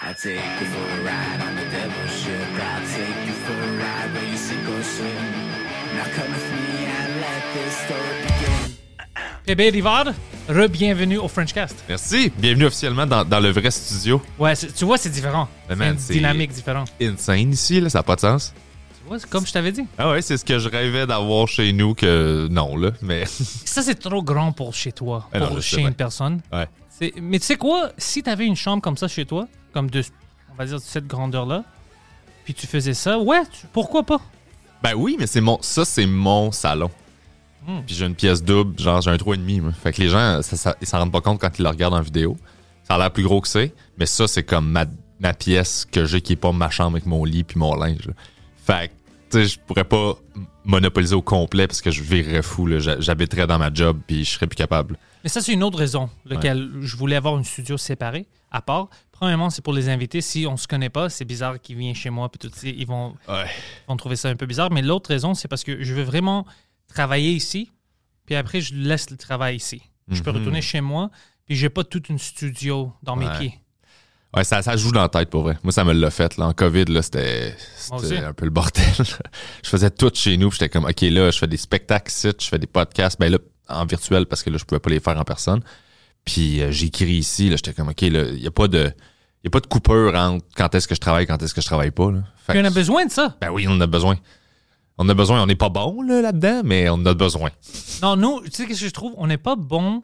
I take you for a ride on the devil's ship. I'll take you for a ride where you sink or swim. Now come with me and let this story begin. Eh bien, Rivard, re-bienvenue au Frenchcast. Merci. Bienvenue officiellement dans, dans le vrai studio. Ouais, c'est- tu vois, c'est différent. Mais C'est man, une c'est- dynamique différente. Insane ici, là, ça n'a pas de sens. Tu vois, c'est comme je t'avais dit. Ah ouais, c'est ce que je rêvais d'avoir chez nous que non, là, mais... Ça, c'est trop grand pour chez toi, Ah pour non, je sais chez bien. une personne. Ouais. Mais tu sais quoi? Si tu avais une chambre comme ça chez toi, comme de, on va dire, de cette grandeur-là, puis tu faisais ça, ouais, tu- pourquoi pas? Ben oui, mais c'est mon, ça, c'est mon salon. Hmm. Puis j'ai une pièce double, genre j'ai un 3,5. moi. Fait que les gens, ça, ça- ils s'en rendent pas compte quand ils le regardent en vidéo. Ça a l'air plus gros que c'est, mais ça, c'est comme ma, ma pièce que j'ai qui est pas ma chambre avec mon lit puis mon linge. là. Fait que, tu sais, je pourrais pas monopoliser au complet parce que je virerais fou. J'habiterais dans ma job puis je serais plus capable. Mais ça, c'est une autre raison laquelle je voulais avoir une studio séparée, à part. Premièrement, c'est pour les invités. Si on se connaît pas, c'est bizarre qu'ils viennent chez moi, puis tout, ils vont, Ouais. vont trouver ça un peu bizarre. Mais l'autre raison, c'est parce que je veux vraiment travailler ici, puis après, je laisse le travail ici. Je peux Mhm. retourner chez moi, puis j'ai pas toute une studio dans mes Ouais. pieds. Ouais, ça, ça joue dans la tête pour vrai. Moi, ça me l'a fait. Là. En COVID, là, c'était, c'était un peu le bordel. je faisais tout chez nous. puis J'étais comme, OK, là, je fais des spectacles je fais des podcasts. Ben là, en virtuel, parce que là, je pouvais pas les faire en personne. Puis euh, j'écris ici. Là, j'étais comme, OK, là, il n'y a pas de... Il a pas de coupure entre quand est-ce que je travaille quand est-ce que je travaille pas. Là. Fait Puis on a besoin de ça. Ben oui, on en a besoin. On a besoin. On n'est pas bon là, là-dedans, mais on en a besoin. Non, nous, tu sais ce que je trouve? On n'est pas bon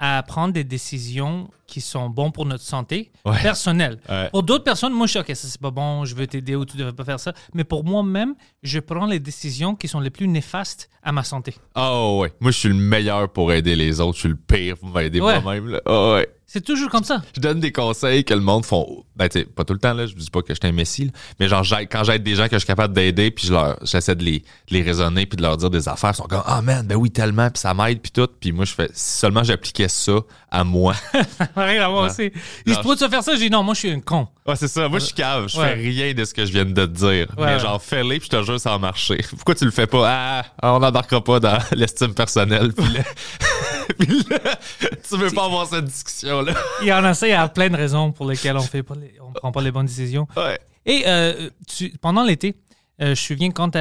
à prendre des décisions qui sont bonnes pour notre santé Ouais. personnelle. Ouais. Pour d'autres personnes, moi, je suis OK, ça, c'est pas bon, je veux t'aider ou tu devrais pas faire ça. Mais pour moi-même, je prends les décisions qui sont les plus néfastes à ma santé. Oh ouais. Moi, je suis le meilleur pour aider les autres. Je suis le pire pour m'aider Ouais. moi-même. Ah ouais. C'est toujours comme ça. je donne des conseils que le monde font. Ben, tu sais, pas tout le temps, là. Je dis pas que je suis un messie, là. Mais genre, quand j'aide des gens que je suis capable d'aider, puis je leur, j'essaie de les, de les raisonner, puis de leur dire des affaires, ils sont comme, ah man, ben oui, tellement, puis ça m'aide, puis tout. Puis moi, je fais, si seulement j'appliquais ça à moi. Rien à Ouais. aussi. Non, se vas faire ça, je dis non, moi, je suis un con. ouais, c'est ça. Moi, je suis cave. Je fais rien de ce que je viens de te dire. Mais genre, fais-les, puis je te jure, ça va marcher. Pourquoi tu le fais pas? Ah, on n'embarquera pas dans l'estime personnelle, puis puis là, tu veux pas avoir cette discussion-là. Il y en a ça, il y a plein de raisons pour lesquelles on fait pas les- on prend pas les bonnes décisions. Ouais. Et euh, tu- pendant l'été, euh, je me souviens quand tu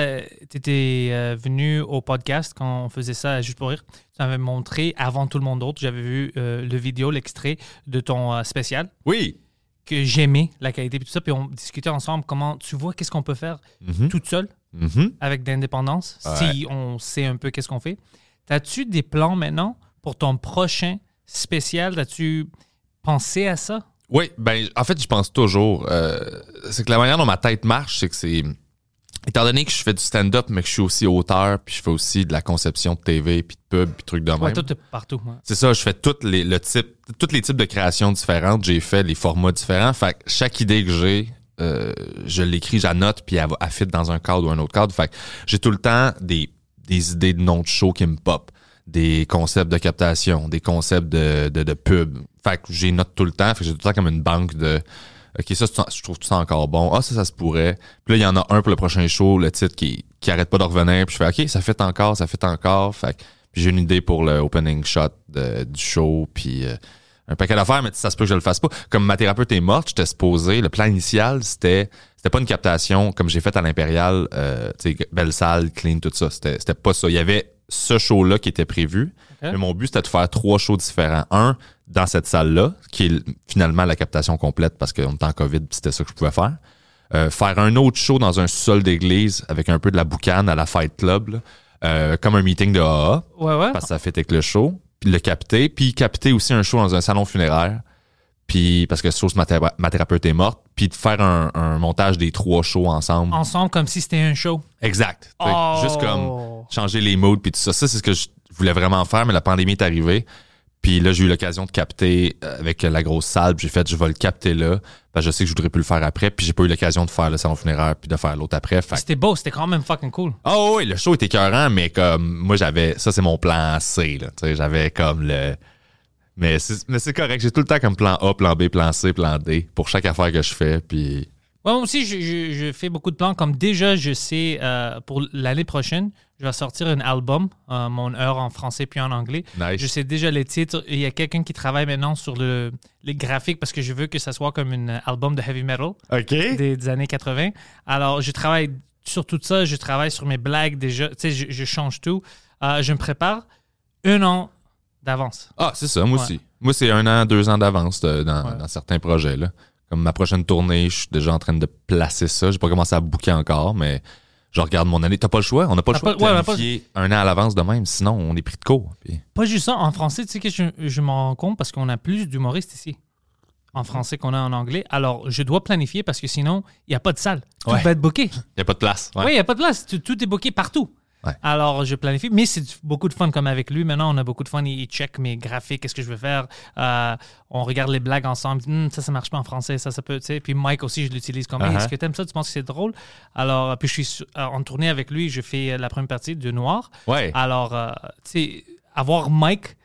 étais venu au podcast, quand on faisait ça juste pour rire, tu m'avais montré avant tout le monde d'autre, j'avais vu euh, le vidéo, l'extrait de ton euh, spécial, Oui. que j'aimais la qualité et tout ça, puis on discutait ensemble comment tu vois qu'est-ce qu'on peut faire Mhm. toute seule Mhm. avec d'indépendance, si on sait un peu qu'est-ce qu'on fait. As-tu des plans maintenant pour ton prochain spécial? As-tu pensé à ça? Oui, ben en fait, je pense toujours. euh, c'est que la manière dont ma tête marche, c'est que c'est. Étant donné que je fais du stand-up, mais que je suis aussi auteur, puis je fais aussi de la conception de TV, puis de pub, puis trucs de même. Ouais, tout est partout. ouais. C'est ça, je fais toutes les, le type, tous les types de créations différentes. J'ai fait les formats différents. Fait que chaque idée que j'ai, euh, je l'écris, j'annote, puis elle, va- elle fit dans un cadre ou un autre cadre. Fait que j'ai tout le temps des, des idées de noms de show qui me pop, des concepts de captation, des concepts de, de, de pub. Fait que j'ai note tout le temps. Fait que j'ai tout le temps comme une banque de OK, ça, je trouve tout ça encore bon. Ah, ça, ça se pourrait. Puis là, il y en a un pour le prochain show, le titre qui, qui arrête pas de revenir. Puis je fais OK, ça fait encore, ça fait encore. Fait que puis j'ai une idée pour le opening shot de- du show. Puis euh, un paquet d'affaires, mais ça se peut que je le fasse pas. Comme ma thérapeute est morte, j'étais supposé. Le plan initial, c'était c'était pas une captation comme j'ai fait à l'Impérial, euh, belle salle, clean, tout ça. C'était c'était pas ça. Il y avait ce show-là qui était prévu. Mais mon but, c'était de faire trois shows différents. Un, dans cette salle-là, qui est finalement la captation complète parce qu'on était en COVID, c'était ça que je pouvais faire. Euh, faire un autre show dans un sol d'église avec un peu de la boucane à la Fight Club, là. Euh, comme un meeting de AA, Ouais, ouais. parce que ça fait avec le show, puis le capter, puis capter aussi un show dans un salon funéraire, puis parce que sauce ma, théra- ma thérapeute est morte, puis de faire un, un montage des trois shows ensemble. Ensemble, comme si c'était un show. Exact. Oh. Juste comme changer les moods puis tout ça. Ça, c'est ce que je voulais vraiment faire, mais la pandémie est arrivée. Puis là, j'ai eu l'occasion de capter euh, avec la grosse salle. J'ai fait, je vais le capter là. Parce que je sais que je voudrais plus le faire après. Puis j'ai pas eu l'occasion de faire le salon funéraire puis de faire l'autre après. Fait C'était beau, c'était quand même fucking cool. Oh oui, le show était écœurant, mais comme moi j'avais. Ça, c'est mon plan C. Là, Tu sais, j'avais comme le. Mais c'est, mais c'est correct. J'ai tout le temps comme plan A, plan B, plan C, plan D pour chaque affaire que je fais. Puis. Ouais, moi aussi, je, je- je fais beaucoup de plans. Comme déjà, je sais, euh, pour l'année prochaine, je vais sortir un album, euh, mon heure en français puis en anglais. Nice. Je sais déjà les titres. Il y a quelqu'un qui travaille maintenant sur le, les graphiques parce que je veux que ça soit comme un album de heavy metal des, des années 80. Alors, je travaille sur tout ça. Je travaille sur mes blagues déjà. Tu sais, je, je change tout. Euh, je me prépare un an d'avance. Ah, c'est ça, moi Ouais. aussi. Moi, c'est un an, deux ans d'avance dans, Ouais. dans certains projets. Là. Comme ma prochaine tournée, je suis déjà en train de placer ça. J'ai pas commencé à booker encore, mais je regarde mon année. T'as pas le choix? On n'a pas le choix pas- de ouais, pas- planifier un an à l'avance de même, sinon on est pris de court. Puis- Pas juste ça. En français, tu sais que je, je m'en rends compte parce qu'on a plus d'humoristes ici. En français qu'on a en anglais. Alors, je dois planifier parce que sinon, il n'y a pas de salle. Tout Ouais. va être booké. Y a pas de place. Ouais. Oui, il n'y a pas de place. Tout, tout est booké partout. Ouais. Alors, je planifie. Mais c'est beaucoup de fun comme avec lui. Maintenant, on a beaucoup de fun. Il, check mes graphiques, qu'est-ce que je veux faire? Euh, on regarde les blagues ensemble. Hum, ça, ça marche pas en français. Ça, ça peut. Puis Mike aussi, je l'utilise comme, Uh-huh. est-ce que tu aimes ça? Tu penses que c'est drôle? Alors, puis je suis euh, en tournée avec lui. Je fais euh, la première partie de Noir. Ouais. Alors, euh, tu sais, avoir Mike,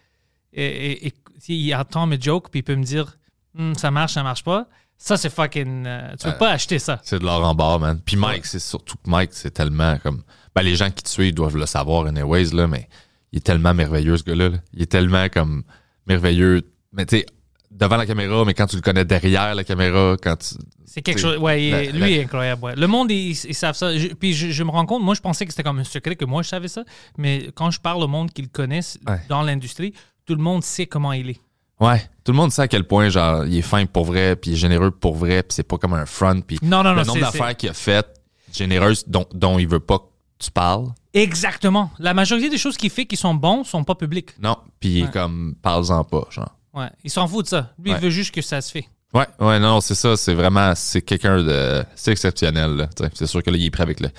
et, il entend mes jokes, puis il peut me dire, Hum, ça marche, ça marche pas. Ça, c'est fucking. euh, tu peux Euh, pas acheter ça. C'est de l'or en barre, man. Puis Mike, c'est surtout que Mike, c'est tellement comme. Ben, les gens qui te suivent doivent le savoir, anyways, là, mais il est tellement merveilleux, ce gars-là. là. Il est tellement comme merveilleux. Mais tu sais, devant la caméra, mais quand tu le connais derrière la caméra, quand tu. C'est quelque chose. Ouais, la- lui la- est incroyable. ouais. Le monde, ils, ils savent ça. Je- puis je, je me rends compte, moi, je pensais que c'était comme un secret que moi, je savais ça. Mais quand je parle au monde qu'ils connaissent Ouais. dans l'industrie, tout le monde sait comment il est. Ouais. Tout le monde sait à quel point, genre, il est fin pour vrai, puis il est généreux pour vrai, puis c'est pas comme un front, puis Non, non, le non. nombre d'affaires qu'il a faites généreuses dont, dont il veut pas tu parles. Exactement. La majorité des choses qu'il fait qui sont bons sont pas publiques. Non. Puis il est Ouais. comme, parle-en pas, genre. Ouais. Il s'en fout de ça. Lui, Ouais. il veut juste que ça se fait. Ouais, ouais, non, c'est ça, c'est vraiment, c'est quelqu'un de, c'est exceptionnel, C'est sûr que là, il est prêt avec le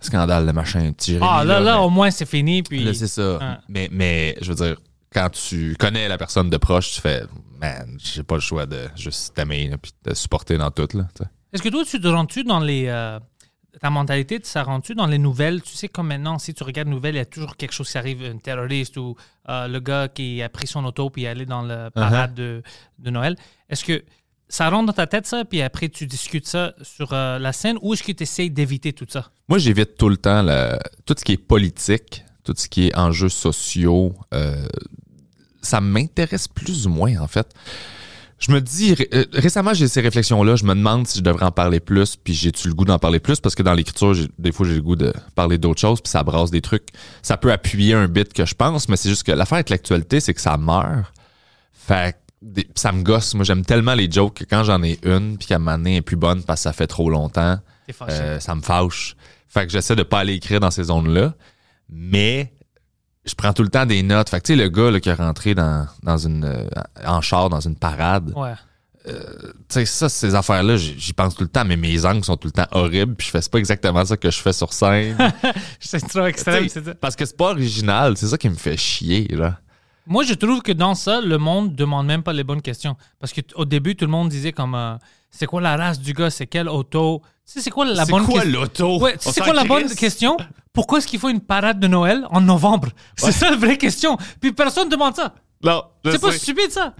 scandale, le machin, petit Ah, là, là, mais- au moins, c'est fini. Puis. Là, c'est ça. Mais, mais, je veux dire, quand tu connais la personne de proche, tu fais, man, j'ai pas le choix de juste t'aimer, puis de te supporter dans tout, là. Est-ce que toi, tu te rends-tu dans les. euh, ta mentalité, ça rend-tu dans les nouvelles? Tu sais, comme maintenant, si tu regardes les nouvelles, il y a toujours quelque chose qui arrive, un terroriste ou euh, le gars qui a pris son auto puis est allé dans le parade Uh-huh. de, de Noël. Est-ce que ça rentre dans ta tête, ça, puis après, tu discutes ça sur euh, la scène ou est-ce que tu essayes d'éviter tout ça? Moi, j'évite tout le temps tout ce qui est politique, tout ce qui est enjeux sociaux. euh, ça m'intéresse plus ou moins, en fait. Je me dis, ré- euh, récemment, j'ai ces réflexions-là. Je me demande si je devrais en parler plus, puis j'ai-tu le goût d'en parler plus, parce que dans l'écriture, des fois, j'ai le goût de parler d'autres choses, puis ça brasse des trucs. Ça peut appuyer un bit que je pense, mais c'est juste que l'affaire avec l'actualité, c'est que ça meurt. Fait que des- ça me gosse. Moi, j'aime tellement les jokes que quand j'en ai une, puis qu'à un moment donné, elle est plus bonne parce que ça fait trop longtemps, euh, ça me fâche. Fait que j'essaie de pas aller écrire dans ces zones-là. Mais je prends tout le temps des notes. Fait que tu sais, le gars là, qui est rentré dans, dans une euh, en char dans une parade, ouais. tu sais, ça, ces affaires-là, j'y pense tout le temps, mais mes angles sont tout le temps horribles, puis je fais c'est pas exactement ça que je fais sur scène. C'est trop extrême, c'est ça. parce que c'est pas original, c'est ça qui me fait chier, là. Moi, je trouve que dans ça, le monde demande même pas les bonnes questions. Parce qu'au début, tout le monde disait comme euh, c'est quoi la race du gars, c'est quelle auto? Tu sais, c'est quoi la C'est bonne quoi question? l'auto? Ouais, tu sais On c'est quoi la bonne question? Pourquoi est-ce qu'il faut une parade de Noël en novembre? C'est ça la vraie question. Puis personne ne demande ça. Non, je C'est pas stupide ça.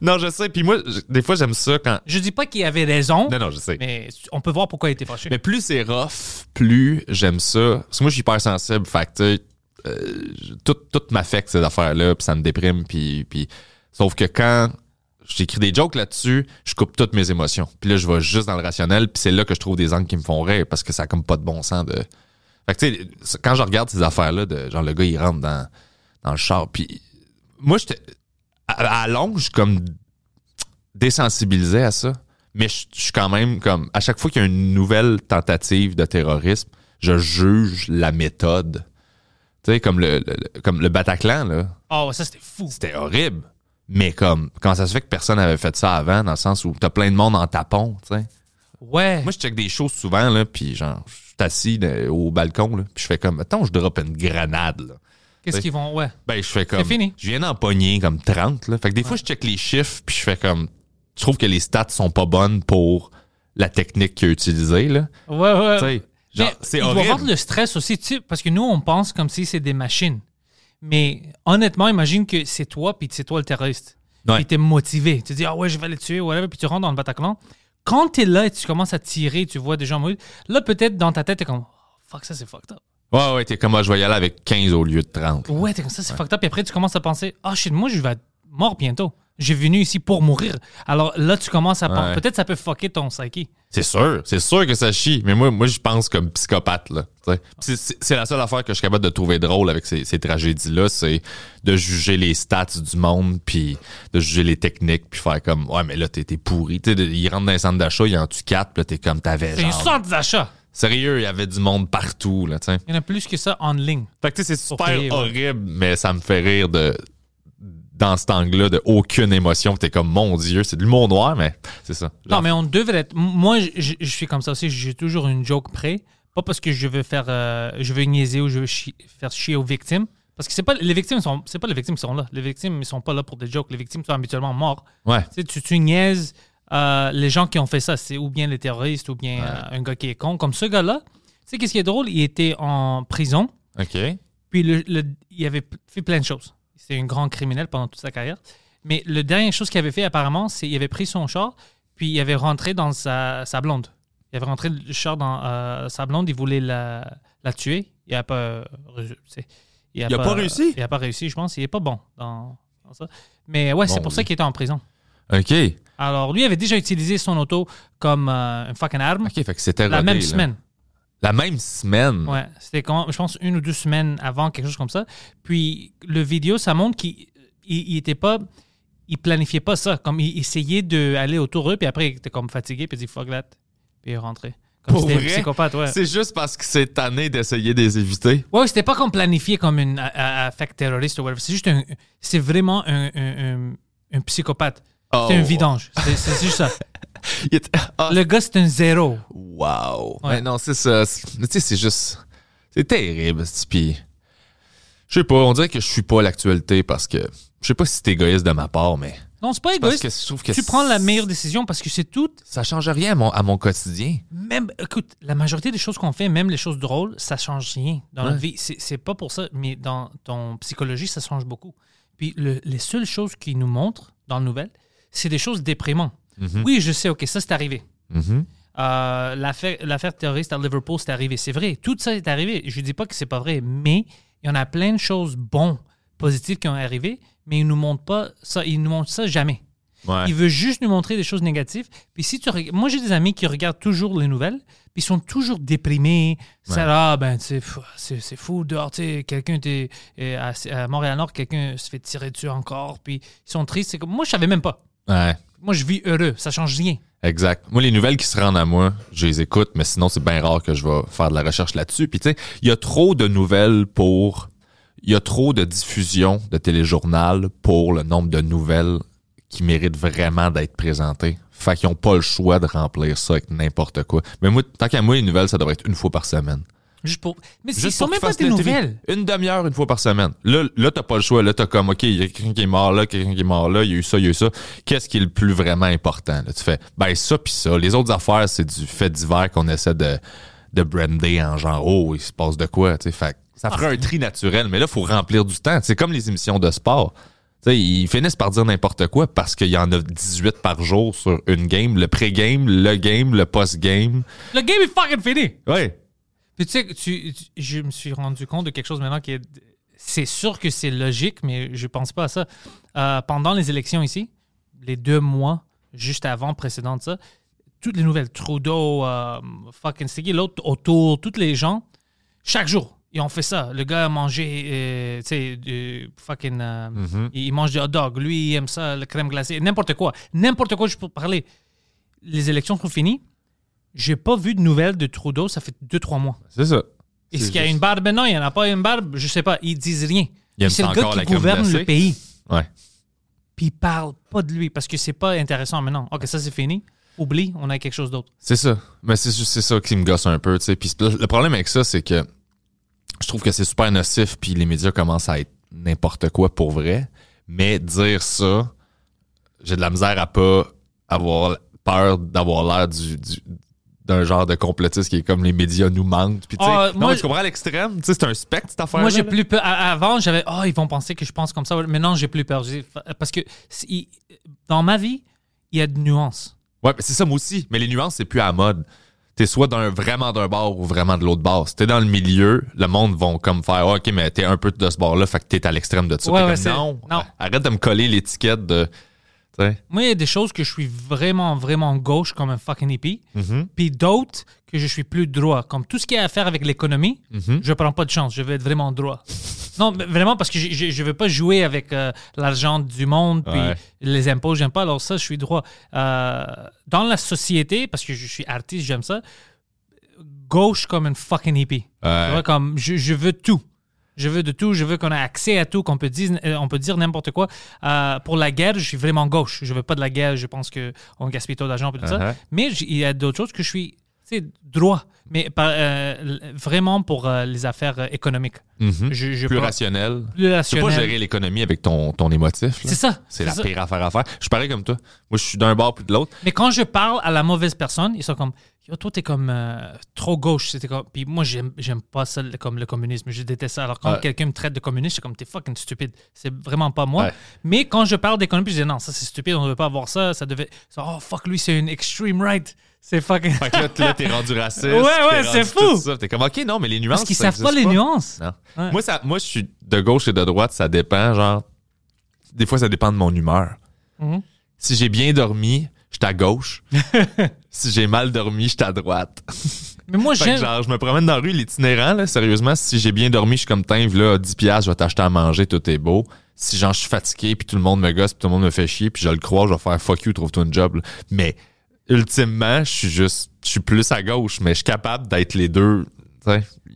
Non, je sais. Puis moi, des fois, j'aime ça quand. Je dis pas qu'il avait raison, Non, non, je sais. mais on peut voir pourquoi il était fâché. Mais plus c'est rough, plus j'aime ça. Parce que moi, je suis hyper sensible. Fait que, euh, tout, tout m'affecte ces affaires-là, puis ça me déprime. Puis, puis... Sauf que quand j'écris des jokes là-dessus, je coupe toutes mes émotions. Puis là, je vais juste dans le rationnel, puis c'est là que je trouve des angles qui me font rire, parce que ça a comme pas de bon sens de... Fait que, tu sais, quand je regarde ces affaires-là, de genre, le gars, il rentre dans, dans le char, puis moi, j'étais... À, à longue, je suis comme désensibilisé à ça. Mais je je suis quand même comme. À chaque fois qu'il y a une nouvelle tentative de terrorisme, je juge la méthode. Tu sais, comme le, le- comme le Bataclan, là. Oh, ça c'était fou. C'était horrible. Mais comme, comment ça se fait que personne n'avait fait ça avant, dans le sens où t'as plein de monde en tapon, tu sais? Ouais. Moi, je check des choses souvent, là, puis genre, suis assis au balcon, là, puis je fais comme, attends, je drop une grenade, là. Qu'est-ce qu'ils vont. Ouais. Ben, je fais comme. fini. Je viens d'en pogner comme 30. Là. Fait que des fois, je check les chiffres, puis je fais comme. Je trouve que les stats sont pas bonnes pour la technique qu'il a utilisée. Là. Ouais, ouais. Tu sais, genre, Mais c'est il doit avoir le stress aussi, tu sais, parce que nous, on pense comme si c'est des machines. Mais honnêtement, imagine que c'est toi, puis c'est toi le terroriste. Ouais. Puis t'es motivé. Tu dis, ah ouais, je vais les tuer, whatever, puis tu rentres dans le Bataclan. Quand t'es là et tu commences à tirer, tu vois des gens mourir, là, peut-être dans ta tête, t'es comme, oh, fuck, ça c'est fucked up. Ouais, ouais, t'es comme, ah, je vais y aller avec 15 au lieu de 30. Ouais, t'es comme ça, c'est fucked up. Et après, tu commences à penser, ah shit, moi, je vais être mort bientôt. J'ai venu ici pour mourir. Alors là, tu commences à penser, Ouais. peut-être ça peut fucker ton psyche. C'est sûr, c'est sûr que ça chie. Mais moi, moi je pense comme psychopathe. là. C'est la seule affaire que je suis capable de trouver drôle avec ces, ces tragédies-là, c'est de juger les stats du monde, puis de juger les techniques, puis faire comme, ouais, mais là, t'es pourri. Tu sais, de- ils rentrent dans un centre d'achat, ils en tuent quatre, puis là, t'es comme, t'avais C'est un centre d'achat. Sérieux, il y avait du monde partout, là. Il y en a plus que ça en ligne. Fait que tu sais, c'est super ouais. horrible, mais ça me fait rire de dans cet angle-là de aucune émotion. T'es comme, mon Dieu, c'est de l'humour noir, mais c'est ça. Non, mais on devrait être. Moi, je, suis comme ça aussi. J'ai toujours une joke prêt. Pas parce que je veux faire. euh, je veux niaiser ou je veux faire chier aux victimes. Parce que c'est pas les victimes sont c'est pas les victimes qui sont là. Les victimes ils sont pas là pour des jokes. Les victimes sont habituellement morts. Ouais. Tu sais, tu, tu niaises euh, les gens qui ont fait ça. C'est ou bien les terroristes ou bien euh, un gars qui est con. Comme ce gars-là. Tu sais qu'est-ce qui est drôle? Il était en prison. OK. Puis le, le- il avait fait plein de choses. C'était un grand criminel pendant toute sa carrière. Mais le dernière chose qu'il avait fait, apparemment, c'est qu'il avait pris son char, puis il avait rentré dans sa, sa blonde. Il avait rentré le char dans euh, sa blonde, il voulait la, la tuer. Il n'a pas, euh, c'est- il Il a pas réussi? Il n'a pas réussi, je pense. Il n'est pas bon dans, dans ça. Mais ouais, c'est pour ça qu'il était en prison. OK. Alors, lui avait déjà utilisé son auto comme euh, une fucking arme OK, fait que c'était la rodé, même là. semaine. La même semaine. Ouais, c'était quand, je pense une ou deux semaines avant, quelque chose comme ça. Puis le vidéo, ça montre qu'il il, il était pas, il planifiait pas ça. Comme il essayait d'aller autour d'eux, puis après il était comme fatigué, puis il dit fuck that, puis il est rentré. Comme Pour c'était un vrai? psychopathe, ouais. C'est juste parce que c'est tanné d'essayer de les éviter. Ouais, c'était pas comme planifié comme une a- a- affect terroriste ou whatever. C'est juste un, c'est vraiment un, un, un- un psychopathe. Oh. C'est un vidange. C'est juste ça. Ah, Le gars, c'est un zéro. wow. Ouais. Mais non, c'est ça. Tu sais, c'est juste. C'est terrible. Puis. Je sais pas, on dirait que je suis pas l'actualité parce que. Je sais pas si c'est égoïste de ma part, mais. Non, c'est pas c'est parce égoïste. que je trouve que Tu prends la meilleure décision parce que c'est tout Ça change rien à mon, à mon quotidien. même, écoute, la majorité des choses qu'on fait, même les choses drôles, ça change rien dans Ouais. notre vie. C'est pas pour ça, mais dans ton psychologie, ça change beaucoup. Puis le- les seules choses qu'ils nous montrent dans le nouvelle, c'est des choses déprimantes. Mhm. Oui, je sais, ok, ça c'est arrivé. Mhm. Euh, L'affaire l'affaire terroriste à Liverpool, c'est arrivé. C'est vrai, tout ça est arrivé. Je dis pas que c'est pas vrai, mais il y en a plein de choses bonnes, positives qui ont arrivé, mais ils nous montrent pas ça. Ils nous montrent ça jamais. Ouais. Il veut juste nous montrer des choses négatives. Puis si tu reg- moi j'ai des amis qui regardent toujours les nouvelles, puis ils sont toujours déprimés. Ça, ah ben pff, c'est c'est fou dehors, quelqu'un était euh, à, à Montréal-Nord, quelqu'un se fait tirer dessus encore, puis ils sont tristes. C'est comme moi je savais même pas. Ouais. Moi je vis heureux, ça change rien. Exact. Moi, les nouvelles qui se rendent à moi, je les écoute, mais sinon, c'est bien rare que je vais faire de la recherche là-dessus. Puis, tu sais, il y a trop de nouvelles pour. Il y a trop de diffusion de téléjournal pour le nombre de nouvelles qui méritent vraiment d'être présentées. Fait qu'ils n'ont pas le choix de remplir ça avec n'importe quoi. Mais moi, tant qu'à moi, les nouvelles, ça devrait être une fois par semaine. Juste pour. Mais ce sont même pas des nouvelles. Une demi-heure, une fois par semaine. Là, là t'as pas le choix. Là, t'as comme, OK, il y a quelqu'un qui est mort là, quelqu'un qui est mort là, il y a eu ça, il y a eu ça. Qu'est-ce qui est le plus vraiment important? Là, tu fais, ben, ça puis ça. Les autres affaires, c'est du fait divers qu'on essaie de, de brander en genre, oh, il se passe de quoi, tu sais. Fait que ça ferait un tri naturel, mais là, il faut remplir du temps. C'est comme les émissions de sport. Ils finissent par dire n'importe quoi parce qu'il y en a 18 par jour sur une game. Le pré-game, le game, le post-game. Le game est fucking fini. Ouais. Puis tu sais, tu, tu- je me suis rendu compte de quelque chose maintenant qui est. C'est sûr que c'est logique, mais je pense pas à ça. Euh, pendant les élections ici, les deux mois juste avant, précédent de ça, toutes les nouvelles, Trudeau, euh, fucking Sticky, l'autre autour, tous les gens, chaque jour, ils ont fait ça. Le gars a mangé, euh, tu sais, du fucking. euh, il, il mange des hot dogs. Lui, il aime ça, la crème glacée, n'importe quoi. N'importe quoi, je peux parler. Les élections sont finies. J'ai pas vu de nouvelles de Trudeau, ça fait deux, trois mois. C'est ça. Est-ce qu'il y a une barbe? Maintenant? Il n'y en a pas une barbe? Je sais pas. Ils disent rien. C'est le gars qui gouverne le pays. Ouais. Puis il parle pas de lui parce que c'est pas intéressant maintenant. OK, ça c'est fini. Oublie, on a quelque chose d'autre. C'est ça. Mais c'est ça qui me gosse un peu, tu sais. Puis le le problème avec ça, c'est que je trouve que c'est super nocif, puis les médias commencent à être n'importe quoi pour vrai. Mais dire ça, j'ai de la misère à pas avoir peur d'avoir l'air du, du- d'un genre de complotiste qui est comme les médias nous mentent. Puis, Ah, non, moi, mais tu comprends à l'extrême? Tu sais, c'est un spectre, cette affaire Moi, j'ai plus peur. Avant, j'avais, oh, ils vont penser que je pense comme ça. Maintenant, j'ai plus peur. Parce que dans ma vie, il y a de nuances. Ouais, c'est ça, moi aussi. Mais les nuances, c'est plus à la mode. T'es soit d'un vraiment d'un bord ou vraiment de l'autre bord. Si t'es dans le milieu, le monde vont comme faire Ah, OK, mais t'es un peu de ce bord-là, fait que t'es à l'extrême de ça. Ouais, T'es ouais, comme, c'est- non, non. arrête de me coller l'étiquette de. Moi, il y a des choses que je suis vraiment, vraiment gauche comme un fucking hippie. Puis d'autres que je suis plus droit. Comme tout ce qui a à faire avec l'économie, je prends pas de chance. Je vais être vraiment droit. non, mais vraiment parce que je- je je veux pas jouer avec euh, l'argent du monde puis Ouais. les impôts, j'aime pas. Alors ça, je suis droit. Euh, dans la société, parce que je suis artiste, j'aime ça, gauche comme un fucking hippie. Ouais. Tu vois, comme je, je veux tout. Je veux de tout. Je veux qu'on ait accès à tout, qu'on peut dire, euh, on peut dire n'importe quoi. Euh, pour la guerre, je suis vraiment gauche. Je veux pas de la guerre. Je pense qu'on gaspille trop d'argent et tout Uh-huh. ça. Mais j- il y a d'autres choses que je suis, tu sais, droit. Mais par- euh, vraiment pour euh, les affaires économiques. Mhm. Je, je Plus prends- rationnel. plus Tu peux rationnel. pas gérer l'économie avec ton, ton émotif. C'est ça. C'est la ça. pire affaire à faire. Je suis pareil comme toi. Moi, je suis d'un bord puis de l'autre. Mais quand je parle à la mauvaise personne, ils sont comme Yo, toi, t'es comme euh, trop gauche. C'était comme... Puis moi, j'aime, j'aime pas ça le- comme le communisme. Je déteste ça. Alors quand Ouais. quelqu'un me traite de communiste, c'est comme t'es fucking stupide. C'est vraiment pas moi. Ouais. Mais quand je parle d'économie, je dis non, ça c'est stupide, on ne devait pas avoir ça. Ça devait. oh fuck, lui, c'est une extreme right. C'est fucking. Fait que là, t'es rendu raciste. Ouais, ouais, c'est fou. T'es comme, OK, non, mais les nuances. Parce qu'ils savent pas les nuances. Non. Ouais. Moi, ça, moi, je suis de gauche et de droite, ça dépend. Genre, des fois, ça dépend de mon humeur. Mhm. Si j'ai bien dormi, je suis à gauche. si j'ai mal dormi, je suis à droite. Mais moi, j'aime. genre, je me promène dans la rue, l'itinérant, là, sérieusement, si j'ai bien dormi, je suis comme, tiens, là, 10 piastres, je vais t'acheter à manger, tout est beau. Si genre, je suis fatigué, puis tout le monde me gosse, puis tout le monde me fait chier, puis je le crois, je vais faire fuck you, trouve-toi une job. là. Mais, ultimement, je suis juste, je suis plus à gauche, mais je suis capable d'être les deux.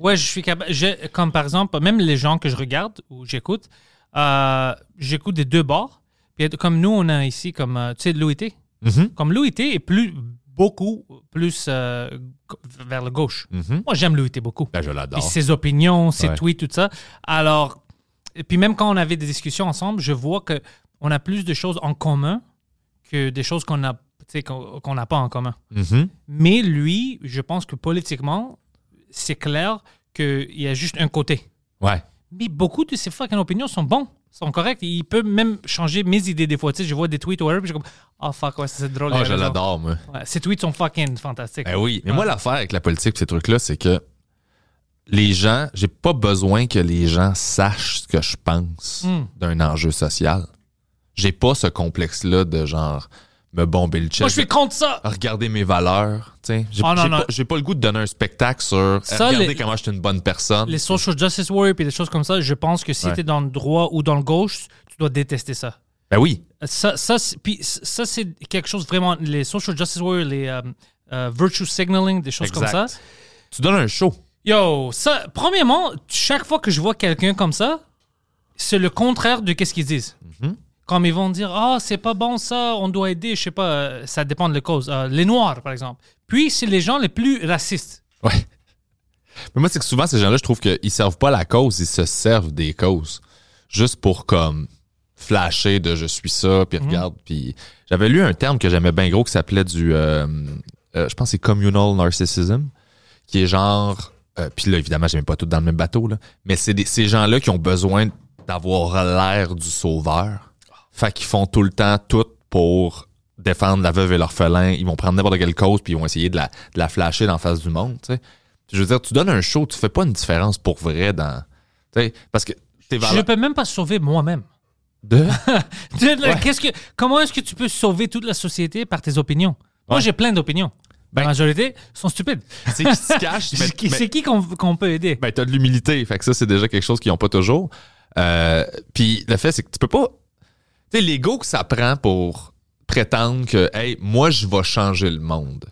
Ouais, je suis capable. Comme par exemple, même les gens que je regarde ou j'écoute, euh, j'écoute des deux bords. Puis comme nous, on a ici, comme, euh, tu sais, Louis T. Mhm. Comme Louis T est plus, beaucoup plus euh, vers le gauche. Mhm. Moi, j'aime Louis T beaucoup. Ben, je l'adore. ses opinions, ses Ouais. tweets, tout ça. Alors, et puis même quand on avait des discussions ensemble, je vois que on a plus de choses en commun que des choses qu'on a, qu'on n'a pas en commun. Mhm. Mais lui, je pense que politiquement, c'est clair qu'il y a juste un côté. Ouais. Mais beaucoup de ses fucking opinions sont bons, sont corrects. Il peut même changer mes idées des fois. Tu sais, je vois des tweets ou whatever, puis je suis comme, oh fuck, ouais, c'est drôle. a je l'adore, moi. Ouais, ses tweets sont fucking fantastiques. Ben oui. Mais Ouais. moi, l'affaire avec la politique, ces trucs-là, c'est que les gens, j'ai pas besoin que les gens sachent ce que je pense Hmm. d'un enjeu social. J'ai pas ce complexe-là de genre me bomber le chest. Moi, je suis contre ça. Regarder mes valeurs. J'ai non. pas, pas le goût de donner un spectacle sur Ça, regarder les- comment je suis une bonne personne. Les social justice warriors et des choses comme ça, je pense que si Ouais. tu es dans le droit ou dans le gauche, tu dois détester ça. Ben oui. Ça, ça, c'est- puis ça, c'est quelque chose vraiment. Les social justice warriors, les euh, euh, virtue signaling, des choses comme ça. Tu donnes un show. Yo, ça, premièrement, chaque fois que je vois quelqu'un comme ça, c'est le contraire de qu'est-ce qu'ils disent. Mhm. Comme ils vont dire, ah, c'est pas bon ça, on doit aider, je sais pas, euh, ça dépend de la cause. Euh, les Noirs, par exemple. Puis, c'est les gens les plus racistes. Ouais. Mais moi, c'est que souvent, ces gens-là, je trouve qu'ils servent pas la cause, ils se servent des causes. Juste pour, comme, flasher de je suis ça, puis regarde. Puis j'avais lu un terme que j'aimais bien gros qui s'appelait du. euh, euh, je pense que c'est communal narcissism, qui est genre. puis là, évidemment, j'aime pas tout dans le même bateau, là. Mais c'est ces gens-là qui ont besoin d'avoir l'air du sauveur. Fait qu'ils font tout le temps tout pour défendre la veuve et l'orphelin. Ils vont prendre n'importe quelle cause puis ils vont essayer de la, de la flasher dans la face du monde. tu sais. Je veux dire, tu donnes un show, tu fais pas une différence pour vrai dans. tu sais, Parce que tes Je ne valeurs. peux même pas sauver moi-même. De... De- qu'est-ce que, comment est-ce que tu peux sauver toute la société par tes opinions? Moi, Ouais. j'ai plein d'opinions. Ben- la majorité sont stupides. C'est qui se cache, c'est qui qu'on peut aider? ben, t'as de l'humilité. Fait que ça, c'est déjà quelque chose qu'ils n'ont pas toujours. Euh, Puis le fait, c'est que tu peux pas. Tu sais, l'ego que ça prend pour prétendre que, hey, moi, je vais changer le monde.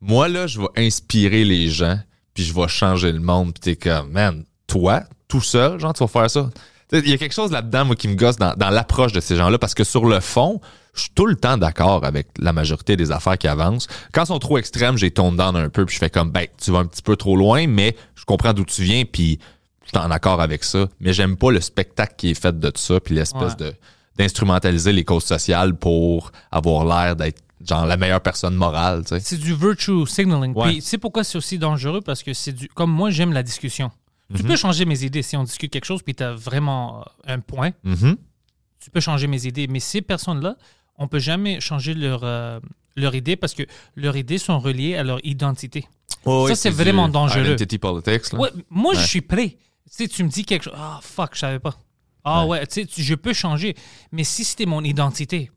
Moi, là, je vais inspirer les gens, puis je vais changer le monde. Puis t'es comme, man, toi, tout seul, genre, tu vas faire ça. Il y a quelque chose là-dedans, moi, qui me gosse dans, dans l'approche de ces gens-là, parce que sur le fond, je suis tout le temps d'accord avec la majorité des affaires qui avancent. Quand elles sont trop extrêmes, j'ai tone down un peu, puis je fais comme, ben, tu vas un petit peu trop loin, mais je comprends d'où tu viens, puis je suis en accord avec ça, mais j'aime pas le spectacle qui est fait de ça, puis l'espèce Ouais. de d'instrumentaliser les causes sociales pour avoir l'air d'être genre la meilleure personne morale, tu sais. C'est du virtue signaling. Ouais. Puis c'est pourquoi c'est aussi dangereux parce que c'est du. Comme moi, j'aime la discussion. Tu Mhm. peux changer mes idées si on discute quelque chose puis tu as vraiment euh, un point. Mhm. Tu peux changer mes idées. Mais ces personnes-là, on peut jamais changer leur, euh, leur idée parce que leurs idées sont reliées à leur identité. Ouais, Ça, c'est vraiment dangereux. Identity politics, là. Ouais, moi, je suis prêt. Tu sais, tu me dis quelque chose. Ah, fuck, je savais pas. Ah, ouais, tu sais, je peux changer. Mais si c'était mon identité,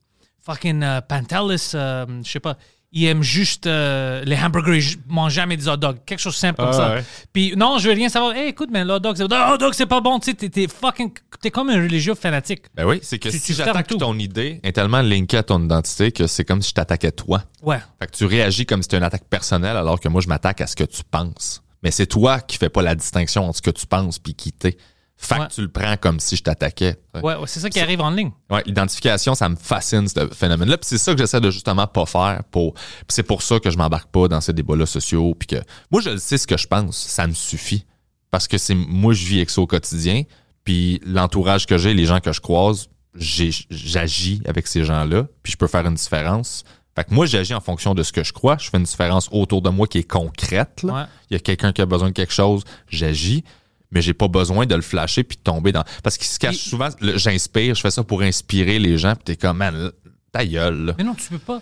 fucking euh, Pantelis, euh, je sais pas, il aime juste euh, les hamburgers, il mange jamais des hot dogs. Quelque chose de simple comme Ah, ça. ouais. Puis non, je veux rien savoir. Hey, écoute, mais le hot dog, c'est hot dog, c'est pas bon. Tu sais, t'es- fucking. T'es comme un religieux fanatique. Ben oui, c'est que Tu- si j'attaque ton idée, est tellement linkée à ton identité que c'est comme si je t'attaquais toi. Ouais. Fait que tu réagis comme si c'était une attaque personnelle alors que moi, je m'attaque à ce que tu penses. Mais c'est toi qui fais pas la distinction entre ce que tu penses puis qui t'es. Fait Ouais. que tu le prends comme si je t'attaquais. Ouais, ouais, c'est ça qui arrive en ligne. Ouais, l'identification, ça me fascine, ce phénomène-là. Puis c'est ça que j'essaie de justement pas faire. Pour... Puis c'est pour ça que je m'embarque pas dans ces débats-là sociaux. Puis que moi, je le sais ce que je pense. Ça me suffit. Parce que c'est moi, je vis avec ça au quotidien. Puis l'entourage que j'ai, les gens que je croise, j'agis avec ces gens-là. Puis je peux faire une différence. Fait que moi, j'agis en fonction de ce que je crois. Je fais une différence autour de moi qui est concrète. là. Ouais. Il y a quelqu'un qui a besoin de quelque chose, j'agis. Mais j'ai pas besoin de le flasher puis de tomber dans. Parce qu'il se cache Et- souvent, j'inspire, je fais ça pour inspirer les gens, puis t'es comme, man, ta gueule. Mais non, tu peux pas.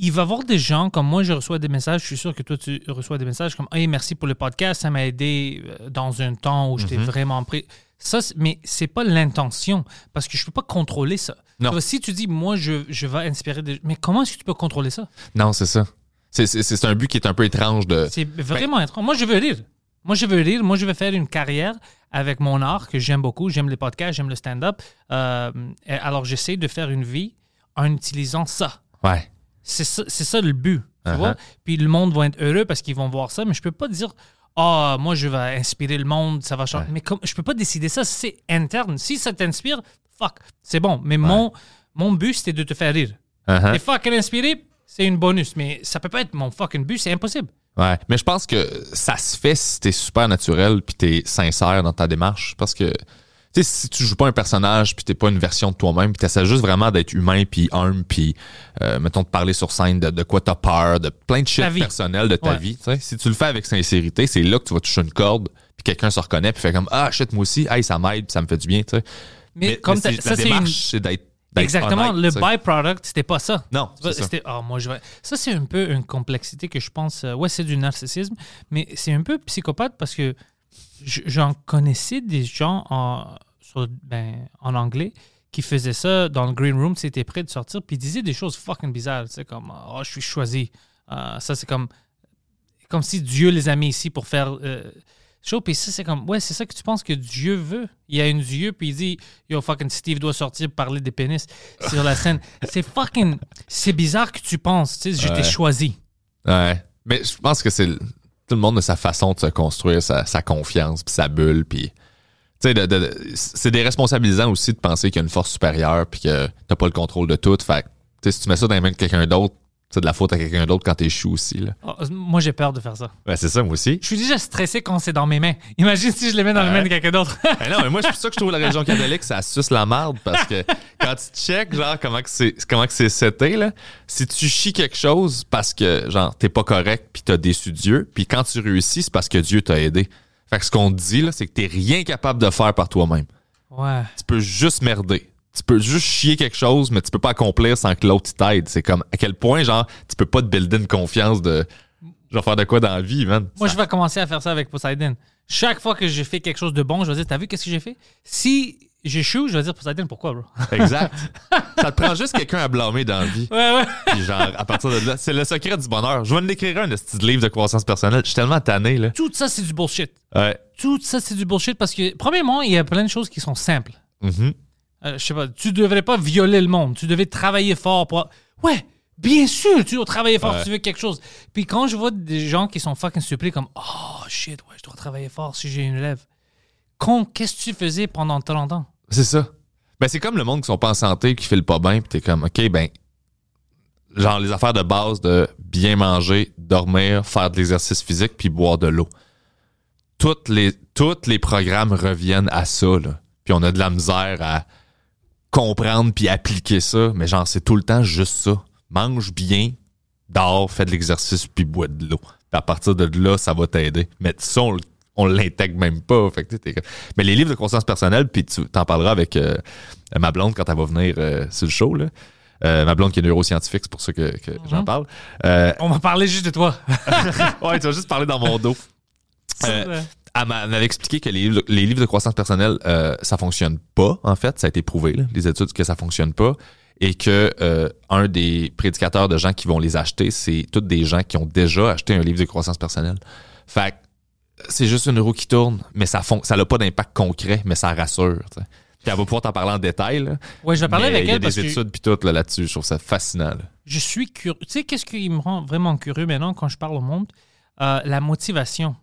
Il va y avoir des gens comme moi, je reçois des messages. Je suis sûr que toi, tu reçois des messages comme Hey, merci pour le podcast, ça m'a aidé euh, dans un temps où j'étais Mhm. vraiment pris. Ça, mais c'est pas l'intention parce que je peux pas contrôler ça. Non. Si tu dis, moi, je, je vais inspirer des. Mais comment est-ce que tu peux contrôler ça? Non, c'est ça. C'est- un but qui est un peu étrange de. C'est vraiment étrange. Moi, je veux rire. Moi, je veux rire. Moi, je veux faire une carrière avec mon art que j'aime beaucoup. J'aime les podcasts, j'aime le stand-up. Euh, alors, j'essaie de faire une vie en utilisant ça. Ouais. C'est ça, ça le but. Tu Uh-huh. vois? Puis le monde va être heureux parce qu'ils vont voir ça, mais je peux pas dire Ah, moi, je vais inspirer le monde, ça va changer. Mais comme, je peux pas décider ça, c'est interne. Si ça t'inspire, fuck, c'est bon. Mais mon, mon but, c'était de te faire rire. Uh-huh. Et fucking inspiré, c'est une bonus, mais ça peut pas être mon fucking but, c'est impossible. Ouais. Mais je pense que ça se fait si t'es super naturel puis t'es sincère dans ta démarche. Parce que, tu sais, si tu joues pas un personnage puis t'es pas une version de toi-même puis t'essaies juste vraiment d'être humain puis humble puis, euh, mettons, de parler sur scène de, de quoi t'as peur, de plein de shit personnel de ta Ouais. vie. Si tu le fais avec sincérité, c'est là que tu vas toucher une corde puis quelqu'un se reconnaît puis fait comme, ah, shit, moi aussi, hey, ça m'aide ça me fait du bien, tu sais. Mais, comme t'as- c'est- ça, une. c'est d'être. D'être Exactement, honnête, le byproduct, c'était pas ça. Non. C'était, ah, moi, je vais- Ça, c'est un peu une complexité que je pense. euh, ouais, c'est du narcissisme, mais c'est un peu psychopathe parce que j'en connaissais des gens en, sur- ben, en anglais qui faisaient ça dans le green room, c'était prêt de sortir, puis ils disaient des choses fucking bizarres, tu sais, comme Oh, je suis choisi. Euh, ça, c'est comme, comme si Dieu les a mis ici pour faire. euh, Show, puis ça, c'est comme, ouais, c'est ça que tu penses que Dieu veut. Il y a un Dieu, puis il dit, yo, fucking Steve doit sortir parler des pénis sur la scène. c'est fucking, c'est bizarre que tu penses, tu sais, je t'ai choisi. Ouais. Mais je pense que c'est tout le monde a sa façon de se construire, sa, sa confiance, puis sa bulle, puis tu sais, de- de- de- c'est déresponsabilisant aussi de penser qu'il y a une force supérieure, puis que t'as pas le contrôle de tout. Fait que, tu sais, si tu mets ça dans les mains de quelqu'un d'autre, c'est de la faute à quelqu'un d'autre quand t'es chou aussi. Là. Oh, moi, j'ai peur de faire ça. Ouais, c'est ça, moi aussi. Je suis déjà stressé quand c'est dans mes mains. Imagine si je les mets dans les mains de quelqu'un d'autre. Ben non, mais moi, c'est pour ça que je trouve la religion catholique, ça suce la marde parce que quand tu check, genre, comment que c'est, comment que c'est seté, là, si tu chies quelque chose parce que, genre, t'es pas correct puis t'as déçu Dieu, puis quand tu réussis, c'est parce que Dieu t'a aidé. Fait que ce qu'on te dit, là, c'est que t'es rien capable de faire par toi-même. ouais. Tu peux juste merder. Tu peux juste chier quelque chose, mais tu peux pas accomplir sans que l'autre t'aide. C'est comme, à quel point, genre, tu peux pas te builder une confiance de, genre, faire de quoi dans la vie, man? Moi, je vais commencer à faire ça avec Poseidon. Chaque fois que je fais quelque chose de bon, je vais dire, t'as vu qu'est-ce que j'ai fait? Si j'échoue, je vais dire, Poseidon, pourquoi, bro? Exact. ça te prend juste quelqu'un à blâmer dans la vie. Ouais, ouais. Puis genre, à partir de là, c'est le secret du bonheur. Je vais en écrire un de ce livre de croissance personnelle. Je suis tellement tanné, là. Tout ça, c'est du bullshit. Ouais. Tout ça, c'est du bullshit parce que, premièrement, il y a plein de choses qui sont simples. Mhm. Euh, je sais pas, tu devrais pas violer le monde. Tu devais travailler fort pour. Ouais, bien sûr, tu dois travailler fort si tu veux quelque chose. Puis quand je vois des gens qui sont fucking surpris, comme Oh shit, ouais, je dois travailler fort si j'ai une lèvre. Con, qu'est-ce que tu faisais pendant 30 ans? C'est ça. Ben, c'est comme le monde qui sont pas en santé, qui file pas bien, puis t'es comme, OK, ben, genre les affaires de base de bien manger, dormir, faire de l'exercice physique, puis boire de l'eau. toutes les, tous les programmes reviennent à ça, là. Puis on a de la misère à comprendre puis appliquer ça. Mais genre, c'est tout le temps juste ça. Mange bien, dors, fais de l'exercice puis bois de l'eau. À partir de là, ça va t'aider. Mais ça, on, l'intègre même pas. Fait que, t'es Mais les livres de conscience personnelle, puis tu t'en parleras avec euh, ma blonde quand elle va venir euh, sur le show, là. Euh, ma blonde qui est neuroscientifique, c'est pour ça que, que j'en parle. On va parler juste de toi. ouais, tu vas juste parler dans mon dos. Euh, elle m'a- elle m'avait expliqué que les, livres- les livres de croissance personnelle, euh, ça fonctionne pas, en fait. Ça a été prouvé, là, les études, que ça fonctionne pas. Et que euh, un des prédicateurs de gens qui vont les acheter, c'est tous des gens qui ont déjà acheté un livre de croissance personnelle. Fait c'est juste une roue qui tourne, mais ça n'a pas d'impact concret, mais ça rassure. tu sais. Puis elle va pouvoir t'en parler en détail. Ouais, je vais parler Mais avec Il y a elle parce des études puis tout là, là-dessus. Je trouve ça fascinant. là. je suis curieux. Tu sais, qu'est-ce qui me rend vraiment curieux maintenant quand je parle au monde? Euh, la motivation.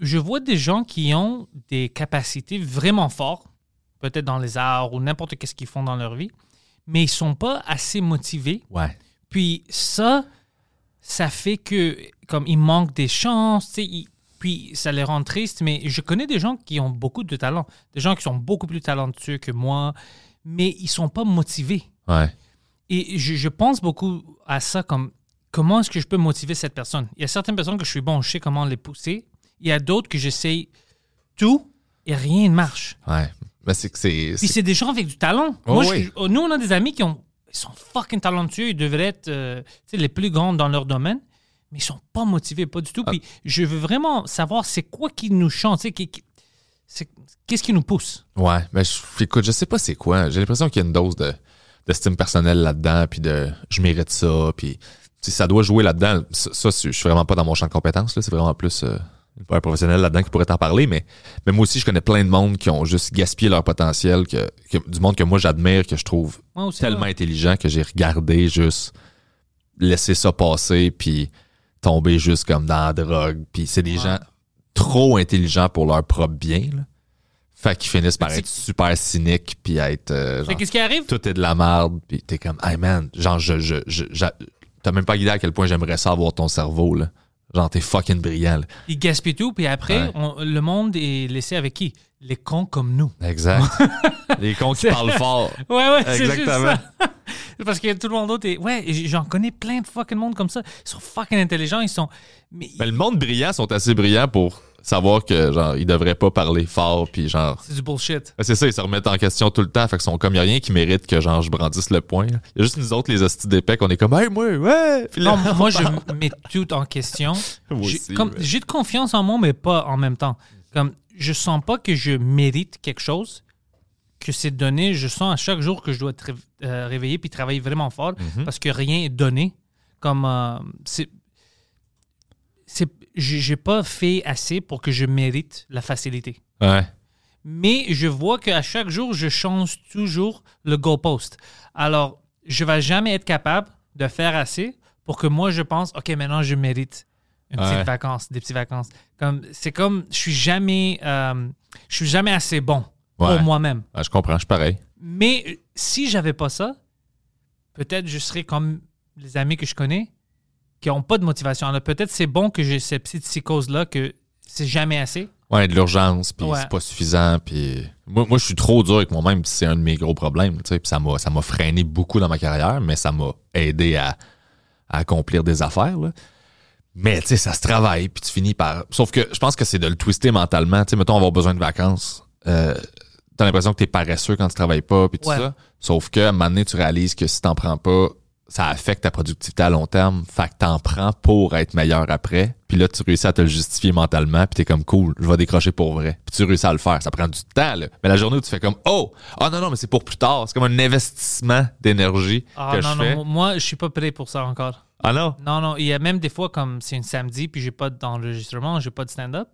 Je vois des gens qui ont des capacités vraiment fortes, peut-être dans les arts ou n'importe qu'est-ce qu'ils font dans leur vie, mais ils sont pas assez motivés. Ouais. Puis ça, ça fait que, comme il manque des chances, ils- puis ça les rend tristes. Mais je connais des gens qui ont beaucoup de talent, des gens qui sont beaucoup plus talentueux que moi, mais ils sont pas motivés. Ouais. Et je, je pense beaucoup à ça comme comment est-ce que je peux motiver cette personne? Il y a certaines personnes que je suis bon, je sais comment les pousser. Il y a d'autres que j'essaye tout et rien ne marche. Ouais. Mais c'est que c'est. Puis c'est- des gens avec du talent. Oh Moi, oui. nous, on a des amis qui ont, ils sont fucking talentueux. Ils devraient être euh, les plus grands dans leur domaine, mais ils sont pas motivés, pas du tout. Ah. Puis je veux vraiment savoir c'est quoi qui nous chante, qui- qui- qu'est-ce qui nous pousse? Ouais, mais je, écoute, je sais pas c'est quoi. J'ai l'impression qu'il y a une dose de d'estime personnelle là-dedans, puis de je mérite ça, puis si ça doit jouer là-dedans. Ça, ça, je suis vraiment pas dans mon champ de compétences. là. C'est vraiment plus euh, un professionnel là-dedans qui pourrait t'en parler. Mais, mais moi aussi, je connais plein de monde qui ont juste gaspillé leur potentiel, que, que- du monde que moi j'admire, que je trouve tellement intelligent que j'ai regardé juste laisser ça passer, puis tomber juste comme dans la drogue. Puis c'est des Ouais. gens trop intelligents pour leur propre bien. Là. Fait qu'ils finissent par être super cyniques, puis être euh, genre, qu'est-ce qui arrive? tout est de la merde, puis t'es comme, hey man, genre, je, je, t'as même pas idée à quel point j'aimerais ça avoir ton cerveau, là. Genre, t'es fucking brillant, là. Ils gaspillent tout, puis après, Ouais. on- le monde est laissé avec qui? Les cons comme nous. Exact. Les cons qui parlent fort. Ouais, ouais, c'est juste Exactement. ça. Parce que tout le monde d'autre est. Ouais, j- j'en connais plein de fucking monde comme ça. Ils sont fucking intelligents, ils sont. Mais Mais le monde brillant sont assez brillants pour savoir que, genre, ils devraient pas parler fort, puis genre, c'est du bullshit. Ben, C'est ça, ils se remettent en question tout le temps. Fait qu'ils sont comme, y a rien qui mérite que genre je brandisse le point. Il y a juste nous autres, les hosties d'épais, qu'on est comme, hey, moi, ouais! Là, Non, moi, je mets tout en question. J'ai ouais. de confiance en moi, mais pas en même temps. Comme, je sens pas que je mérite quelque chose, que c'est donné. Je sens à chaque jour que je dois être euh, réveiller puis travailler vraiment fort Mhm. parce que rien est donné. Comme, euh, c'est. J'ai pas fait assez pour que je mérite la facilité. Ouais. mais je vois qu'à chaque jour, je change toujours le goalpost. Alors, je vais jamais être capable de faire assez pour que moi, je pense, OK, maintenant, je mérite une petite vacance, des petites vacances. Comme, c'est comme, je suis jamais, euh, je suis jamais assez bon Ouais. pour moi-même. Ouais, je comprends, je suis pareil. Mais euh, si j'avais pas ça, peut-être je serais comme les amis que je connais qui ont pas de motivation. Alors, peut-être c'est bon que j'ai cette petite psychose-là que c'est jamais assez. Ouais, de l'urgence, puis Ouais. c'est pas suffisant, puis moi, moi je suis trop dur avec moi-même, puis c'est un de mes gros problèmes, tu sais, puis ça m'a ça m'a freiné beaucoup dans ma carrière, mais ça m'a aidé à, à accomplir des affaires, là. Mais tu sais, ça se travaille, puis tu finis par sauf que je pense que c'est de le twister mentalement, tu sais, mettons avoir besoin de vacances. Euh, T'as l'impression que t'es paresseux quand tu travailles pas, puis tout Ouais. ça. Sauf que, à un moment donné, tu réalises que si t'en prends pas, ça affecte ta productivité à long terme. Fait que t'en prends pour être meilleur après. Puis là, tu réussis à te le justifier mentalement. Puis t'es comme cool, je vais décrocher pour vrai. Puis tu réussis à le faire. Ça prend du temps, là. Mais la journée où tu fais comme oh, ah non, non, mais c'est pour plus tard. C'est comme un investissement d'énergie Ah que non, je fais. non, moi, je suis pas prêt pour ça encore. Ah non? Non, non, il y a même des fois comme c'est un samedi puis j'ai pas d'enregistrement, j'ai pas de stand-up.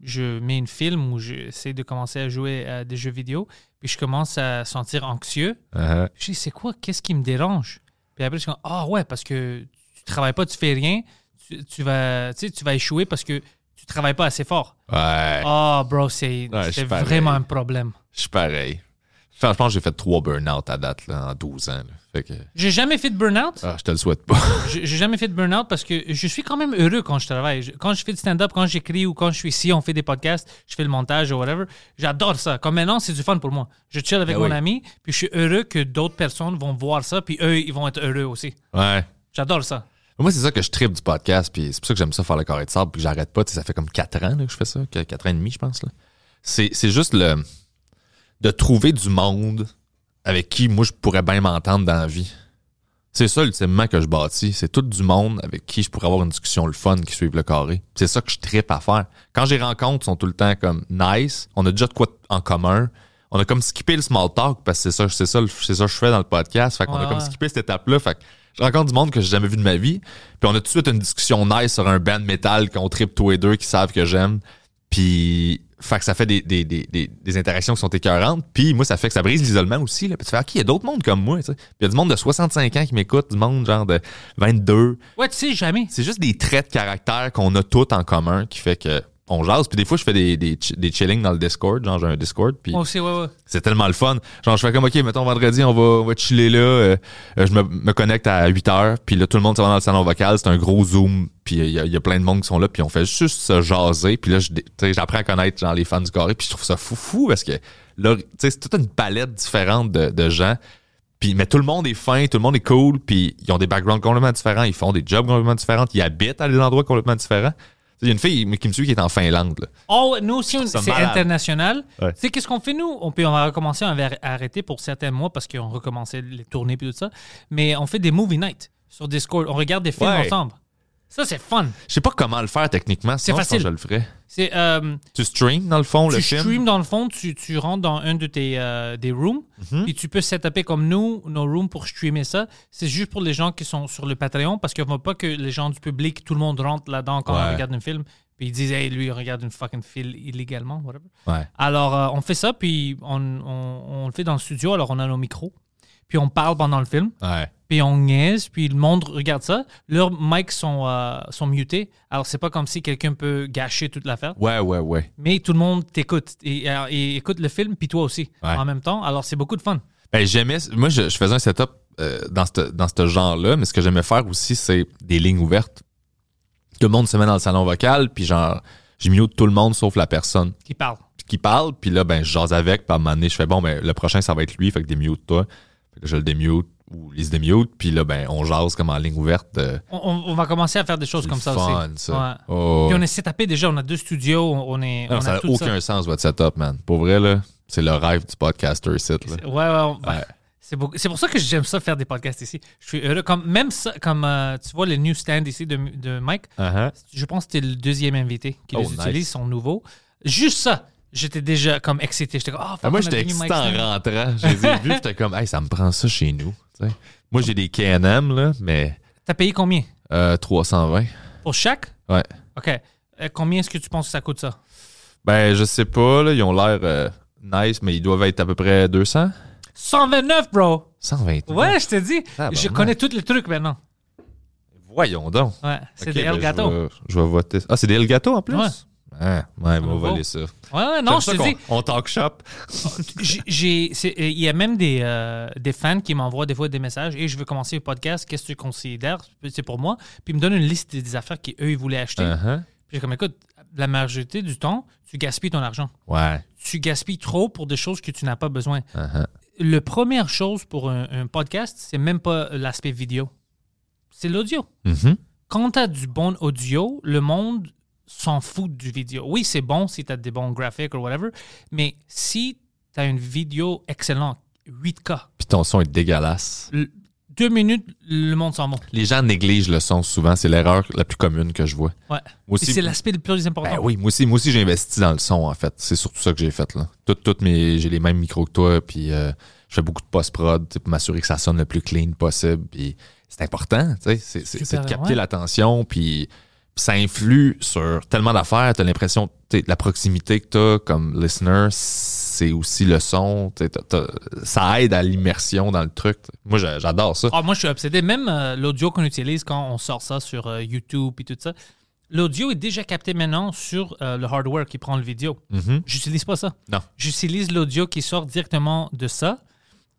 Je mets une film où j'essaie de commencer à jouer à des jeux vidéo, puis je commence à sentir anxieux. Uh-huh. Je dis, c'est quoi? Qu'est-ce qui me dérange? Puis après, je suis comme, ah ouais, parce que tu travailles pas, tu fais rien, tu, tu vas, tu sais, tu vas échouer parce que tu travailles pas assez fort. Ouais. Ah, bro, c'est Ouais, vraiment un problème. Je suis pareil. Enfin, je pense que j'ai fait trois burn-out à date, là, en 12 ans. là. Fait que, J'ai jamais fait de burn-out. ah, je te le souhaite pas. J'ai jamais fait de burn-out parce que je suis quand même heureux quand je travaille. Quand je fais du stand-up, quand j'écris ou quand je suis ici, on fait des podcasts, je fais le montage ou whatever. J'adore ça. Comme maintenant, c'est du fun pour moi. Je chill avec Ben mon oui. ami, puis je suis heureux que d'autres personnes vont voir ça, puis eux, ils vont être heureux aussi. ouais. J'adore ça. Moi, c'est ça que je tripe du podcast, puis c'est pour ça que j'aime ça faire le carré de sable, puis que j'arrête pas. Ça fait comme 4 ans là, que je fais ça, que 4 ans et demi, je pense. c'est juste le de trouver du monde avec qui moi je pourrais bien m'entendre dans la vie. C'est ça ultimement que je bâtis. C'est tout du monde avec qui je pourrais avoir une discussion le fun qui suive le carré. C'est ça que je tripe à faire. Quand j'ai rencontre, ils sont tout le temps comme nice. On a déjà de quoi en commun. On a comme skippé le small talk parce que c'est ça, c'est ça, c'est ça que je fais dans le podcast. Fait qu'on a comme skippé cette étape-là. Fait que je rencontre du monde que j'ai jamais vu de ma vie. Puis on a tout de suite une discussion nice sur un band metal qu'on tripe tous les deux qui savent que j'aime. Puis, fait que ça fait des, des, des, des, des interactions qui sont écœurantes. Puis, moi, ça fait que ça brise l'isolement aussi. Là. Puis tu fais, OK, il y a d'autres mondes comme moi. tu sais. Puis il y a du monde de 65 ans qui m'écoute, du monde genre de 22. Ouais, tu sais, jamais. C'est juste des traits de caractère qu'on a tous en commun qui fait que on jase. Puis des fois, je fais des, des, ch- des chillings dans le Discord. Genre, j'ai un Discord. Puis ouais, ouais. c'est tellement le fun. Genre, je fais comme, OK, mettons, vendredi, on va, on va chiller là. euh, euh, je me, me connecte à 8 heures. Puis là, tout le monde s'en va dans le salon vocal. C'est un gros Zoom. Puis il y, a- il y a plein de monde qui sont là. Puis on fait juste se jaser. Puis là, j'apprends à connaître genre, les fans du carré. Puis je trouve ça fou fou parce que là, tu sais, c'est toute une palette différente de, de gens. Puis, mais tout le monde est fin, tout le monde est cool, puis ils ont des backgrounds complètement différents, ils font des jobs complètement différents, ils habitent à des endroits complètement différents. Il y a une fille qui me suit qui est en Finlande. Là. Oh, nous aussi, c'est international. Ouais. Tu sais, qu'est-ce qu'on fait, nous? On, peut, on va recommencer, on va arrêter pour certains mois parce qu'on recommençait les tournées et tout ça. Mais on fait des movie nights sur Discord. On regarde des films Ouais. ensemble. Ça, c'est fun. Je sais pas comment le faire techniquement, je pense facile. que je le ferais. C'est, euh, Tu stream dans le fond le tu film? streams dans le fond, tu, tu rentres dans un de tes euh, des rooms, Mhm. puis tu peux setuper comme nous, nos rooms pour streamer ça. C'est juste pour les gens qui sont sur le Patreon parce qu'on ne veut pas que les gens du public, tout le monde rentre là-dedans quand Ouais. on regarde un film, puis ils disent, hey, lui, il regarde une fucking film illégalement, whatever. Ouais. Alors, euh, on fait ça, puis on, on- on le fait dans le studio, alors on a nos micros, puis on parle pendant le film, Ouais. puis on niaise, puis le monde regarde ça. Leurs mics sont, euh, sont mutés, alors c'est pas comme si quelqu'un peut gâcher toute l'affaire Ouais, ouais, ouais. mais tout le monde t'écoute et, euh, et écoute le film, puis toi aussi, Ouais. en même temps. Alors, c'est beaucoup de fun. Ben, j'aimais. Moi, je, je faisais un setup euh, dans ce dans genre-là, mais ce que j'aimais faire aussi, c'est des lignes ouvertes. Tout le monde se met dans le salon vocal, puis genre, j'ai mute tout le monde sauf la personne Qui parle. qui parle, puis là, ben, je jase avec, puis à un moment donné, je fais bon, ben, le prochain, ça va être lui, fait que démute toi. Je le démute ou les démute, puis là, ben, on jase comme en ligne ouverte. euh, On, on- va commencer à faire des choses comme ça fun, aussi. ça. Ouais. Oh, Puis on est setupé déjà, on a deux studios, on est. Non, on ça n'a aucun sens, votre setup, man. Pour vrai, là, c'est le rêve du podcaster ici, là. Ouais, ouais. on- Ouais. C'est pour ça que j'aime ça faire des podcasts ici. Je suis heureux. Comme, même ça, comme euh, tu vois le newsstand ici de, de Mike, Uh-huh. je pense que tu es le deuxième invité qui Oh, les nice. utilise, sont nouveaux. Juste ça, j'étais déjà comme excité. J'étais comme, oh, fuck, Ah, moi, j'étais excité en rentrant. Je les ai vus, j'étais comme, hey, ça me prend ça chez nous. Moi, j'ai des KM, là, mais T'as payé combien? Euh, 320. Pour chaque? Ouais. OK. Euh, combien est-ce que tu penses que ça coûte ça? Ben, je sais pas, là, ils ont l'air euh, nice, mais ils doivent être à peu près 200. 129, bro 120. Ouais, je te dis. Ah, je ben, connais tous les trucs maintenant. Voyons donc. Ouais, c'est des ben, El Gato. Je vais, je vais voter. Ah, c'est des El Gato en plus? Ouais. Ah, ouais, on va voler ça. Ouais, ouais, non, je te dis. On talk shop. Il y a même des, euh, des fans qui m'envoient des fois des messages et je veux commencer le podcast, qu'est-ce que tu considères? C'est pour moi. Puis ils me donnent une liste des affaires qu'eux, ils voulaient acheter. Uh-huh. Puis j'ai comme, écoute, la majorité du temps, tu gaspilles ton argent. Ouais. Tu gaspilles trop pour des choses que tu n'as pas besoin. Uh-huh. La première chose pour un, un podcast, c'est même pas l'aspect vidéo. C'est l'audio. Mhm. quand tu as du bon audio, le monde s'en fout du vidéo. Oui, c'est bon si tu as des bons graphiques ou whatever, mais si tu as une vidéo excellente, 8K, Puis ton son est dégueulasse. deux minutes, le monde s'en va. Les gens négligent le son souvent. C'est l'erreur la plus commune que je vois. Ouais. C'est l'aspect le plus important. Ben oui, moi aussi, moi aussi j'ai investi dans le son en fait. C'est surtout ça que j'ai fait là. Tout, toutes mes, j'ai les mêmes micros que toi, puis euh, je fais beaucoup de post prod pour m'assurer que ça sonne le plus clean possible. Puis c'est important, tu sais, c'est, de capter ouais. l'attention, puis ça influe sur tellement d'affaires. T'as l'impression, la proximité que t'as comme listener, c'est aussi le son. t'as- t'as- ça aide à l'immersion dans le truc. Moi, j'a- j'adore ça. Ah, moi, je suis obsédé. Même euh, l'audio qu'on utilise quand on sort ça sur euh, YouTube et tout ça, l'audio est déjà capté maintenant sur euh, le hardware qui prend le vidéo. Mhm. J'utilise pas ça. Non. J'utilise l'audio qui sort directement de ça,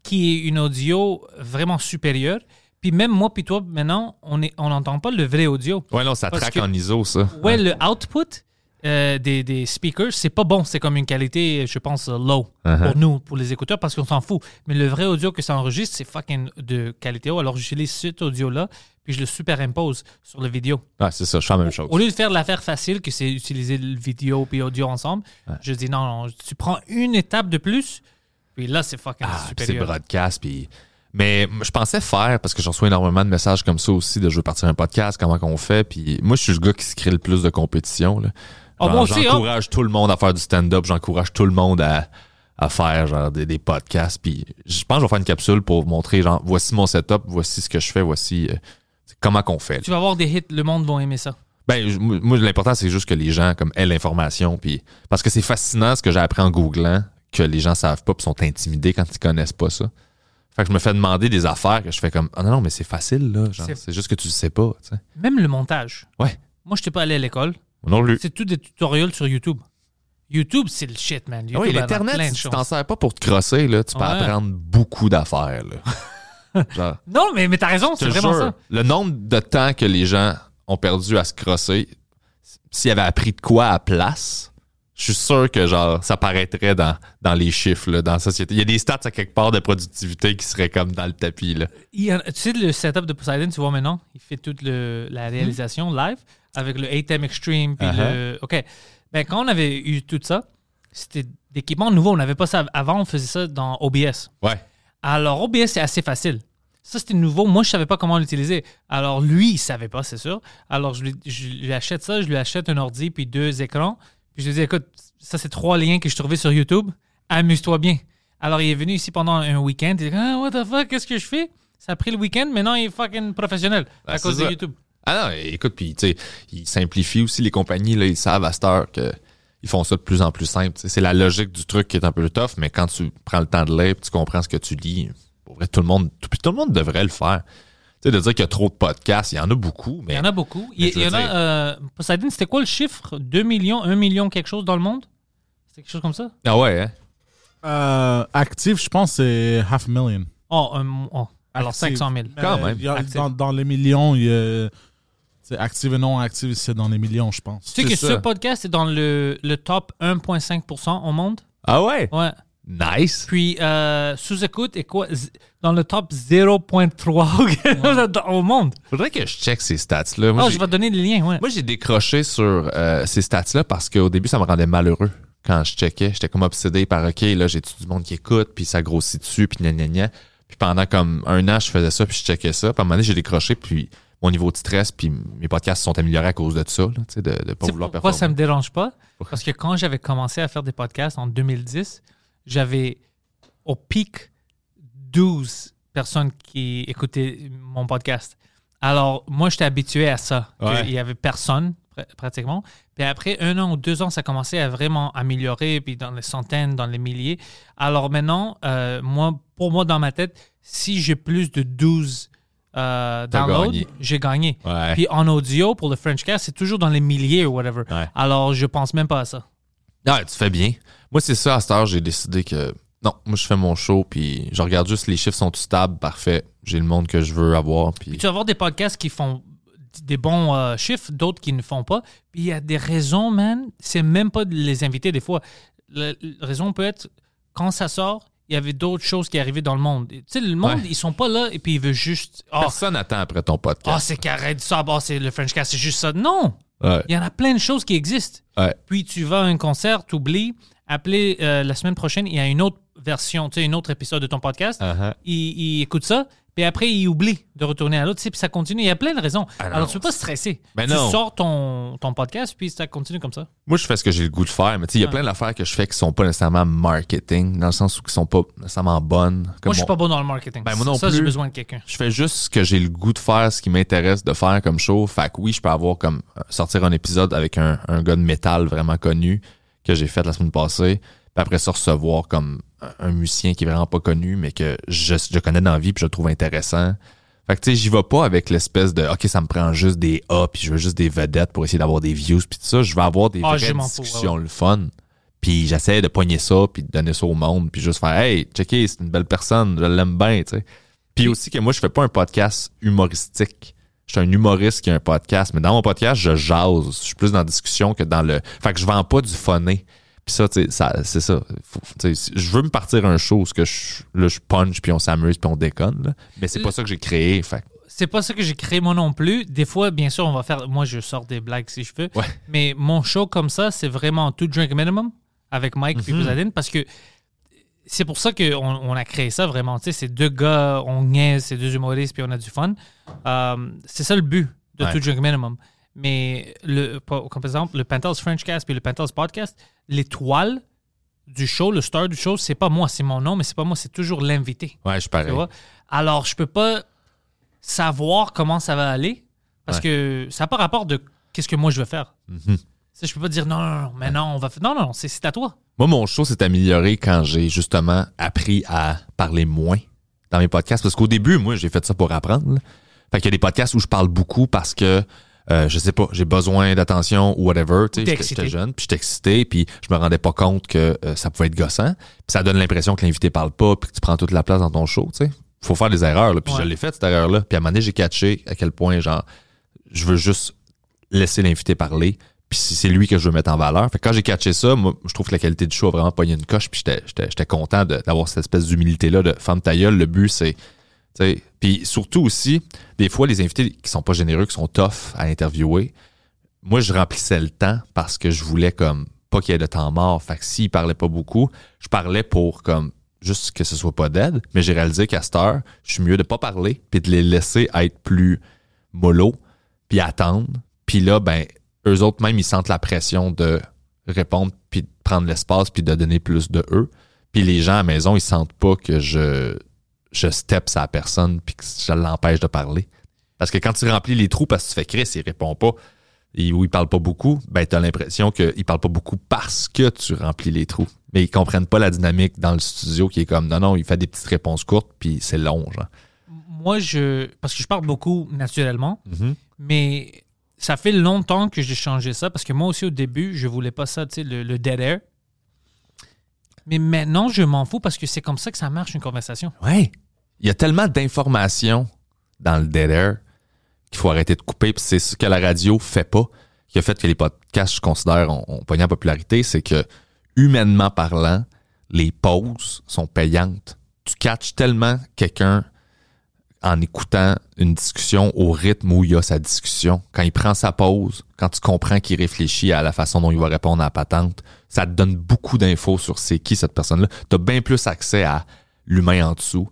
qui est une audio vraiment supérieure. Puis même moi puis toi, maintenant, on est- on n'entend pas le vrai audio. Ouais, non, ça Parce traque que- en ISO, ça. Ouais, le output euh, des, des speakers, c'est pas bon. C'est comme une qualité, je pense, low Uh-huh. pour nous, pour les écouteurs, parce qu'on s'en fout. Mais le vrai audio que ça enregistre, c'est fucking de qualité haut. Alors j'utilise cet audio-là, puis je le superimpose sur le vidéo. Ouais, c'est ça, je fais la même chose. Au lieu de faire l'affaire facile, que c'est utiliser le vidéo puis audio ensemble, je dis non, non, tu prends une étape de plus, puis là, c'est fucking Ah, puis c'est supérieur. broadcast, puis... Mais je pensais faire, parce que je reçois énormément de messages comme ça aussi, de je veux partir un podcast, comment qu'on fait, puis moi, je suis le gars qui se crée le plus de compétition, là. Ah, hein. J'encourage tout le monde à faire du stand-up, j'encourage tout le monde à, à faire genre des, des podcasts, puis je pense que je vais faire une capsule pour vous montrer, genre, voici mon setup, voici ce que je fais, voici euh, comment qu'on fait. là. Tu vas avoir des hits, le monde va aimer ça. Ben, moi, l'important, c'est juste que les gens, comme, aient l'information. Puis, parce que c'est fascinant ce que j'ai appris en googlant, que les gens savent pas, puis sont intimidés quand ils connaissent pas ça. Fait que je me fais demander des affaires que je fais comme, ah non, non, mais c'est facile, là. C'est- juste que tu le sais pas. Même le montage. Ouais. Moi, je n'étais pas allé à l'école. Non plus. C'est tout des tutoriels sur YouTube. YouTube, c'est le shit, man. Ah oui, YouTube a l'Internet, tu t'en sers pas pour te crosser, là, tu peux Ouais. apprendre beaucoup d'affaires, là. Genre, Non, mais, mais t'as raison, c'est vraiment jure, ça. le nombre de temps que les gens ont perdu à se crosser, s'ils avaient appris de quoi à place, je suis sûr que genre ça paraîtrait dans, dans les chiffres là, dans la société. Il y a des stats à quelque part de productivité qui seraient comme dans le tapis. Là. Il y en- tu sais, le setup de Poseidon, tu vois maintenant, il fait toute le- la réalisation live avec le ATEM Extreme. Puis Uh-huh. le, OK. Ben, quand on avait eu tout ça, c'était d'équipement nouveau. On n'avait pas ça. Avant, on faisait ça dans OBS. Ouais. Alors, OBS, c'est assez facile. Ça, c'était nouveau. Moi, je savais pas comment l'utiliser. Alors, lui, il savait pas, c'est sûr. Alors, je lui, je lui achète ça, je lui achète un ordi puis deux écrans. Puis je lui dis, écoute, ça, c'est trois liens que je trouvais sur YouTube. Amuse-toi bien. Alors, il est venu ici pendant un week-end. Il dit, ah, what the fuck, qu'est-ce que je fais? Ça a pris le week-end, maintenant, il est fucking professionnel à Ben, cause de ça. YouTube. Ah non, écoute, puis tu sais, ils simplifient aussi les compagnies, là, ils savent à cette heure que ils font ça de plus en plus simple. C'est la logique du truc qui est un peu tough, mais quand tu prends le temps de lire, tu comprends ce que tu lis, pour vrai, tout le monde, tout le monde devrait le faire. Tu sais, de dire qu'il y a trop de podcasts, il y en a beaucoup, mais Il y en a beaucoup. Il, y en a. Euh, Poseidon, c'était quoi le chiffre? 2 millions, 1 million, quelque chose dans le monde? C'était quelque chose comme ça? Ah ouais, hein? Euh, actif, je pense, c'est half a million. Oh, un- oh. alors Active. 500 000. Quand Euh, même. a- dans, dans les millions, il y a. C'est active et non active, c'est dans les millions, je pense. Tu sais que ce podcast est dans le, le top 1,5% au monde? Ah ouais? Ouais. Nice. Puis, euh, sous-écoute est quoi Dans le top 0,3 au monde. Faudrait que je check ces stats-là. Moi, Oh, j'ai- je vais te donner les liens, ouais. Moi, j'ai décroché sur euh, ces stats-là parce qu'au début, ça me rendait malheureux quand je checkais. J'étais comme obsédé par OK, là, j'ai tout du monde qui écoute, puis ça grossit dessus, puis gna gna gna. Puis pendant comme un an, je faisais ça, puis je checkais ça. Puis à un moment donné, j'ai décroché, puis mon niveau de stress, puis mes podcasts se sont améliorés à cause de ça, là, de, de pas vouloir pourquoi performer. ça me dérange pas? Parce que quand j'avais commencé à faire des podcasts en 2010, j'avais au pic 12 personnes qui écoutaient mon podcast. Alors, moi, j'étais habitué à ça. Ouais. Il y avait personne, pr- pratiquement. Puis après un an ou deux ans, ça commençait à vraiment améliorer, puis dans les centaines, dans les milliers. Alors maintenant, euh, moi, pour moi, dans ma tête, si j'ai plus de 12 euh, downloads, j'ai gagné. Ouais. Puis en audio, pour le Frenchcast, c'est toujours dans les milliers ou whatever. Ouais. Alors, je pense même pas à ça. Ah, tu fais bien. Moi, c'est ça, à cette heure, j'ai décidé que non, moi, je fais mon show, puis je regarde juste les chiffres sont stables, parfait. J'ai le monde que je veux avoir, puis Puis tu vas avoir des podcasts qui font des bons euh, chiffres, d'autres qui ne font pas. Puis il y a des raisons, man. C'est même pas de les inviter des fois. La, la raison peut être, quand ça sort, il y avait d'autres choses qui arrivaient dans le monde. Tu sais, le monde, Ouais. ils sont pas là et puis ils veulent juste. Ah, personne n'attend après ton ah, podcast. c'est carré de ça. Ah, c'est le Frenchcast, c'est juste ça. Non! Ouais. Il y en a plein de choses qui existent. Ouais. Puis tu vas à un concert, tu oublies. Appelez euh, la semaine prochaine, il y a une autre version, tu sais, un autre épisode de ton podcast. Uh-huh. il, il écoute ça, puis après, il oublie de retourner à l'autre, tu sais, puis ça continue. Il y a plein de raisons. Ah Alors, tu peux pas stresser. Ben tu non. sors ton, ton podcast, puis ça continue comme ça. Moi, je fais ce que j'ai le goût de faire, mais tu sais, il y a Ouais. plein d'affaires que je fais qui sont pas nécessairement marketing, dans le sens où qui sont pas nécessairement bonnes. Comme moi, je suis mon- pas bon dans le marketing. Ben, moi non ça, j'ai besoin de quelqu'un. Je fais juste ce que j'ai le goût de faire, ce qui m'intéresse de faire comme show. Fait que oui, je peux avoir comme euh, sortir un épisode avec un, un gars de métal vraiment connu que j'ai fait la semaine passée. Puis après ça, recevoir comme un, musicien qui est vraiment pas connu, mais que je, je connais dans la vie puis je le trouve intéressant. Fait que tu sais, j'y vais pas avec l'espèce de OK, ça me prend juste des A puis je veux juste des vedettes pour essayer d'avoir des views puis tout ça. Je veux avoir des Ah, vraies fous, discussions le fun. Puis j'essaie de pogner ça puis de donner ça au monde puis juste faire hey, checker, c'est une belle personne, je l'aime bien, tu sais. Puis aussi que moi je fais pas un podcast humoristique. Je suis un humoriste qui a un podcast, mais dans mon podcast, je jase. Je suis plus dans la discussion que dans le. Fait que je vends pas du phoné. Puis ça, c'est ça. Faut- je veux me partir un show où que je, là, je punch, puis on s'amuse, puis on déconne. là. Mais c'est pas ça que j'ai créé. Fait C'est pas ça que j'ai créé moi non plus. Des fois, bien sûr, on va faire. Moi, je sors des blagues si je veux. Ouais. Mais mon show comme ça, c'est vraiment tout drink minimum avec Mike Mhm. puis Pouzadine parce que c'est pour ça qu'on on a créé ça vraiment. Tu sais, c'est deux gars, on niaise, c'est deux humoristes puis on a du fun. Euh, c'est ça le but de Ouais. tout drink minimum. Mais le, comme par exemple, le Penthouse Frenchcast puis le Penthouse Podcast, l'étoile du show, le star du show, c'est pas moi, c'est mon nom, mais c'est pas moi, c'est toujours l'invité. Ouais, je pareil. Alors, je peux pas savoir comment ça va aller parce Ouais. que ça n'a pas rapport de qu'est-ce que moi je veux faire. Sais, je peux pas dire non, non, non, mais non, on va faire. Non, non, non, c'est c'est à toi. Moi, mon show s'est amélioré quand j'ai justement appris à parler moins dans mes podcasts. Parce qu'au début, moi, j'ai fait ça pour apprendre. là. Fait qu'il y a des podcasts où je parle beaucoup parce que, euh, je sais pas, j'ai besoin d'attention ou whatever. Tu sais, T'es j'étais- jeune, puis j'étais excité, puis je me rendais pas compte que euh, ça pouvait être gossant. Puis ça donne l'impression que l'invité parle pas, puis que tu prends toute la place dans ton show, tu sais. Faut faire des erreurs, là. Puis Ouais. je l'ai fait, cette erreur-là. Puis à un moment donné, j'ai catché à quel point, genre, je veux juste laisser l'invité parler. Puis si c'est lui que je veux mettre en valeur. Fait que quand j'ai catché ça, moi, je trouve que la qualité du show a vraiment pogné une coche. Puis j'étais- content d'avoir cette espèce d'humilité-là de femme ta gueule. Le but, c'est. Puis surtout aussi, des fois, les invités qui sont pas généreux, qui sont tough à interviewer, moi, je remplissais le temps parce que je voulais comme pas qu'il y ait de temps mort. Fait que s'ils parlaient pas beaucoup, je parlais pour comme juste que ce soit pas d'aide. Mais j'ai réalisé qu'à cette heure, je suis mieux de pas parler puis de les laisser être plus mollo puis attendre. Puis là, ben, eux autres même, ils sentent la pression de répondre puis de prendre l'espace puis de donner plus de eux. Puis les gens à la maison, ils sentent pas que je, je step sa personne puis que je l'empêche de parler. Parce que quand tu remplis les trous parce que tu fais Chris, il répond pas ou il parle pas beaucoup, ben t'as l'impression qu'il parle pas beaucoup parce que tu remplis les trous. Mais ils comprennent pas la dynamique dans le studio qui est comme non, non, il fait des petites réponses courtes puis c'est long, genre. Moi, je. Parce que je parle beaucoup naturellement, Mhm. mais ça fait longtemps que j'ai changé ça parce que moi aussi, au début, je voulais pas ça, tu sais, le, le dead air. Mais maintenant, je m'en fous parce que c'est comme ça que ça marche une conversation. Ouais. Il y a tellement d'informations dans le dead air qu'il faut arrêter de couper. C'est ce que la radio fait pas, qui a fait que les podcasts, je considère, ont, ont pogné en popularité, c'est que, humainement parlant, les pauses sont payantes. Tu catches tellement quelqu'un en écoutant une discussion au rythme où il y a sa discussion. Quand il prend sa pause, quand tu comprends qu'il réfléchit à la façon dont il va répondre à la patente, ça te donne beaucoup d'infos sur c'est qui cette personne-là. Tu as bien plus accès à l'humain en dessous,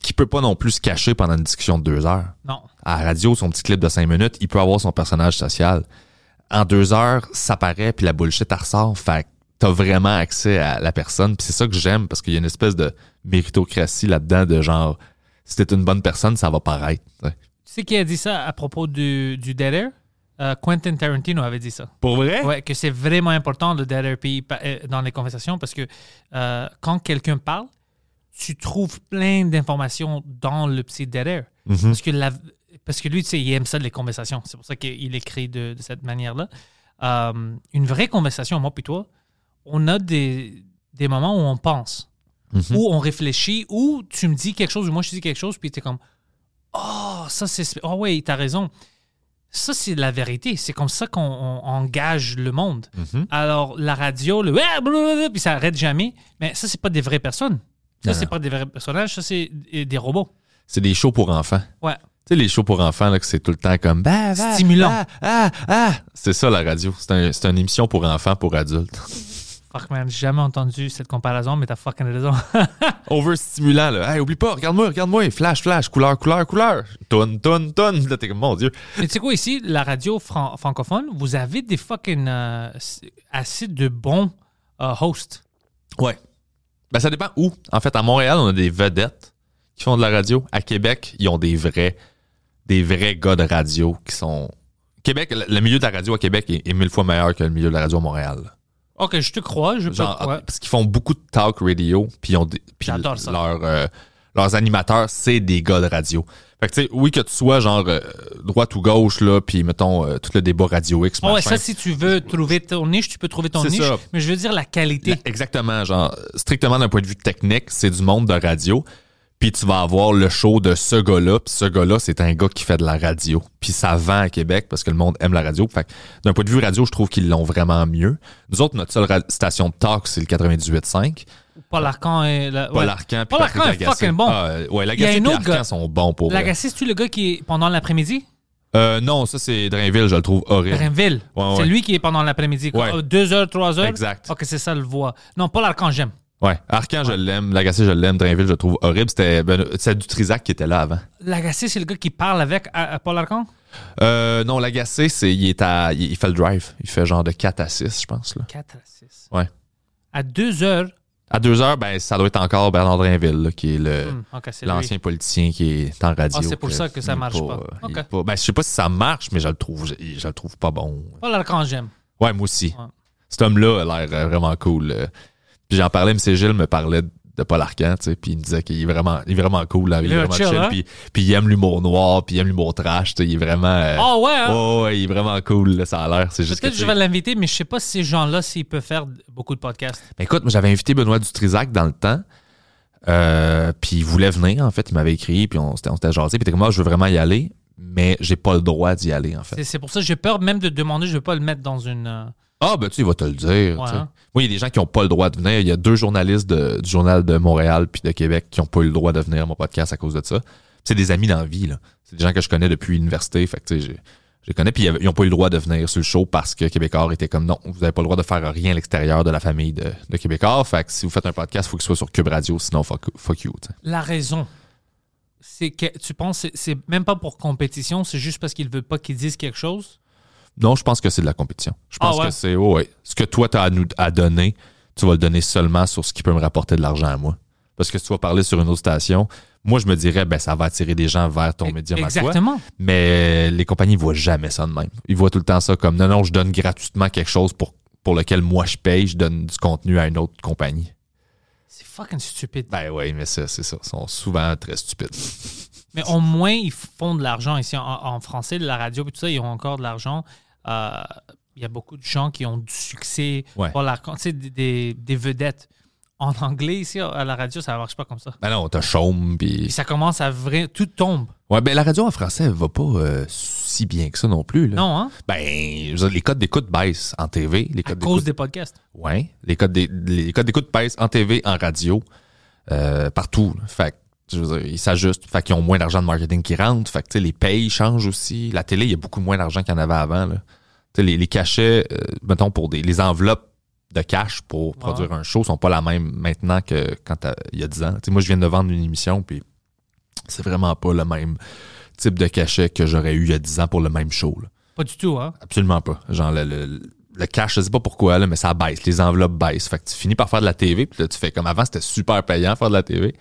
qui peut pas non plus se cacher pendant une discussion de deux heures. Non. À la radio, son petit clip de cinq minutes, il peut avoir son personnage social. En deux heures, ça paraît, puis la bullshit, elle ressort. Fait que t'as vraiment accès à la personne. Puis c'est ça que j'aime, parce qu'il y a une espèce de méritocratie là-dedans, de genre, si t'es une bonne personne, ça va paraître. tu sais. Tu sais qui a dit ça à propos du, du dead air? Euh, Quentin Tarantino avait dit ça. Pour vrai? Ouais, que c'est vraiment important le dead air euh, dans les conversations parce que euh, quand quelqu'un parle, tu trouves plein d'informations dans le petit dead air. Parce, que la- parce que lui, tu sais, il aime ça, les conversations. C'est pour ça qu'il écrit de, de cette manière-là. Euh, une vraie conversation, moi puis toi, on a des, des moments où on pense, Mhm. où on réfléchit, où tu me dis quelque chose, ou moi je dis quelque chose, puis tu es comme Oh, ça c'est. Oh, oui, t'as raison. Ça, c'est la vérité. C'est comme ça qu'on on engage le monde. Mhm. Alors, la radio, le puis ça arrête jamais. Mais ça, c'est pas des vraies personnes. Ça, c'est non. pas des vrais personnages. Ça, c'est des robots. C'est des shows pour enfants. Ouais. Tu sais, les shows pour enfants, là, que c'est tout le temps comme bah, bah, Stimulant. Ah, ah, ah. C'est ça, la radio. C'est un- une émission pour enfants, pour adultes. Fuck, man, j'ai jamais entendu cette comparaison, mais t'as fucking raison. Overstimulant, là. Hey, oublie pas, regarde-moi, regarde-moi. Flash, flash, couleur, couleur, couleur. Tonne, tonne, tonne. Là, t'es comme, mon Dieu. mais tu sais quoi, ici, la radio fran- francophone, vous avez des fucking euh, assez de bons euh, hosts. Ouais. Ben, ça dépend où. En fait, à Montréal, on a des vedettes qui font de la radio. À Québec, ils ont des vrais, des vrais gars de radio qui sont. Québec, le milieu de la radio à Québec est, est mille fois meilleur que le milieu de la radio à Montréal. Ok, je te crois. Je Genre, ouais. parce qu'ils font beaucoup de talk radio, puis ils ont des, puis J'adore ça. leur euh, leurs animateurs, c'est des gars de radio. Fait que, tu sais, oui, que tu sois genre euh, droite ou gauche, là, puis mettons euh, tout le débat Radio X. Ah ouais, ça, si tu veux trouver ton niche, tu peux trouver ton niche. ça. Mais je veux dire la qualité. Exactement, genre, strictement d'un point de vue technique, c'est du monde de radio. Puis tu vas avoir le show de ce gars-là. Puis ce gars-là, c'est un gars qui fait de la radio. Puis ça vend à Québec parce que le monde aime la radio. Fait que d'un point de vue radio, je trouve qu'ils l'ont vraiment mieux. Nous autres, notre seule station de talk, c'est le 98.5. Paul Arcan et la, Paul. Arcan Paul Arcan est Lagacé. fucking bon. Ah, euh, ouais, Lagacé et Arcan gars- sont bons pour. Lagacé, c'est-tu le gars qui est pendant l'après-midi? Euh, non, ça, c'est Drainville, je le trouve horrible. Ouais, C'est lui qui est pendant l'après-midi. Ouais. Euh, Deux heures, trois heures? Exact. Ok, c'est ça le voix. Non, Paul Arcan, j'aime. Ouais. Arcan, je l'aime. Lagacé, je l'aime. Drainville, je le trouve horrible. C'était ben, c'est du Trisac qui était là avant. Lagacé, c'est le gars qui parle avec à- à Paul Arcan? Euh, non, Lagacé, c'est, il, est à, il, il fait le drive. Il fait genre de 4 à 6, je pense. Là. 4 à 6. Ouais. À 2 heures. À 2 heures, ben, ça doit être encore Bernard Drainville, là, qui est le, Hmm, l'ancien politicien qui est en radio. Ah, c'est pour ça que ça marche pas. pas- ben, je sais pas si ça marche, mais je le trouve, je, je le trouve pas bon. Paul Arcan, j'aime. Ouais, moi aussi. Ouais. Cet homme-là a l'air euh, vraiment cool. euh. Puis j'en parlais, M. Gilles me parlait de Paul Arcand, tu sais, puis il me disait qu'il est vraiment, il est vraiment cool, là, il, est vraiment chill, hein? puis, puis il aime l'humour noir, puis il aime l'humour trash, tu sais, il est vraiment... euh, Ah ouais, hein? ouais, ouais, il est vraiment cool, là, ça a l'air. C'est juste Peut-être que je vais l'inviter, mais je sais pas si ces gens-là, s'ils peuvent faire beaucoup de podcasts. Ben, écoute, moi, j'avais invité Benoît Dutrisac dans le temps. Euh, puis il voulait venir, en fait. Il m'avait écrit, puis on s'était jasé. Puis était comme, moi, je veux vraiment y aller, mais j'ai pas le droit d'y aller, en fait. C'est- C'est pour ça que j'ai peur même de demander, je veux pas le mettre dans une. Ah, ben, tu sais, il va te le dire. Ouais, hein. Moi, il y a des gens qui ont pas le droit de venir. Il y a deux journalistes de- du Journal de Montréal puis de Québec qui ont pas eu le droit de venir à mon podcast à cause de ça. C'est des amis dans la vie, là. C'est des gens que je connais depuis l'université. Fait que, tu sais, je les connais. Puis ils avaient- ils ont pas eu le droit de venir sur le show parce que Québécois était comme, non, vous avez pas le droit de faire rien à l'extérieur de la famille de, de Québécois. Fait que si vous faites un podcast, il faut qu'il soit sur Cube Radio, sinon fuck, fuck you. La raison, c'est que tu penses, c'est- même pas pour compétition, c'est juste parce qu'ils veulent pas qu'ils disent quelque chose? Non, je pense que c'est de la compétition. Je pense Ah ouais? que c'est, ouais. Ce que toi, tu as à, nous, à donner, tu vas le donner seulement sur ce qui peut me rapporter de l'argent à moi. Parce que si tu vas parler sur une autre station, moi, je me dirais, ben, ça va attirer des gens vers ton médium à toi. Exactement. Mais les compagnies ne voient jamais ça de même. Ils voient tout le temps ça comme, non, non, je donne gratuitement quelque chose pour, pour lequel moi je paye, je donne du contenu à une autre compagnie. C'est fucking stupide. Ben oui, mais ça, c'est ça. Ils sont souvent très stupides. Mais au moins, ils font de l'argent ici en, en français, de la radio, et tout ça, ils ont encore de l'argent. Euh, Il y a beaucoup de gens qui ont du succès. Ouais. Par la- tu sais, des, des- des vedettes. En anglais, ici, à la radio, ça ne marche pas comme ça. Ben non, t'as Chaume, Puis ça commence à vrai. Tout tombe. Ouais, ben la radio en français, elle va pas euh, si bien que ça non plus, là. Non, hein? Ben, je veux dire, les codes d'écoute baissent en TV. Les À codes cause d'écoute des podcasts. Ouais. Les codes des- les codes d'écoute baissent en TV, en radio, euh, partout. là. Fait que, je veux dire, ils s'ajustent. Fait qu'ils ont moins d'argent de marketing qui rentre. Fait que, tu sais, les payes changent aussi. La télé, il y a beaucoup moins d'argent qu'il y en avait avant, là. Les, les cachets, euh, mettons, pour des, les enveloppes de cash pour produire un show sont pas la même maintenant que quand il y a 10 ans. Moi, je viens de vendre une émission, puis c'est vraiment pas le même type de cachet que j'aurais eu il y a 10 ans pour le même show, là. Pas du tout, hein? Absolument pas. Genre, le, le, le cash, je sais pas pourquoi, là, mais ça baisse. Les enveloppes baissent. Fait que tu finis par faire de la TV, puis là, tu fais comme avant, c'était super payant faire de la TV.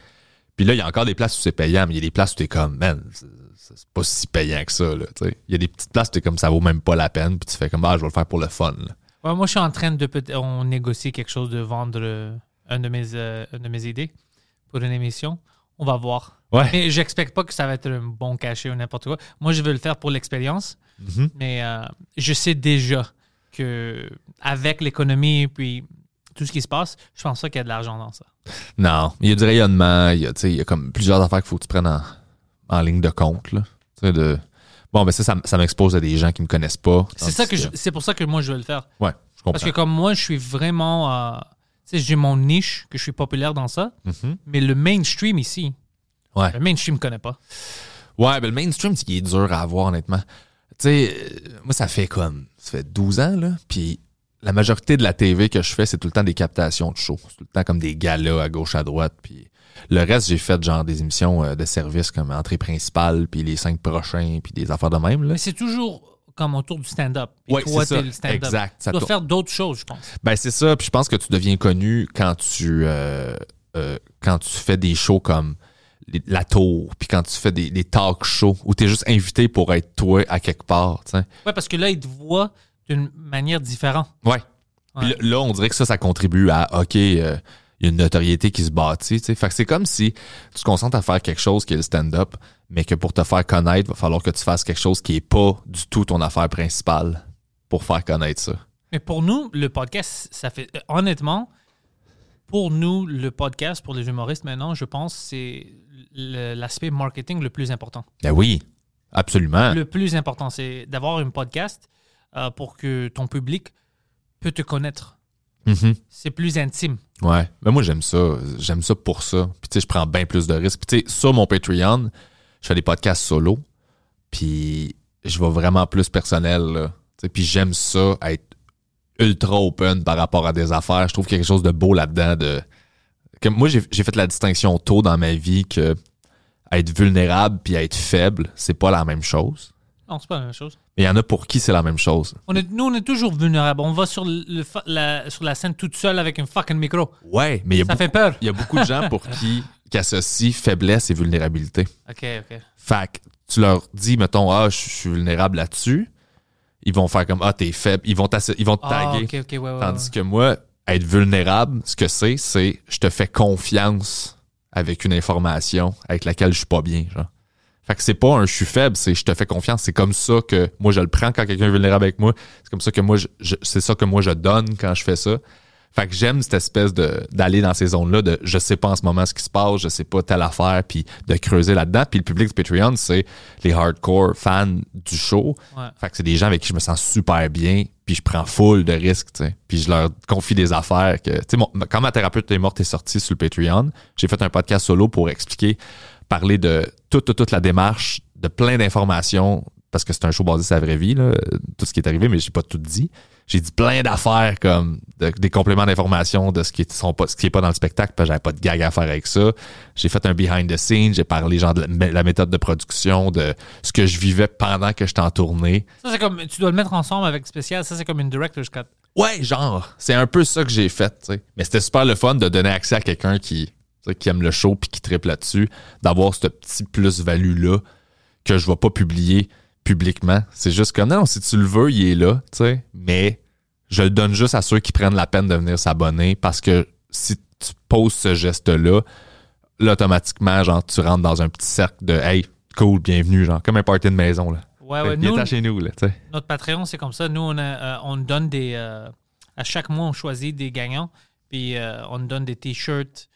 Puis là, il y a encore des places où c'est payant, mais il y a des places où t'es comme, man, c'est- pas si payant que ça, tu. Il y a des petites places t'es comme, ça vaut même pas la peine, puis tu fais comme, ah, je vais le faire pour le fun. Ouais, moi, je suis en train de on négocie quelque chose de vendre euh, un de mes, euh, une de mes idées pour une émission. On va voir. Ouais. Mais j'expecte pas que ça va être un bon cachet ou n'importe quoi. Moi, je veux le faire pour l'expérience. Mhm. Mais euh, je sais déjà que avec l'économie puis tout ce qui se passe, je pense pas qu'il y a de l'argent dans ça. Non. Il y a du rayonnement, il y a, tu il y a comme plusieurs affaires qu'il faut que tu prennes en, en ligne de compte, là. Tu sais, de. Bon, ben ça, ça, m'expose à des gens qui me connaissent pas. C'est ça que je- c'est pour ça que moi je veux le faire. Ouais, je comprends. Parce que comme moi, je suis vraiment, euh, tu sais, j'ai mon niche que je suis populaire dans ça. Mhm. Mais le mainstream ici, Ouais. le mainstream ne connaît pas. Ouais, ben le mainstream, c'est qui est dur à avoir, honnêtement. Tu sais, euh, moi, ça fait comme. Ça fait 12 ans, là. Puis la majorité de la TV que je fais, c'est tout le temps des captations de shows. C'est tout le temps comme des galas à gauche, à droite. Puis le reste, j'ai fait genre des émissions euh, de service comme Entrée principale, puis les cinq prochains, puis des affaires de même, là. Mais c'est toujours comme autour du stand-up. Ouais, toi, t'es le stand-up. Exact. Ça Tu dois faire d'autres choses, je pense. Ben c'est ça, puis je pense que tu deviens connu quand tu euh, euh, quand tu fais des shows comme les- la tour, puis quand tu fais des, des talk shows où tu es juste invité pour être toi à quelque part. Ouais, parce que là, ils te voient d'une manière différente. Puis Ouais. là, là, on dirait que ça, ça contribue à OK, euh, il y a une notoriété qui se bâtit. Fait que c'est comme si tu te concentres à faire quelque chose qui est le stand-up, mais que pour te faire connaître, il va falloir que tu fasses quelque chose qui est pas du tout ton affaire principale pour faire connaître ça. Mais pour nous, le podcast, ça fait. euh, Honnêtement, pour nous, le podcast, pour les humoristes maintenant, je pense que c'est l'aspect marketing le plus important. Ben oui, absolument. Le plus important, c'est d'avoir un podcast euh, pour que ton public peut te connaître. Mhm. C'est plus intime. Ouais. Mais moi, j'aime ça. J'aime ça pour ça. Puis, tu sais, je prends bien plus de risques. Puis, tu sais, sur mon Patreon, je fais des podcasts solo. Puis, je vais vraiment plus personnel, là. Puis, j'aime ça, être ultra open par rapport à des affaires. Je trouve qu'il y a quelque chose de beau là-dedans. De... moi, j'ai j'ai fait la distinction tôt dans ma vie que être vulnérable puis être faible, c'est pas la même chose. Non, c'est pas la même chose. Mais il y en a pour qui c'est la même chose? On est, nous, on est toujours vulnérables. On va sur, le, la, sur la scène toute seule avec un fucking micro. Ouais, mais il y a Ça beaucoup- fait peur. il y a beaucoup de gens pour qui, qui associent faiblesse et vulnérabilité. OK, OK. Fait que tu leur dis, mettons, ah, je suis vulnérable là-dessus. Ils vont faire comme, ah, t'es faible. Ils vont, ils vont te Ah, taguer. Ouais, ouais. Tandis ouais. que moi, être vulnérable, ce que c'est, c'est je te fais confiance avec une information avec laquelle je suis pas bien. Genre. Fait que c'est pas un je suis faible, c'est je te fais confiance. C'est comme ça que moi je le prends quand quelqu'un est vulnérable avec moi. C'est comme ça que moi je, je- c'est ça que moi je donne quand je fais ça. Fait que j'aime cette espèce de d'aller dans ces zones-là de je sais pas en ce moment ce qui se passe, je sais pas telle affaire, puis de creuser là-dedans. Puis le public du Patreon, c'est les hardcore fans du show. Ouais. Fait que c'est des gens avec qui je me sens super bien, puis je prends full de risques, tu sais. Puis je leur confie des affaires que, tu sais, mon- quand ma thérapeute est morte et sortie sur le Patreon, j'ai fait un podcast solo pour expliquer, parler de toute, toute, toute la démarche, de plein d'informations, parce que c'est un show basé sur la vraie vie, là, tout ce qui est arrivé, mais j'ai pas tout dit. J'ai dit plein d'affaires comme de- des compléments d'informations de ce qui sont pas, ce qui est pas dans le spectacle, parce que j'avais pas de gag à faire avec ça. J'ai fait un behind the scenes, j'ai parlé genre de la, la méthode de production, de ce que je vivais pendant que j'étais en tournée. Ça, c'est comme. Tu dois le mettre ensemble avec spécial. Ça, c'est comme une director's cut. Ouais, genre, c'est un peu ça que j'ai fait, tu sais. Mais c'était super le fun de donner accès à quelqu'un qui, qui aime le show puis qui triple là-dessus, d'avoir ce petit plus-value-là que je vais pas publier publiquement. C'est juste comme, non, si tu le veux, il est là, tu sais. Mais je le donne juste à ceux qui prennent la peine de venir s'abonner parce que si tu poses ce geste-là, là, automatiquement, genre, tu rentres dans un petit cercle de, hey, cool, bienvenue, genre, comme un party de maison, là. Ouais, ouais. Nous, chez nous, là, notre Patreon, c'est comme ça. Nous, on, a, euh, on donne des. euh, à chaque mois, on choisit des gagnants. Puis euh, on donne des t-shirts.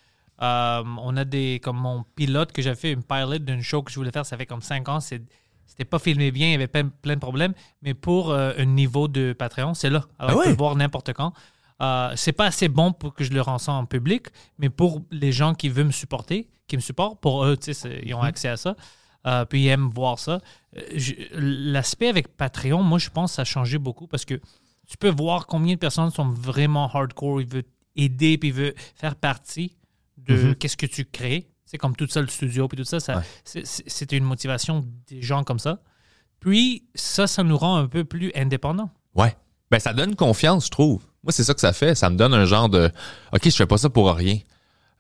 Euh, on a des. Comme mon pilote que j'ai fait, une pilot d'une show que je voulais faire, ça fait comme 5 ans. C'était pas filmé bien, il y avait plein, plein de problèmes. Mais pour euh, un niveau de Patreon, c'est là. Alors, Ah tu peux ouais? le voir n'importe quand. Euh, c'est pas assez bon pour que je le renseigne en public, mais pour les gens qui veulent me supporter, qui me supportent, pour eux, tu sais, c'est- ils ont accès à ça. Euh, puis ils aiment voir ça. L'aspect avec Patreon, moi, je pense que ça a changé beaucoup parce que tu peux voir combien de personnes sont vraiment hardcore, ils veulent aider, puis ils veulent faire partie de qu'est-ce que tu crées. C'est comme tout ça, le studio, puis tout ça, ça Ouais. c'est- une motivation des gens comme ça. Puis ça, ça nous rend un peu plus indépendants. Ouais. Ben, ça donne confiance, je trouve. Moi, c'est ça que ça fait. Ça me donne un genre de OK, je fais pas ça pour rien.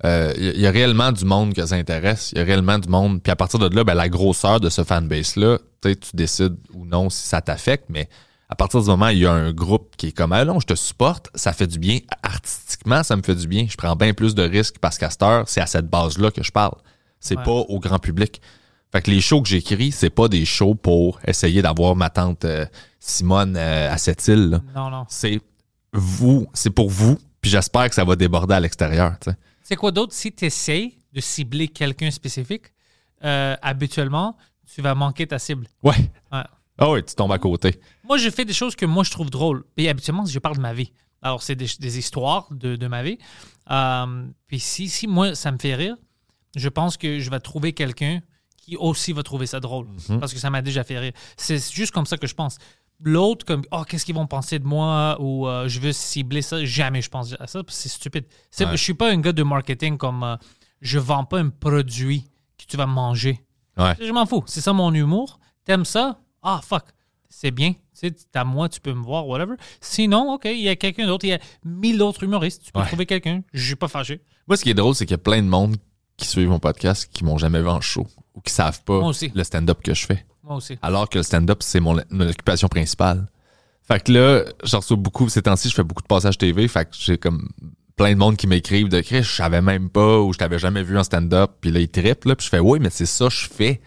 Il y, a réellement du monde que ça intéresse. Il y a réellement du monde. Puis à partir de là, ben, la grosseur de ce fanbase-là, peut-être tu décides ou non si ça t'affecte, mais à partir du moment où il y a un groupe qui est comme Ah non, je te supporte, ça fait du bien. Artistiquement, ça me fait du bien. Je prends bien plus de risques parce qu'à cette heure, c'est à cette base-là que je parle. C'est Ouais. pas au grand public. Fait que les shows que j'écris, c'est pas des shows pour essayer d'avoir ma tante euh, Simone euh, à cette île. là. Non, non. C'est vous, c'est pour vous, puis j'espère que ça va déborder à l'extérieur. C'est quoi d'autre? Si tu essaies de cibler quelqu'un spécifique, euh, habituellement, tu vas manquer ta cible. Ouais. Ouais. Ah oui, tu tombes à côté. Moi, je fais des choses que moi, je trouve drôles. Et habituellement, je parle de ma vie. Alors, c'est des, des histoires de, de ma vie. Euh, puis si, si moi, ça me fait rire, je pense que je vais trouver quelqu'un qui aussi va trouver ça drôle. Parce que ça m'a déjà fait rire. C'est juste comme ça que je pense. L'autre, comme, oh, qu'est-ce qu'ils vont penser de moi? Ou euh, je veux cibler ça. Jamais je pense à ça. C'est stupide. Ouais. Je suis pas un gars de marketing comme euh, je vends pas un produit que tu vas manger. Ouais. Je m'en fous. C'est ça mon humour. T'aimes ça? Ah, fuck. C'est bien. Tu sais, à moi, tu peux me voir, whatever. Sinon, OK, il y a quelqu'un d'autre. Il y a mille autres humoristes. Tu peux Ouais. trouver quelqu'un. Je suis pas fâché. Moi, ce qui est drôle, c'est qu'il y a plein de monde qui suivent mon podcast qui m'ont jamais vu en show ou qui savent pas le stand-up que je fais. Moi aussi. Alors que le stand-up, c'est mon, mon occupation principale. Fait que là, j'en reçois beaucoup. Ces temps-ci, je fais beaucoup de passages TV. Fait que j'ai comme plein de monde qui m'écrivent de Chris, je savais même pas ou je t'avais jamais vu en stand-up. Puis là, ils trippent, là. Puis je fais, oui, mais c'est ça je fais.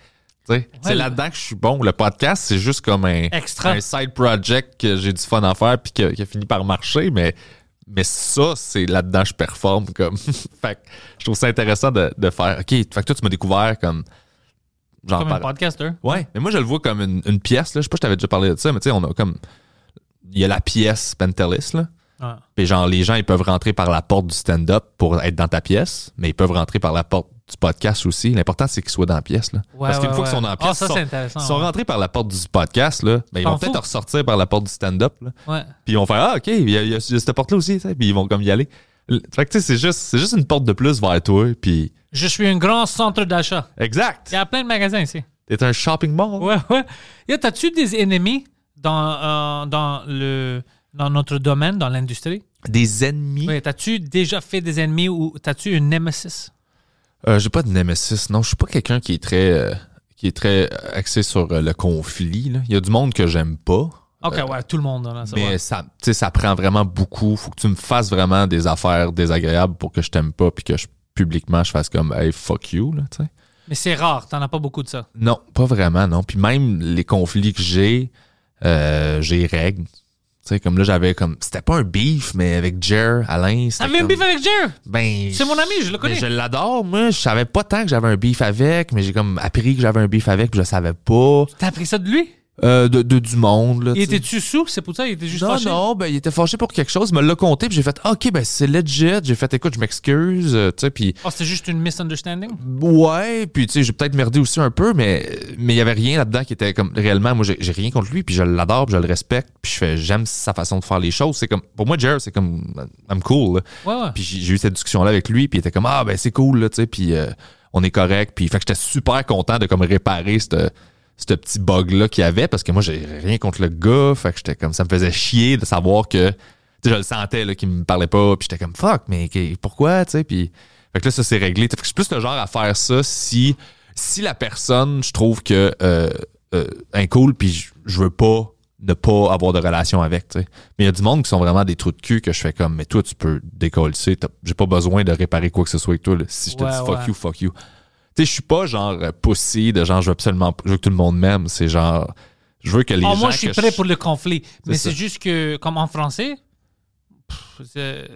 C'est là-dedans que je suis bon. Le podcast, c'est juste comme un, Extra. un side project que j'ai du fun à faire puis qui a fini par marcher. Mais, mais ça, c'est là-dedans que je performe. Comme. fait que je trouve ça intéressant de, de faire. OK, fait que toi, tu m'as découvert comme. Genre, Comme un podcaster. Ouais, mais moi je le vois comme une, une pièce là, je sais pas si je t'avais déjà parlé de ça, mais tu sais on a comme il y a la pièce Pentelis là. Puis genre les gens ils peuvent rentrer par la porte du stand-up pour être dans ta pièce, mais ils peuvent rentrer par la porte du podcast aussi. L'important c'est qu'ils soient dans la pièce là. Ouais, Parce qu'une ouais, fois qu'ils sont dans la pièce, ça, ils sont, ils rentrés par la porte du podcast là, ben, ils vont peut-être ressortir par la porte du stand-up. Puis ils vont faire ah OK, il y a, il y a cette porte là aussi, puis ils vont comme y aller. Fait que tu sais c'est juste c'est juste une porte de plus vers toi puis Je suis un grand centre d'achat. exact. Il y a plein de magasins ici. T'es un shopping mall. Ouais, ouais. T'as-tu des ennemis dans, euh, dans, le, dans notre domaine, dans l'industrie? Des ennemis? Oui. T'as-tu déjà fait des ennemis ou t'as-tu une nemesis? Euh, j'ai pas de nemesis. Non, je suis pas quelqu'un qui est très euh, qui est très axé sur euh, le conflit. là. Il y a du monde que j'aime pas. Ok, ouais, tout le monde. Là, ça Euh, mais ça, tu sais, ça prend vraiment beaucoup. Faut que tu me fasses vraiment des affaires désagréables pour que je t'aime pas puis que je, publiquement je fasse comme hey fuck you là, tu sais. Mais c'est rare, t'en as pas beaucoup de ça. Non, pas vraiment non. Puis même les conflits que j'ai, euh, j'ai règles. Tu sais, comme là, j'avais comme. C'était pas un beef, mais avec Jer, Alain. T'avais un beef avec Jer? Ben, C'est mon ami, je le connais. Je l'adore, moi. Je savais pas tant que j'avais un beef avec, mais j'ai comme appris que j'avais un beef avec, puis je savais pas. T'as appris ça de lui? Euh, de, de- du monde, là. Il était-tu sous? C'est pour ça il était juste non, fâché? non, ben, il était fâché pour quelque chose. Il me l'a compté, puis j'ai fait, OK, ben, c'est legit. J'ai fait, écoute, je m'excuse, euh, tu sais, puis Oh, c'était juste une misunderstanding? ouais, puis tu sais, j'ai peut-être merdé aussi un peu, mais mais il y avait rien là-dedans qui était comme réellement, moi, j'ai rien contre lui, puis je l'adore, puis je le respecte, puis je fais, j'aime sa façon de faire les choses. C'est comme, pour moi, Jared, c'est comme, I'm cool. Ouais, ouais. Puis j'ai eu cette discussion-là avec lui, puis il était comme ah ben c'est cool là, tu sais, puis euh, on est correct, puis fait que j'étais super content de comme réparer ce ce petit bug là qu'il y avait parce que moi j'ai rien contre le gars, fait que j'étais comme ça me faisait chier de savoir que tu je le sentais là qu'il me parlait pas, puis j'étais comme fuck mais pourquoi, tu sais, puis fait que là ça c'est réglé. Fait que je suis plus le genre à faire ça si si la personne je trouve que euh, euh, incool puis je- je veux pas ne pas avoir de relation avec, tu sais. Mais il y a du monde qui sont vraiment des trous de cul que je fais comme, mais toi, tu peux décoller, j'ai pas besoin de réparer quoi que ce soit avec toi, là. Si je te Ouais, dis fuck ouais. you, fuck you. Tu sais, je suis pas genre euh, pussy de genre, je veux absolument, je veux que tout le monde m'aime. C'est genre, je veux que les Ah, gens. moi, je suis prêt pour le conflit. Mais c'est juste que, comme en français,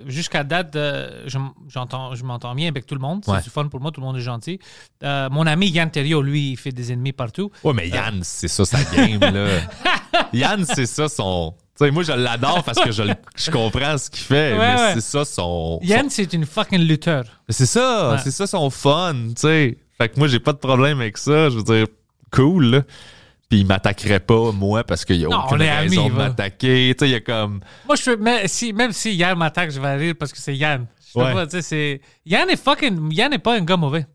jusqu'à date, euh, je, je m'entends bien avec tout le monde. C'est Ouais. du fun pour moi, tout le monde est gentil. Euh, mon ami Yann Terriot, lui, il fait des ennemis partout. Ouais, mais Yann, c'est ça sa game, là. Yann, c'est ça son. Tu sais, moi, je l'adore parce que je, je comprends ce qu'il fait, Ouais, mais ouais. c'est ça son. Yann, c'est une fucking lutteur. C'est ça, c'est ça son fun, tu sais. Fait que moi, j'ai pas de problème avec ça. Je veux dire, cool, là. Puis il m'attaquerait pas, moi, parce qu'il y a Non, aucune raison amis, de m'attaquer. Tu sais, il y a comme. Moi, je mais si, même si Yann m'attaque, je vais rire parce que c'est Yann. Je sais Ouais. pas, tu sais, c'est. Yann est fucking. Yann n'est pas un gars mauvais.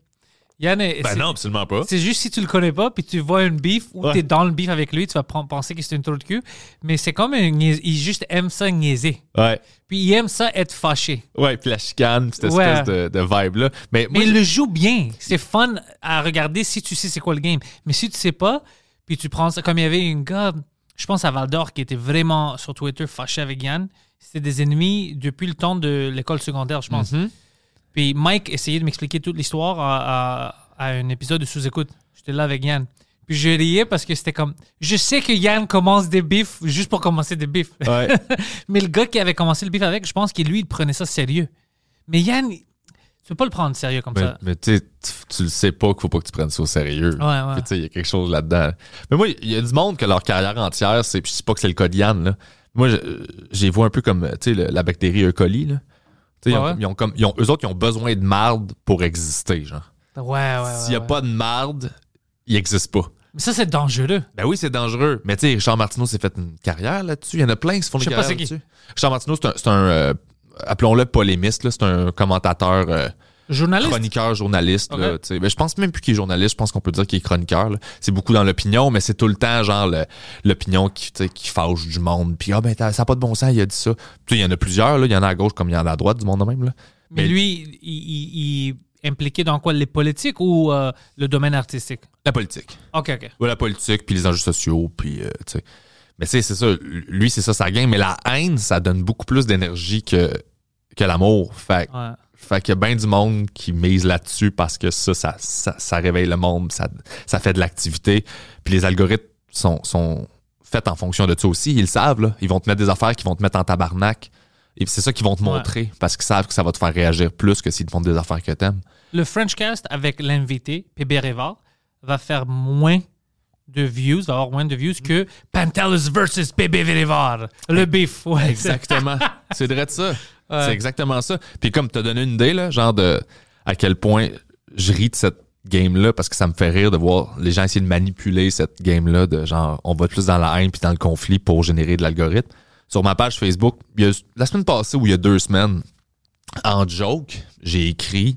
Yann est. Ben non, absolument pas. C'est juste si tu le connais pas, puis tu vois une beef ou Ouais. t'es dans le beef avec lui, tu vas penser que c'est une trou de cul. Mais c'est comme un niais- Il juste aime ça niaiser. Ouais. Puis il aime ça être fâché. Ouais, puis la chicane, puis cette Ouais. espèce de, de vibe-là. Mais moi, Mais il le joue bien. C'est fun à regarder si tu sais c'est quoi le game. Mais si tu sais pas, puis tu prends ça comme il y avait une gars, je pense à Val d'Or, qui était vraiment sur Twitter fâché avec Yann. C'était des ennemis depuis le temps de l'école secondaire, je pense. Mhm. Puis Mike essayait de m'expliquer toute l'histoire à, à- à un épisode de sous-écoute. J'étais là avec Yann. Puis je riais parce que c'était comme. Je sais que Yann commence des bifs juste pour commencer des bifs. Ouais. Mais le gars qui avait commencé le bif avec, je pense que lui, il prenait ça sérieux. Mais Yann, tu peux pas le prendre sérieux comme Mais, ça. mais tu sais, tu- le sais pas qu'il faut pas que tu prennes ça au sérieux. Ouais, il y a quelque chose là-dedans. Mais moi, il y a du monde que leur carrière entière, c'est. Puis je sais pas que c'est le cas de Yann, là. Moi, je- j'ai vu un peu comme, la bactérie E. coli, là. Sais, ils, ont- ouais? ils ont comme, ils ont, eux autres, ils ont besoin de marde pour exister, genre. Ouais, ouais. S'il y a ouais. pas de marde, il existe pas. Mais ça, c'est dangereux. Ben oui, c'est dangereux. Mais tu sais, Richard Martineau s'est fait une carrière là-dessus. Il y en a plein qui se font Je des sais pas carrières c'est qui. là-dessus. Richard Martineau, c'est un, un, euh, appelons-le polémiste, là. C'est un commentateur, euh, Journaliste? chroniqueur, journaliste. Ok. Là, ben, je pense même plus qu'il est journaliste. Je pense qu'on peut dire qu'il est chroniqueur. C'est beaucoup dans l'opinion, mais c'est tout le temps genre l'opinion qui, qui fâche du monde. Puis ah ben t'as- ça n'a pas de bon sens, il a dit ça. Tu sais, il y en a plusieurs. là. Il y en a à gauche comme il y en a à droite du monde de même. Là. Mais, Mais- lui, il, il- impliqué dans quoi? Les politiques ou euh, le domaine artistique? La politique. Ok, ok. Ouais, la politique, puis les enjeux sociaux, puis euh, tu sais. Mais tu sais, c'est ça. Lui, c'est ça sa game. Mais la haine, ça donne beaucoup plus d'énergie que que l'amour. Fait, Ouais. Fait qu'il y a bien du monde qui mise là-dessus parce que ça, ça, ça, ça réveille le monde, ça, ça fait de l'activité. Puis les algorithmes sont, sont faits en fonction de ça aussi. Ils le savent, là. Ils vont te mettre des affaires qui vont te mettre en tabarnak. Et c'est ça qu'ils vont te Ouais. montrer parce qu'ils savent que ça va te faire réagir plus que s'ils te font des affaires que t'aimes. Le Frenchcast avec l'invité, PB Révard, va faire moins de views, va avoir moins de views que Pantelis versus PB Révard. Le beef, ouais. Exactement. c'est vrai de ça. C'est exactement ça. Puis comme tu as donné une idée, là, genre de à quel point je ris de cette game-là parce que ça me fait rire de voir les gens essayer de manipuler cette game-là de genre on va plus dans la haine puis dans le conflit pour générer de l'algorithme. Sur ma page Facebook, il y a, la semaine passée ou il y a deux semaines, en joke, j'ai écrit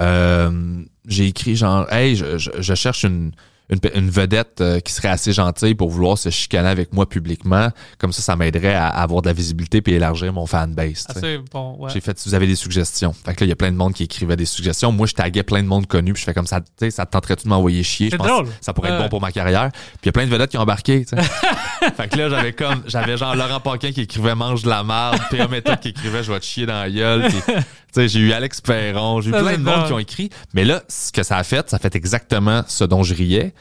euh, j'ai écrit genre Hey, je, je- je cherche une, une, une vedette euh, qui serait assez gentille pour vouloir se chicaner avec moi publiquement. Comme ça, ça m'aiderait à, à avoir de la visibilité puis élargir mon fanbase. Ah, bon, ouais. J'ai fait si vous avez des suggestions. Fait que là, il y a plein de monde qui écrivait des suggestions. Moi, je taguais plein de monde connu, puis je fais comme ça, tu sais, ça te tenterait-tu de m'envoyer chier? C'est Je pense drôle. ça pourrait être bon pour ma carrière. Puis il y a plein de vedettes qui ont embarqué, fait que là, j'avais comme, j'avais genre Laurent Paquin qui écrivait mange de la merde, P.A. Méthode qui écrivait je vais te chier dans la gueule. Puis, sais, j'ai eu Alex Perron, j'ai eu plein de monde qui ont écrit. Mais là, ce que ça a fait, ça a fait exactement ce dont je riais.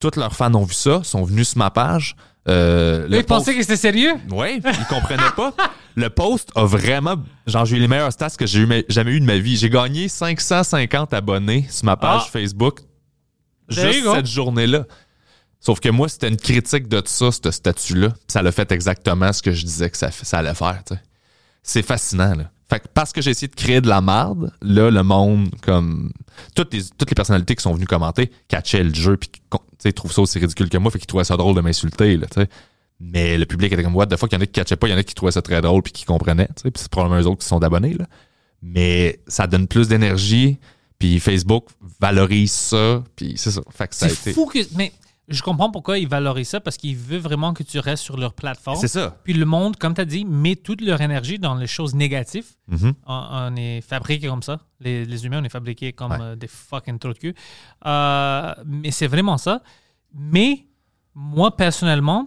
Tous leurs fans ont vu ça, sont venus sur ma page. Euh, Ils pensaient que c'était sérieux? oui, ils comprenaient pas. Le post a vraiment. Genre, j'ai eu les meilleurs stats que j'ai eu- jamais eu de ma vie. J'ai gagné 550 abonnés sur ma page Ah. Facebook juste cette journée-là. Sauf que moi, c'était une critique de ça, ce statut-là. Ça l'a fait exactement ce que je disais que ça, allait faire. C'est fascinant, là. Fait que parce que j'ai essayé de créer de la marde, là, le monde, comme. Toutes les, toutes les personnalités qui sont venues commenter, catchaient le jeu, puis trouvent ça aussi ridicule que moi, fait qu'ils trouvaient ça drôle de m'insulter, là, tu sais. Mais le public était comme, what the fuck, il y en a qui catchaient pas, il y en a qui trouvaient ça très drôle, puis qui comprenaient, tu sais. Puis c'est probablement eux autres qui sont d'abonnés, là. Mais ça donne plus d'énergie, puis Facebook valorise ça, puis c'est ça. Fait que ça a C'est été. fou que. Mais je comprends pourquoi ils valorisent ça parce qu'ils veulent vraiment que tu restes sur leur plateforme. C'est ça. Puis le monde, comme tu as dit, met toute leur énergie dans les choses négatives. Mhm. On, on est fabriqué comme ça. Les, les humains, on est fabriqués comme Ouais. euh, des fucking trous de cul. Euh, mais c'est vraiment ça. Mais moi, personnellement,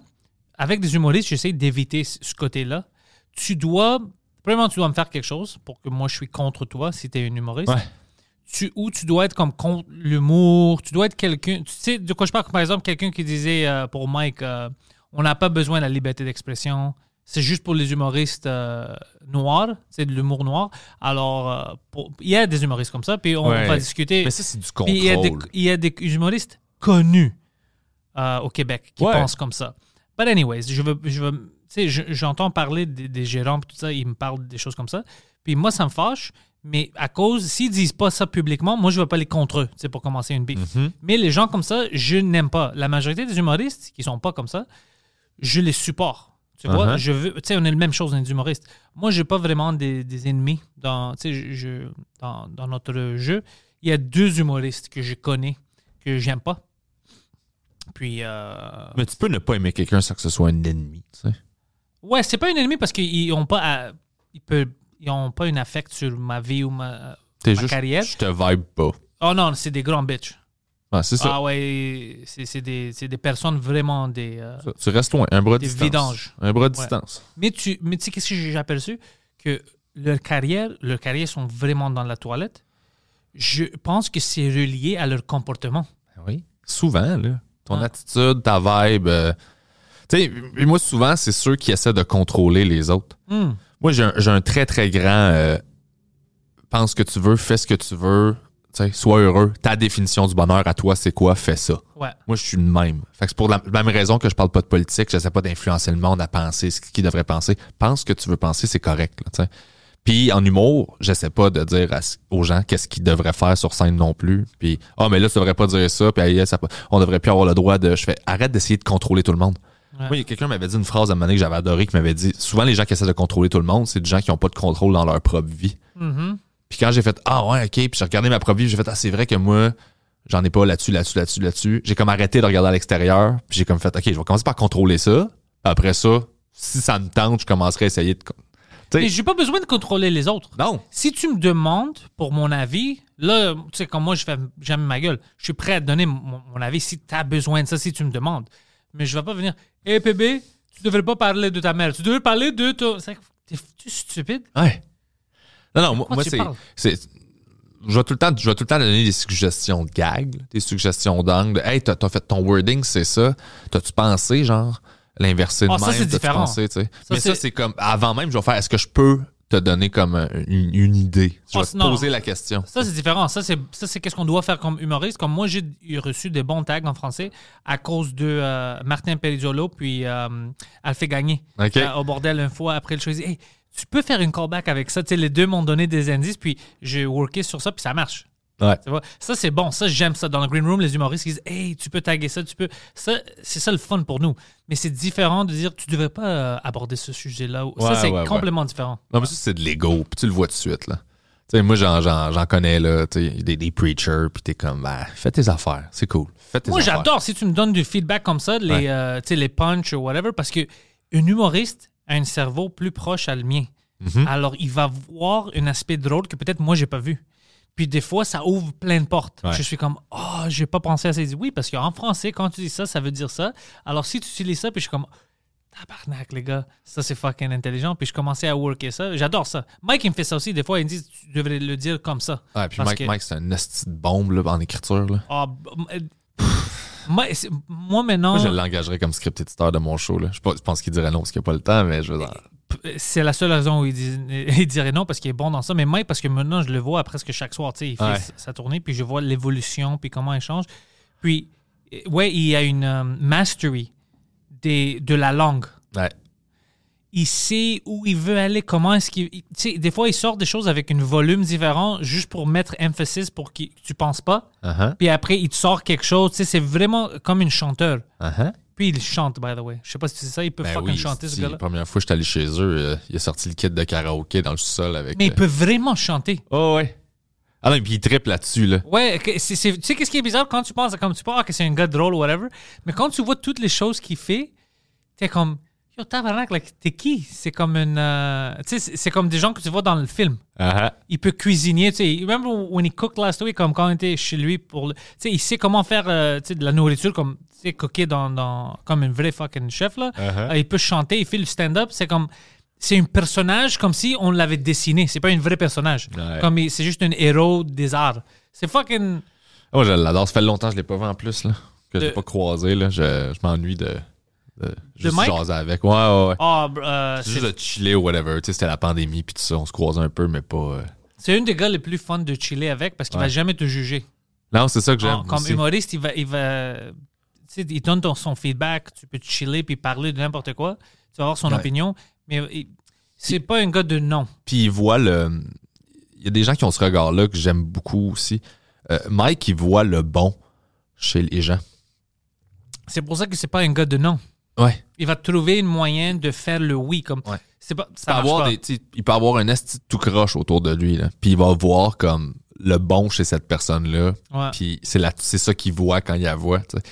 avec des humoristes, j'essaie d'éviter ce ce côté-là. Tu dois. Premièrement, tu dois me faire quelque chose pour que moi, je suis contre toi si tu es un humoriste. Ouais. Tu, ou tu dois être comme contre l'humour. Tu dois être quelqu'un. Tu sais de quoi je parle? Par exemple, quelqu'un qui disait euh, pour Mike euh, on n'a pas besoin de la liberté d'expression. C'est juste pour les humoristes euh, noirs. C'est de l'humour noir. Alors, euh, pour- il y a des humoristes comme ça. Puis on Ouais. va discuter. Mais ça, c'est du contrôle. il y, a des, il y a des humoristes connus au Québec qui Ouais. pensent comme ça. But anyways, je veux, je veux, tu sais, je- j'entends parler des, des gérants tout ça, ils me parlent des choses comme ça. Puis moi, ça me fâche. Mais à cause, s'ils disent pas ça publiquement, moi, je ne vais pas les contre eux, tu sais, pour commencer une beef. Mhm. Mais les gens comme ça, je n'aime pas. La majorité des humoristes qui sont pas comme ça, je les supporte. Tu vois, Uh-huh. je veux, tu sais, on est la même chose, on est des humoristes. Moi, j'ai pas vraiment des, des ennemis dans, je- je- dans, dans notre jeu. Il y a deux humoristes que je connais que j'aime pas. Puis, euh, Mais tu peux ne pas aimer quelqu'un sans que ce soit un ennemi, tu sais. ouais, c'est pas un ennemi parce qu'ils ont pas, à- ils peuvent, ils ont pas un affect sur ma vie ou ma, juste, carrière. je te vibe pas. Oh non, c'est des grands bitches. Ah, c'est ça. Ah ouais, c'est des, personnes vraiment des. euh, Tu restes loin, un bras de Des distance. vidanges. Un bras de Ouais. distance. Mais tu, mais tu sais qu'est-ce que j'ai aperçu que leur carrière, leurs carrières sont vraiment dans la toilette. Je pense que c'est relié à leur comportement. Oui. Souvent, là. Ton Ah. attitude, ta vibe. euh, Tu sais, moi, souvent, c'est ceux qui essaient de contrôler les autres. Hmm. Moi, j'ai un, un très, très grand. euh, pense ce que tu veux, fais ce que tu veux. Tu sais, sois heureux. Ta définition du bonheur à toi, c'est quoi? Fais ça. Ouais. Moi, je suis le même. Fait que c'est pour la même raison que je parle pas de politique. Je sais pas d'influencer le monde à penser ce qu'il devrait penser. Pense ce que tu veux penser, c'est correct. Là, tu sais. Puis en humour, j'essaie pas de dire à- aux gens qu'est-ce qu'ils devraient faire sur scène non plus. Puis ah mais là tu devrais pas dire ça. Puis aïe, ça, on devrait plus avoir le droit de. Je fais arrête d'essayer de contrôler tout le monde. Oui, quelqu'un m'avait dit une phrase à un moment donné que j'avais adoré qui m'avait dit souvent les gens qui essaient de contrôler tout le monde, c'est des gens qui ont pas de contrôle dans leur propre vie. Mhm. Puis quand j'ai fait Ah ouais, ok, puis j'ai regardé ma propre vie, j'ai fait Ah, c'est vrai que moi, j'en ai pas là-dessus, là-dessus, là-dessus, là-dessus. J'ai comme arrêté de regarder à l'extérieur, puis j'ai comme fait Ok, je vais commencer par contrôler ça. Après ça, si ça me tente, je commencerai à essayer de. Tu Mais j'ai pas besoin de contrôler les autres. non. Si tu me demandes pour mon avis, là, tu sais, comme moi, je fais jamais ma gueule. Je suis prêt à te donner mon, mon avis si tu as besoin de ça, si tu me demandes. Mais je vais pas venir. Hé, PB, tu devrais pas parler de ta mère. Tu devrais parler de ton. C'est- T'es tu stupide? Ouais. Non, non, moi, moi, c'est. c'est- Je vais, tout le temps, je vais tout le temps donner des suggestions de gag, là, des suggestions d'angle. Hey, t'as fait ton wording, c'est ça. T'as-tu pensé, genre, l'inverser de ça, même? c'est T'as-tu différent. pensé? Ça, Mais ça, c'est- c'est comme. Avant même, je vais faire est-ce que je peux te donner comme euh, une, une idée? Je te non. poser la question. Ça, c'est différent. Ça, c'est ça, c'est qu'est-ce qu'on doit faire comme humoriste. Comme moi, j'ai reçu des bons tags en français à cause de euh, Martin Perizzolo, puis euh, elle fait gagner. OK. Euh, au bordel, une fois après le show, il dit, Hey, tu peux faire une callback avec ça. Tu sais, les deux m'ont donné des indices, puis j'ai worké sur ça, puis ça marche. Ouais. Ça, c'est bon. Ça, j'aime ça. Dans le green room, les humoristes qui disent Hey, tu peux taguer ça, tu peux. Ça, c'est ça le fun pour nous. Mais c'est différent de dire Tu devrais pas euh, aborder ce sujet-là. Ouais, ça, c'est ouais, complètement différent. Non, mais ça, c'est de l'ego. Puis tu le vois tout de suite, là. Tu sais, moi, j'en, j'en, j'en connais, là, des, des preachers, puis t'es comme, ben, fais tes affaires. C'est cool. Fais tes Moi, j'adore si tu me donnes du feedback comme ça, les, euh, les punch ou whatever, parce que un humoriste a un cerveau plus proche à le mien. Mhm. Alors, il va voir un aspect drôle que peut-être moi, j'ai pas vu. Puis des fois, ça ouvre plein de portes. Ouais. Je suis comme, oh, j'ai pas pensé à ça. Dit, oui, parce qu'en français, quand tu dis ça, ça veut dire ça. Alors, si tu utilises ça, puis je suis comme, tabarnak, les gars, ça c'est fucking intelligent. Puis je commençais à worker ça. J'adore ça. Mike, il me fait ça aussi. Des fois, il me dit, tu devrais le dire comme ça. Ouais, puis Mike, que- Mike, c'est un esti de bombe, là, en écriture, là. Ah, b- euh, moi, moi, maintenant. Moi, je l'engagerais comme script éditeur de mon show, là. Je pense qu'il dirait non parce qu'il n'y a pas le temps, mais je veux dire. C'est la seule raison où il, dirait non parce qu'il est bon dans ça. Mais Mike, parce que maintenant, je le vois presque chaque soir. tu sais, Il fait Ouais. sa tournée, puis je vois l'évolution, puis comment il change. Puis, euh, ouais, il y a une euh, mastery des, de la langue. Ouais. Il sait où il veut aller, comment est-ce qu'il. Tu sais, des fois, il sort des choses avec un volume différent juste pour mettre emphasis pour que tu penses pas. Uh-huh. Puis après, il te sort quelque chose. Tu sais, c'est vraiment comme une chanteur. Uh-huh. Puis il chante, by the way. Je sais pas si sais ça, il peut Ben fucking oui, chanter, ce gars-là. La première fois que j'étais allé chez eux, euh, il a sorti le kit de karaoké dans le sous-sol avec. Mais il euh, peut vraiment chanter. Oh, ouais. Ah non, puis il triple là-dessus, là. Ouais, c'est- c'est- tu sais qu'est-ce qui est bizarre quand tu penses, comme tu penses que c'est un gars drôle ou whatever, mais quand tu vois toutes les choses qu'il fait, t'es comme, yo, tabarnak, like, t'es qui? C'est comme une, euh, tu sais, c'est- comme des gens que tu vois dans le film. Uh-huh. Il peut cuisiner, tu sais. Remember when he cooked last week, comme quand on était chez lui pour le, tu sais, il sait comment faire, euh, de la nourriture comme, tu sais, cooker dans, dans, comme un vrai fucking chef, là. Uh-huh. Euh, il peut chanter, il fait le stand-up, c'est comme, c'est un personnage comme si on l'avait dessiné. C'est pas un vrai personnage. Ouais. Comme c'est juste un héros des arts. C'est fucking. Moi, je l'adore. Ça fait longtemps que je l'ai pas vu en plus, là. Que je De- l'ai pas croisé, là. Je, je m'ennuie de. De juste Mike? jaser avec. Ouais, ouais, ouais. Ah, euh, C'est juste de chiller ou whatever. Tu sais, c'était la pandémie, puis tout ça. On se croisait un peu, mais pas. euh, c'est un des gars les plus fun de chiller avec parce qu'il Ouais. va jamais te juger. Non, c'est ça que j'aime. En- Comme aussi. humoriste, il va, il va, tu sais, il donne ton, son feedback, tu peux chiller puis parler de n'importe quoi. Tu vas avoir son Ouais. opinion, mais il- c'est pas un gars de non. Puis il voit le. Il y a des gens qui ont ce regard-là que j'aime beaucoup aussi. Euh, Mike, il voit le bon chez les gens. C'est pour ça que c'est pas un gars de non. Ouais. Il va trouver une moyen de faire le oui comme. Ouais. C'est pas. Il peut, Ça avoir pas. des, il peut avoir un esti tout croche autour de lui. Là. Puis il va voir comme le bon chez cette personne-là. Ouais. Puis c'est la- c'est ça qu'il voit quand il la voit. tu sais.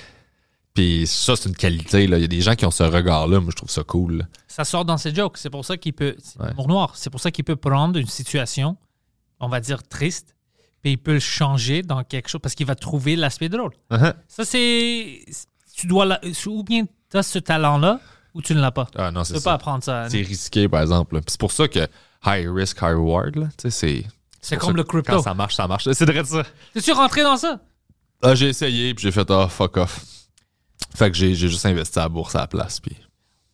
Puis ça, c'est une qualité. Là. Il y a des gens qui ont ce regard-là. Moi, je trouve ça cool. là. ça sort dans ses jokes. C'est pour ça qu'il peut. C'est Ouais. l'humour noir. C'est pour ça qu'il peut prendre une situation, on va dire triste, puis il peut le changer dans quelque chose parce qu'il va trouver l'aspect drôle. Uh-huh. Ça, c'est. Tu dois. la- Ou bien tu as ce talent-là, ou tu ne l'as pas? Ah non, Tu peux ça. pas apprendre ça. C'est risqué, par exemple. C'est pour ça que high risk, high reward, là, tu sais, c'est. C'est comme le crypto. Quand ça marche, ça marche. C'est de ça. T'es-tu rentré dans ça? Ah, j'ai essayé, puis j'ai fait, ah, fuck off. Fait que j'ai juste investi à la bourse à la place, puis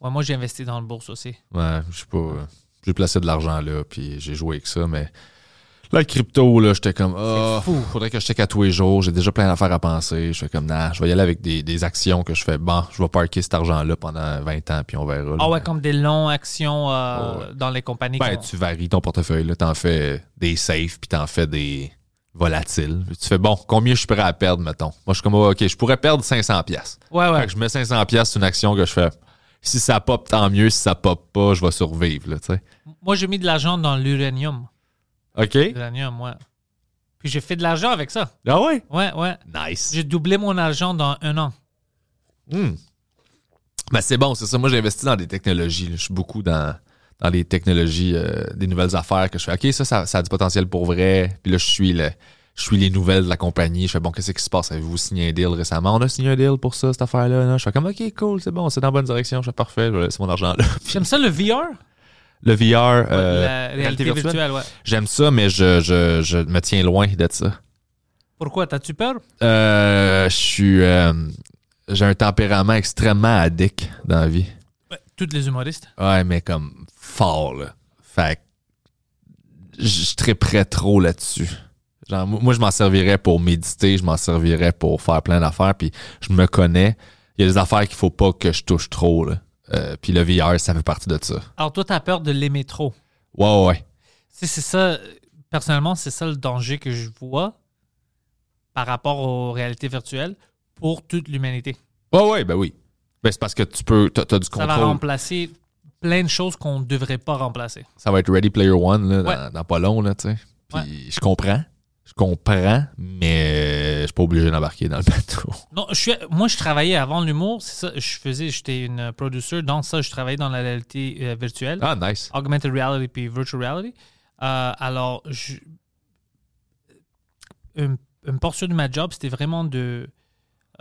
Ouais, moi, j'ai investi dans le bourse aussi. ouais, je sais pas. euh, J'ai placé de l'argent là, puis j'ai joué avec ça, mais. Le crypto, là, j'étais comme, ah, faudrait que je check à tous les jours. J'ai déjà plein d'affaires à penser. Je fais comme, nah, je vais y aller avec des, des actions que je fais. Bon, je vais parker cet argent-là pendant 20 ans, puis on verra. là. Ah ouais, comme des longues actions euh, Ouais. dans les compagnies. Ben, tu varies ton portefeuille. Là. T'en fais des safes, puis t'en fais des volatiles. Tu fais, bon, combien je suis prêt à perdre, mettons? Moi, je suis comme, OK, je pourrais perdre 500 pièces. Ouais, ouais. Fait que je mets 500 pièces sur une action que je fais. Si ça pop, tant mieux. Si ça pop pas, je vais survivre, là, tu sais. Moi, j'ai mis de l'argent dans l'uranium. OK? Puis j'ai fait de l'argent avec ça. Ah ouais? Ouais, ouais. Nice. J'ai doublé mon argent dans un an. Hmm. Ben, c'est bon, c'est ça. Moi, j'ai investi dans des technologies. Je suis beaucoup dans, dans les technologies, euh, des nouvelles affaires que je fais. OK, ça, ça, ça a du potentiel pour vrai. Puis là, je suis le. Je suis les nouvelles de la compagnie. Je fais bon, qu'est-ce qui se passe? Avez-vous signé un deal récemment? On a signé un deal pour ça, cette affaire-là. là. Je fais comme OK, cool, c'est bon, c'est dans la bonne direction. Je fais parfait, je vais laisser mon argent là. J'aime ça le VR. Le VR, euh, la réalité, virtuelle. ouais. J'aime ça, mais je, je, je me tiens loin de ça. Pourquoi? T'as-tu peur? Euh, je suis. euh, j'ai un tempérament extrêmement addict dans la vie. Ouais, toutes les humoristes. Ouais, mais comme fort, là. Fait que je triperais trop là-dessus. Genre, moi, moi, je m'en servirais pour méditer, je m'en servirais pour faire plein d'affaires, puis je me connais. Il y a des affaires qu'il faut pas que je touche trop, là. Euh, puis le VR, ça fait partie de ça. Alors, toi, t'as peur de l'aimer trop. Ouais, ouais, ouais. Tu sais, c'est ça, personnellement, c'est ça le danger que je vois par rapport aux réalités virtuelles pour toute l'humanité. Ouais, ouais, ben oui. Ben, c'est parce que tu peux, t'as, t'as du Ça va contrôle. remplacer plein de choses qu'on ne devrait pas remplacer. Ça va être Ready Player One, là, Ouais. dans, dans pas long, là, tu sais. Puis Ouais. je comprends. Je comprends, mais suis pas obligé d'embarquer dans le bateau. Non, je suis, moi, je travaillais avant l'humour. C'est ça, je faisais, j'étais une producer. Dans ça, je travaillais dans la réalité euh, virtuelle. Ah, nice. augmented reality puis virtual reality. Euh, alors, je- une, une portion de ma job, c'était vraiment de,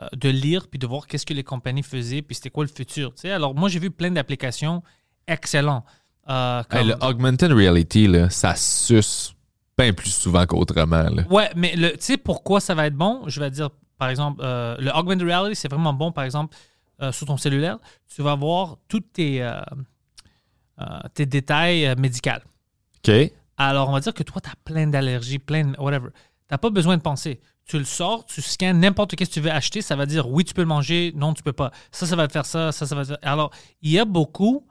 euh, de lire puis de voir qu'est-ce que les compagnies faisaient puis c'était quoi le futur. tu sais. Alors, moi, j'ai vu plein d'applications excellentes. Euh, Hey, comme- le augmented reality, là, ça suce bien plus souvent qu'autrement. Là. Ouais, mais le- tu sais pourquoi ça va être bon? Je vais dire, par exemple, euh, le augmented reality, c'est vraiment bon, par exemple, euh, sur ton cellulaire. Tu vas voir tous tes, euh, tes détails médicaux. OK? Alors, on va dire que toi, tu as plein d'allergies, plein de whatever. Tu n'as pas besoin de penser. Tu le sors, tu scannes n'importe ce que tu veux acheter, ça va dire oui, tu peux le manger, non, tu peux pas. Ça, ça va te faire ça, ça, ça va te faire. Alors, il y a beaucoup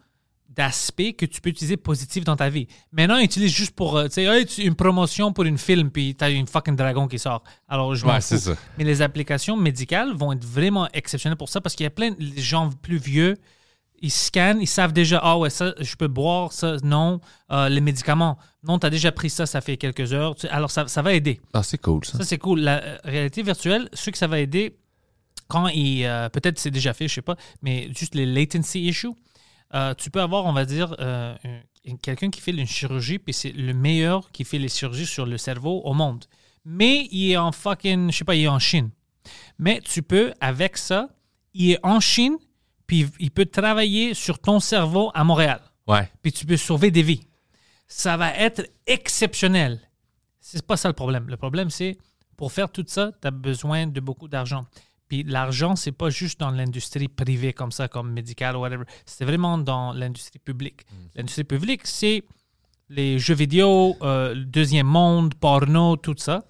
d'aspects que tu peux utiliser positifs dans ta vie. Maintenant, utilise juste pour, euh, tu sais, Hey, une promotion pour une film, puis tu as une fucking dragon qui sort. Alors, je Ouais, fous. ça. Mais les applications médicales vont être vraiment exceptionnelles pour ça parce qu'il y a plein de gens plus vieux. Ils scannent, ils savent déjà, ah ouais, ça, je peux boire, ça, non. Euh, les médicaments, non, tu as déjà pris ça, ça fait quelques heures. Alors, ça, ça va aider. Ah, c'est cool, ça. Ça, c'est cool. La euh, réalité virtuelle, ce que ça va aider, quand il. euh, Peut-être c'est déjà fait, je sais pas, mais juste les latency issues. Euh, tu peux avoir, on va dire, euh, un- quelqu'un qui fait une chirurgie, puis c'est le meilleur qui fait les chirurgies sur le cerveau au monde. Mais il est en fucking. Je sais pas, il est en Chine. Mais tu peux, avec ça, il est en Chine, puis il peut travailler sur ton cerveau à Montréal Ouais. puis tu peux sauver des vies. Ça va être exceptionnel. C'est pas ça le problème. Le problème, c'est pour faire tout ça, tu as besoin de beaucoup d'argent. Puis l'argent, c'est pas juste dans l'industrie privée comme ça, comme médicale ou whatever. C'est vraiment dans l'industrie publique. L'industrie publique, c'est les jeux vidéo, euh, le deuxième monde, porno, tout ça.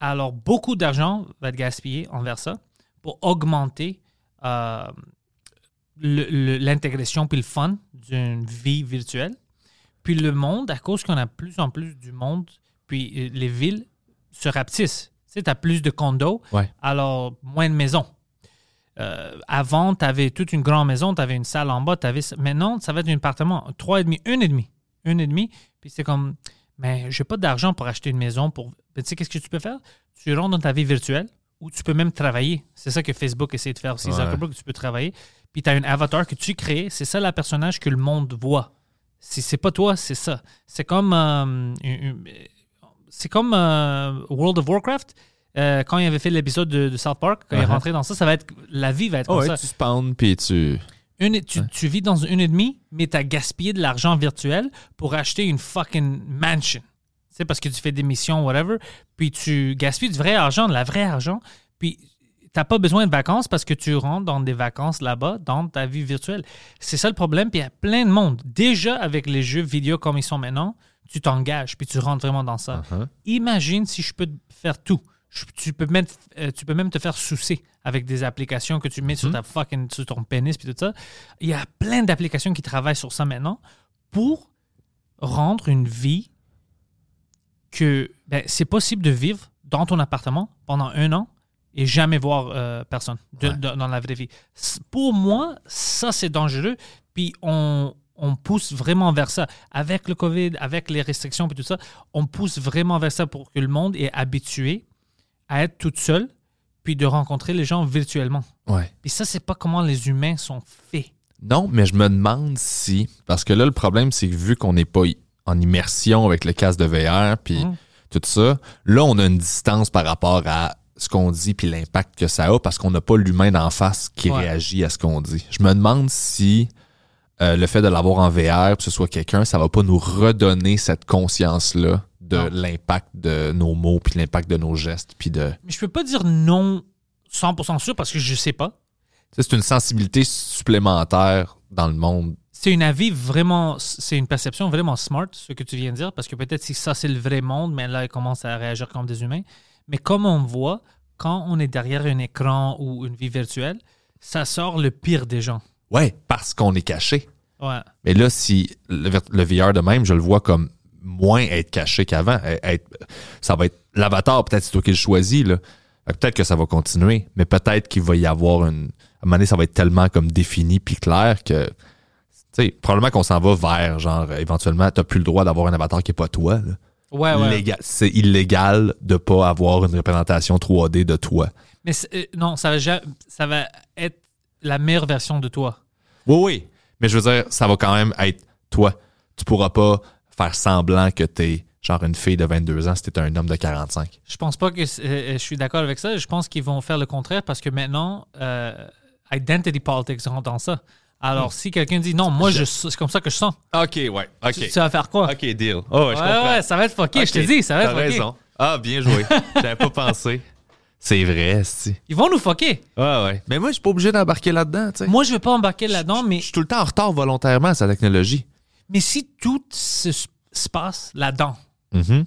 Alors, beaucoup d'argent va être gaspillé envers ça pour augmenter euh, l'intégration puis le fun d'une vie virtuelle. Puis le monde, à cause qu'on a plus en plus du monde, puis euh, les villes se rapetissent. Tu sais, tu as plus de condos, Ouais. alors moins de maisons. Euh, avant, tu avais toute une grande maison, tu avais une salle en bas, t'avais ça. maintenant, ça va être un appartement, trois et demi, une et demi, une et demi. Puis c'est comme, mais j'ai pas d'argent pour acheter une maison. Pour, Mais tu sais, qu'est-ce que tu peux faire? Tu rentres dans ta vie virtuelle où tu peux même travailler. C'est ça que Facebook essaie de faire aussi. Ouais. Zuckerberg, tu peux travailler. Puis tu as un avatar que tu crées. C'est ça le personnage que le monde voit. Si c'est pas toi, c'est ça. C'est comme, euh, une- une- c'est comme euh, World of Warcraft. euh, quand il avait fait l'épisode de, de South Park, quand il est Uh-huh. rentré dans ça, ça va être la vie va être Oh, comme ouais, ça. tu spawns, puis tu... Une, tu, tu vis dans une et demie, mais tu as gaspillé de l'argent virtuel pour acheter une fucking mansion. C'est parce que tu fais des missions, whatever, puis tu gaspilles du vrai argent, de la vraie argent, puis t'as pas besoin de vacances parce que tu rentres dans des vacances là-bas, dans ta vie virtuelle. C'est ça le problème, puis il y a plein de monde. Déjà, avec les jeux vidéo comme ils sont maintenant, tu t'engages, puis tu rentres vraiment dans ça. Uh-huh. Imagine si je peux faire tout. Je- tu, peux même, euh, tu peux même te faire soucer avec des applications que tu mets sur, ta fucking, sur ton pénis puis tout ça. Il y a plein d'applications qui travaillent sur ça maintenant pour rendre une vie que ben, c'est possible de vivre dans ton appartement pendant un an et jamais voir euh, personne de- Ouais. de- dans la vraie vie. Pour moi, ça, c'est dangereux. Puis on, on pousse vraiment vers ça. Avec le COVID, avec les restrictions et tout ça, on pousse vraiment vers ça pour que le monde est habitué à être tout seul puis de rencontrer les gens virtuellement. Ouais. Puis ça, c'est pas comment les humains sont faits. Non, mais je me demande si... Parce que là, le problème, c'est que vu qu'on n'est pas en immersion avec le casque de VR, puis Mhm. tout ça, là, on a une distance par rapport à ce qu'on dit puis l'impact que ça a parce qu'on n'a pas l'humain d'en face qui Ouais. réagit à ce qu'on dit. Je me demande si euh, le fait de l'avoir en VR, que ce soit quelqu'un, ça va pas nous redonner cette conscience-là de l'impact de nos mots, puis l'impact de nos gestes, puis de... Mais je peux pas dire non 100% sûr parce que je sais pas. C'est une sensibilité supplémentaire dans le monde. C'est une avis vraiment, c'est une perception vraiment smart, ce que tu viens de dire, parce que peut-être si ça c'est le vrai monde, mais là, ils commencent à réagir comme des humains. Mais comme on voit, quand on est derrière un écran ou une vie virtuelle, ça sort le pire des gens. Ouais, parce qu'on est caché. Ouais. Mais là, si le, VR de même, je le vois comme moins être caché qu'avant. Eh, Être- ça va être l'avatar, peut-être c'est toi qui le choisis. Là. Peut-être que ça va continuer, mais peut-être qu'il va y avoir une. À un moment donné, ça va être tellement comme défini puis clair que. Tu sais, probablement qu'on s'en va vers, genre, éventuellement, t'as plus le droit d'avoir un avatar qui est pas toi. là. Ouais, ouais. Légal- C'est illégal de pas avoir une représentation 3D de toi. Mais euh, non, ça va, ça va être la meilleure version de toi. Oui, oui. Mais je veux dire, ça va quand même être toi. Tu pourras pas faire semblant que t'es genre une fille de 22 ans si t'es un homme de 45. Je pense pas que c'est- euh, je suis d'accord avec ça. Je pense qu'ils vont faire le contraire parce que maintenant, euh, identity politics rentre dans ça. Alors, si quelqu'un dit non, moi, je, c'est comme ça que je sens, OK, ouais. OK. tu, tu vas faire quoi? OK, deal. Oh, ouais, je ouais, comprends. ouais, ça va être fucké, je te dis, ça va être fucké. raison. Ah, bien joué. J'avais pas pensé. C'est vrai, si. Ils vont nous fucker. Ouais, ouais. Mais moi, je suis pas obligé d'embarquer là-dedans, tu sais. Moi, je vais pas embarquer là-dedans, mais, Je suis tout le temps en retard volontairement à sa technologie. mais si tout se, se passe là-dedans, Mhm.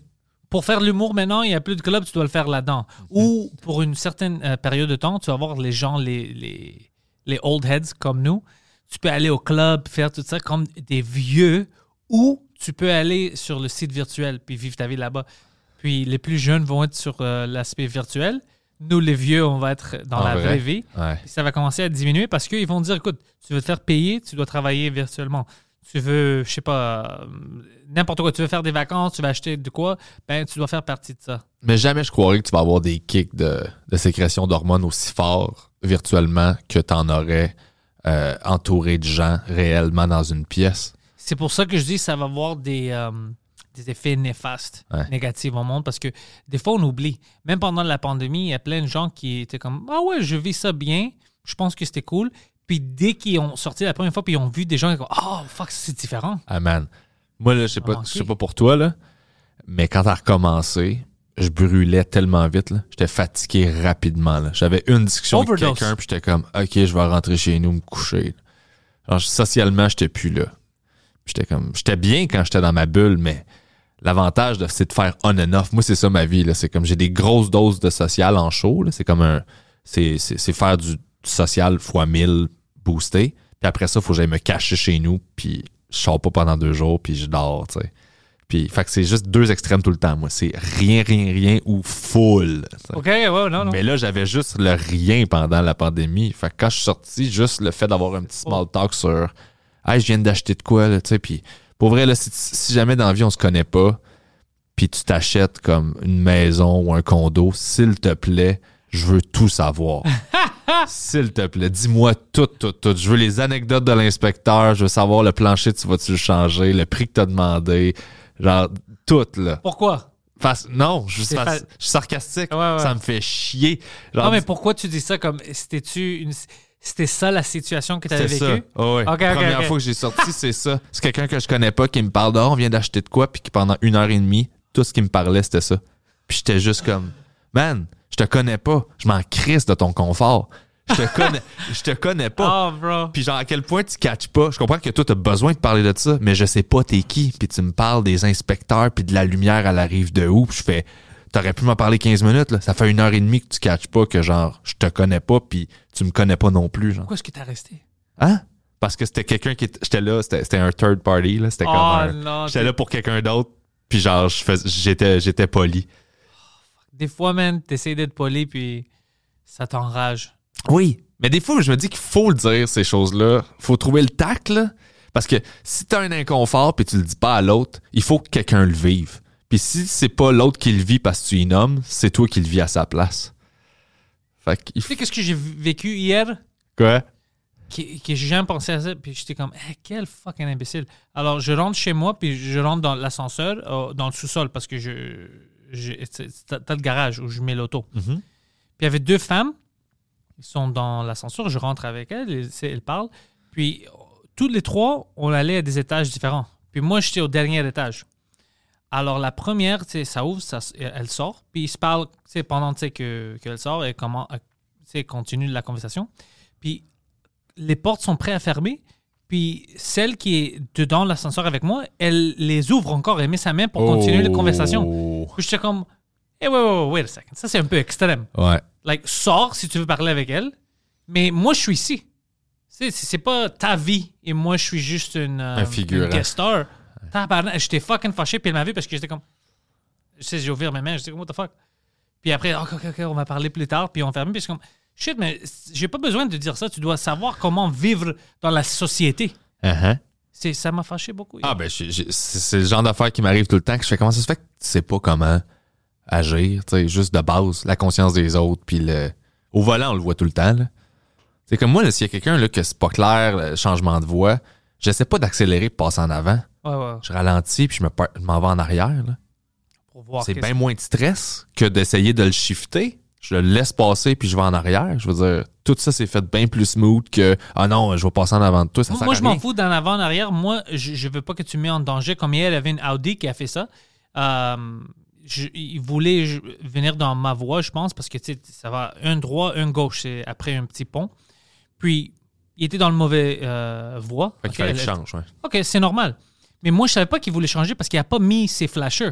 pour faire de l'humour maintenant, il n'y a plus de club, tu dois le faire là-dedans. Ou pour une certaine euh, période de temps, tu vas voir les gens, les, les, les old heads comme nous. Tu peux aller au club, faire tout ça comme des vieux, ou tu peux aller sur le site virtuel puis vivre ta vie là-bas. Puis les plus jeunes vont être sur euh, l'aspect virtuel. Nous, les vieux, on va être dans En la vrai? vraie vie. Ouais. Ça va commencer à diminuer parce qu'ils vont dire écoute, tu veux te faire payer, tu dois travailler virtuellement. Tu veux, je sais pas, euh, n'importe quoi, tu veux faire des vacances, tu veux acheter de quoi, ben tu dois faire partie de ça. Mais jamais je croirais que tu vas avoir des kicks de, de sécrétion d'hormones aussi forts virtuellement que tu en aurais euh, entouré de gens réellement dans une pièce. C'est pour ça que je dis que ça va avoir des, euh, des effets néfastes, Ouais. négatifs au monde parce que des fois on oublie. Même pendant la pandémie, il y a plein de gens qui étaient comme Ah ouais, je vis ça bien, je pense que c'était cool. Puis dès qu'ils ont sorti la première fois, puis ils ont vu des gens qui ont Oh fuck, c'est différent. Ah man. Moi, là, je sais pas, Ah, sais pas pour toi, là, mais quand t'as recommencé, je brûlais tellement vite, là. J'étais fatigué rapidement, là. J'avais une discussion Overdose. avec quelqu'un, puis j'étais comme, OK, je vais rentrer chez nous, me coucher. Genre, socialement, j'étais plus là. J'étais comme, j'étais bien quand j'étais dans ma bulle, mais l'avantage, de- c'est de faire on and off. Moi, c'est ça ma vie, là. C'est comme, j'ai des grosses doses de social en show, là. C'est comme un, c'est, c'est, c'est faire du social fois 1000 boosté. Puis après ça, faut que j'aille me cacher chez nous, puis je sors pas pendant deux jours, puis je dors, tu sais. Puis, fait que c'est juste deux extrêmes tout le temps, moi. C'est rien, rien, rien ou full. OK, ouais, non, non. Mais là, j'avais juste le rien pendant la pandémie. Fait que quand je suis sorti, juste le fait d'avoir un petit small talk sur Hey, je viens d'acheter de quoi, là, tu sais. Puis pour vrai, là, si, si jamais dans la vie on se connaît pas, puis tu t'achètes comme une maison ou un condo, s'il te plaît, je veux tout savoir. s'il te plaît, dis-moi tout, tout, tout. Je veux les anecdotes de l'inspecteur, je veux savoir le plancher, tu vas-tu le changer, le prix que t'as demandé, genre tout, là. Pourquoi? Face- non, je, fa- suis sarcastique. Ouais, ouais. Ça me fait chier. Genre, Non, mais pourquoi tu dis ça comme c'était-tu une c'était ça la situation que tu avais c'est ça. vécue? Ouais. Ok, ok, Première fois que j'ai sorti, c'est ça. C'est quelqu'un que je connais pas qui me parle de, Ah, on vient d'acheter de quoi, puis qui pendant une heure et demie, tout ce qui me parlait, c'était ça. Puis j'étais juste comme, man, je te connais pas. Je m'en crisse de ton confort. Je te connais, je te connais pas. Oh, bro. Puis genre, à quel point tu catches pas. Je comprends que toi, t'as besoin de parler de ça, mais je sais pas t'es qui. Puis tu me parles des inspecteurs, puis de la lumière, elle arrive de où. Puis je fais, t'aurais pu m'en parler 15 minutes, là. Ça fait une heure et demie que tu catches pas que genre, je te connais pas, puis tu me connais pas non plus, genre. Pourquoi est-ce que t'as resté? Hein? Parce que c'était quelqu'un qui était, j'étais là, c'était, un third party, là. C'était Oh, comme un, non, j'étais là pour quelqu'un d'autre, puis genre, j'étais, j'étais poli. Des fois, man, t'essayes d'être poli, puis ça t'enrage. Oui. Mais des fois, je me dis qu'il faut le dire, ces choses-là. Faut trouver le tact, là. Parce que si t'as un inconfort puis tu le dis pas à l'autre, il faut que quelqu'un le vive. Puis si c'est pas l'autre qui le vit parce que tu y nommes, c'est toi qui le vis à sa place. Fait qu'il Tu faut... sais qu'est-ce que j'ai vécu hier? Quoi? Que, que j'ai jamais pensé à ça, puis j'étais comme, Eh, quel fucking imbécile. Alors, je rentre chez moi, puis je rentre dans l'ascenseur, euh, dans le sous-sol, parce que je. je- T'as le garage où je mets l'auto. Mhm. Puis il y avait deux femmes, ils sont dans l'ascenseur, je rentre avec elles, elles, parlent. Puis tous les trois, on allait à des étages différents. Puis moi, j'étais au dernier étage. Alors, la première, tu sais, ça ouvre, ça, elle sort. Puis ils se parlent, tu sais, pendant sais, que- qu'elle sort et comment, euh, tu sais, continue la conversation. Puis les portes sont prêtes à fermer. Puis celle qui est dedans l'ascenseur avec moi, elle les ouvre encore. Elle met sa main pour continuer la conversation. Oh. Puis j'étais comme, hey, wait, wait, wait a second. Ça, c'est un peu extrême. Ouais. Like, sors si tu veux parler avec elle. Mais moi, je suis ici. C'est, pas ta vie et moi, je suis juste une, euh, Un figurant. une guest star. Tabarnak, J'étais fucking fâché, puis elle m'a vu parce que j'étais comme. Je sais, j'ai ouvert mes mains, j'étais comme, what the fuck? Puis après, ok, ok, ok, on va parler plus tard, puis on ferme. Puis suis comme, shit, mais j'ai pas besoin de dire ça. Tu dois savoir comment vivre dans la société. Uh-huh. C'est, ça m'a fâché beaucoup. Ah, ben, c'est c'est le genre d'affaire qui m'arrive tout le temps que je fais comment ça se fait que tu sais pas comment agir, tu sais, juste de base, la conscience des autres, puis le. Au volant, on le voit tout le temps, là. C'est comme moi, s'il y a quelqu'un, là, que c'est pas clair, le changement de voie, j'essaie pas d'accélérer pour passer en avant. Ouais, ouais, Je ralentis, puis je me par- je m'en vais en arrière, là. pour voir. C'est bien moins de stress que d'essayer de le shifter. Je le laisse passer puis je vais en arrière. Je veux dire, tout ça c'est fait bien plus smooth que ah non, je vais passer en avant de toi. Ça Moi, sert moi, à je m'en fous d'en avant, en arrière. Moi, je, je veux pas que tu me mets en danger. Comme hier, il y avait une Audi qui a fait ça. Euh, je- il voulait je- venir dans ma voie, je pense, parce que tu sais, ça va un droit, un gauche, c'est après un petit pont. Puis, il était dans le mauvais euh, voie. Fait qu'il Ok, fallait elle- qu'il change, ouais. OK, c'est normal. Mais moi, je savais pas qu'il voulait changer parce qu'il a pas mis ses flashers.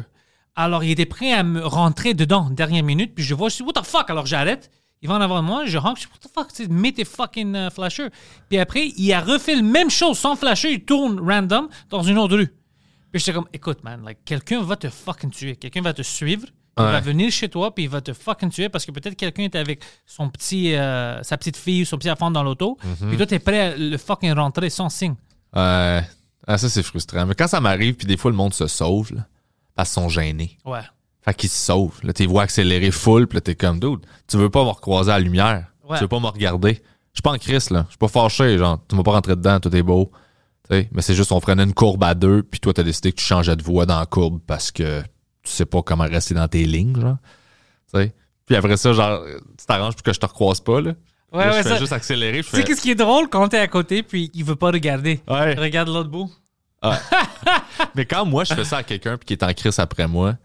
Alors, il était prêt à me rentrer dedans, dernière minute, puis je vois, je dis, what the fuck? Alors, j'arrête. Il va en avant de moi, je rentre, je dis, what the fuck? Mets tes fucking euh, flashers. Puis après, il a refait la même chose sans flasher, il tourne random dans une autre rue. Puis j'étais comme, écoute, man, like, quelqu'un va te fucking tuer. Quelqu'un va te suivre, il Ouais. va venir chez toi, puis il va te fucking tuer parce que peut-être quelqu'un est avec son petit, euh, sa petite fille ou son petit enfant dans l'auto, Mhm. puis toi, t'es prêt à le fucking rentrer sans signe. Ouais. Ah, ça c'est frustrant. Mais quand ça m'arrive, puis des fois le monde se sauve, là, parce qu'ils sont gênés. Ouais. Fait qu'ils se sauvent. Là, t'es vois accélérer full, puis là, t'es comme, dude, tu veux pas me recroiser à la lumière. Ouais. Tu veux pas me regarder. Je suis pas en crise, là. Je suis pas fâché, genre, tu m'as pas rentré dedans, tout est beau. Tu sais, mais c'est juste, on prenait une courbe à deux, puis toi, t'as décidé que tu changeais de voie dans la courbe parce que tu sais pas comment rester dans tes lignes, genre. Tu sais. Puis après ça, genre, tu t'arranges pour que je te recroise pas, là. Ouais, Là, ouais, je fais ça- juste accélérer, Tu sais qu'est-ce qui est drôle? Quand t'es à côté puis il veut pas regarder. Ouais. Regarde l'autre bout. Mais quand moi, je fais ça à quelqu'un puis qui est en crise après moi,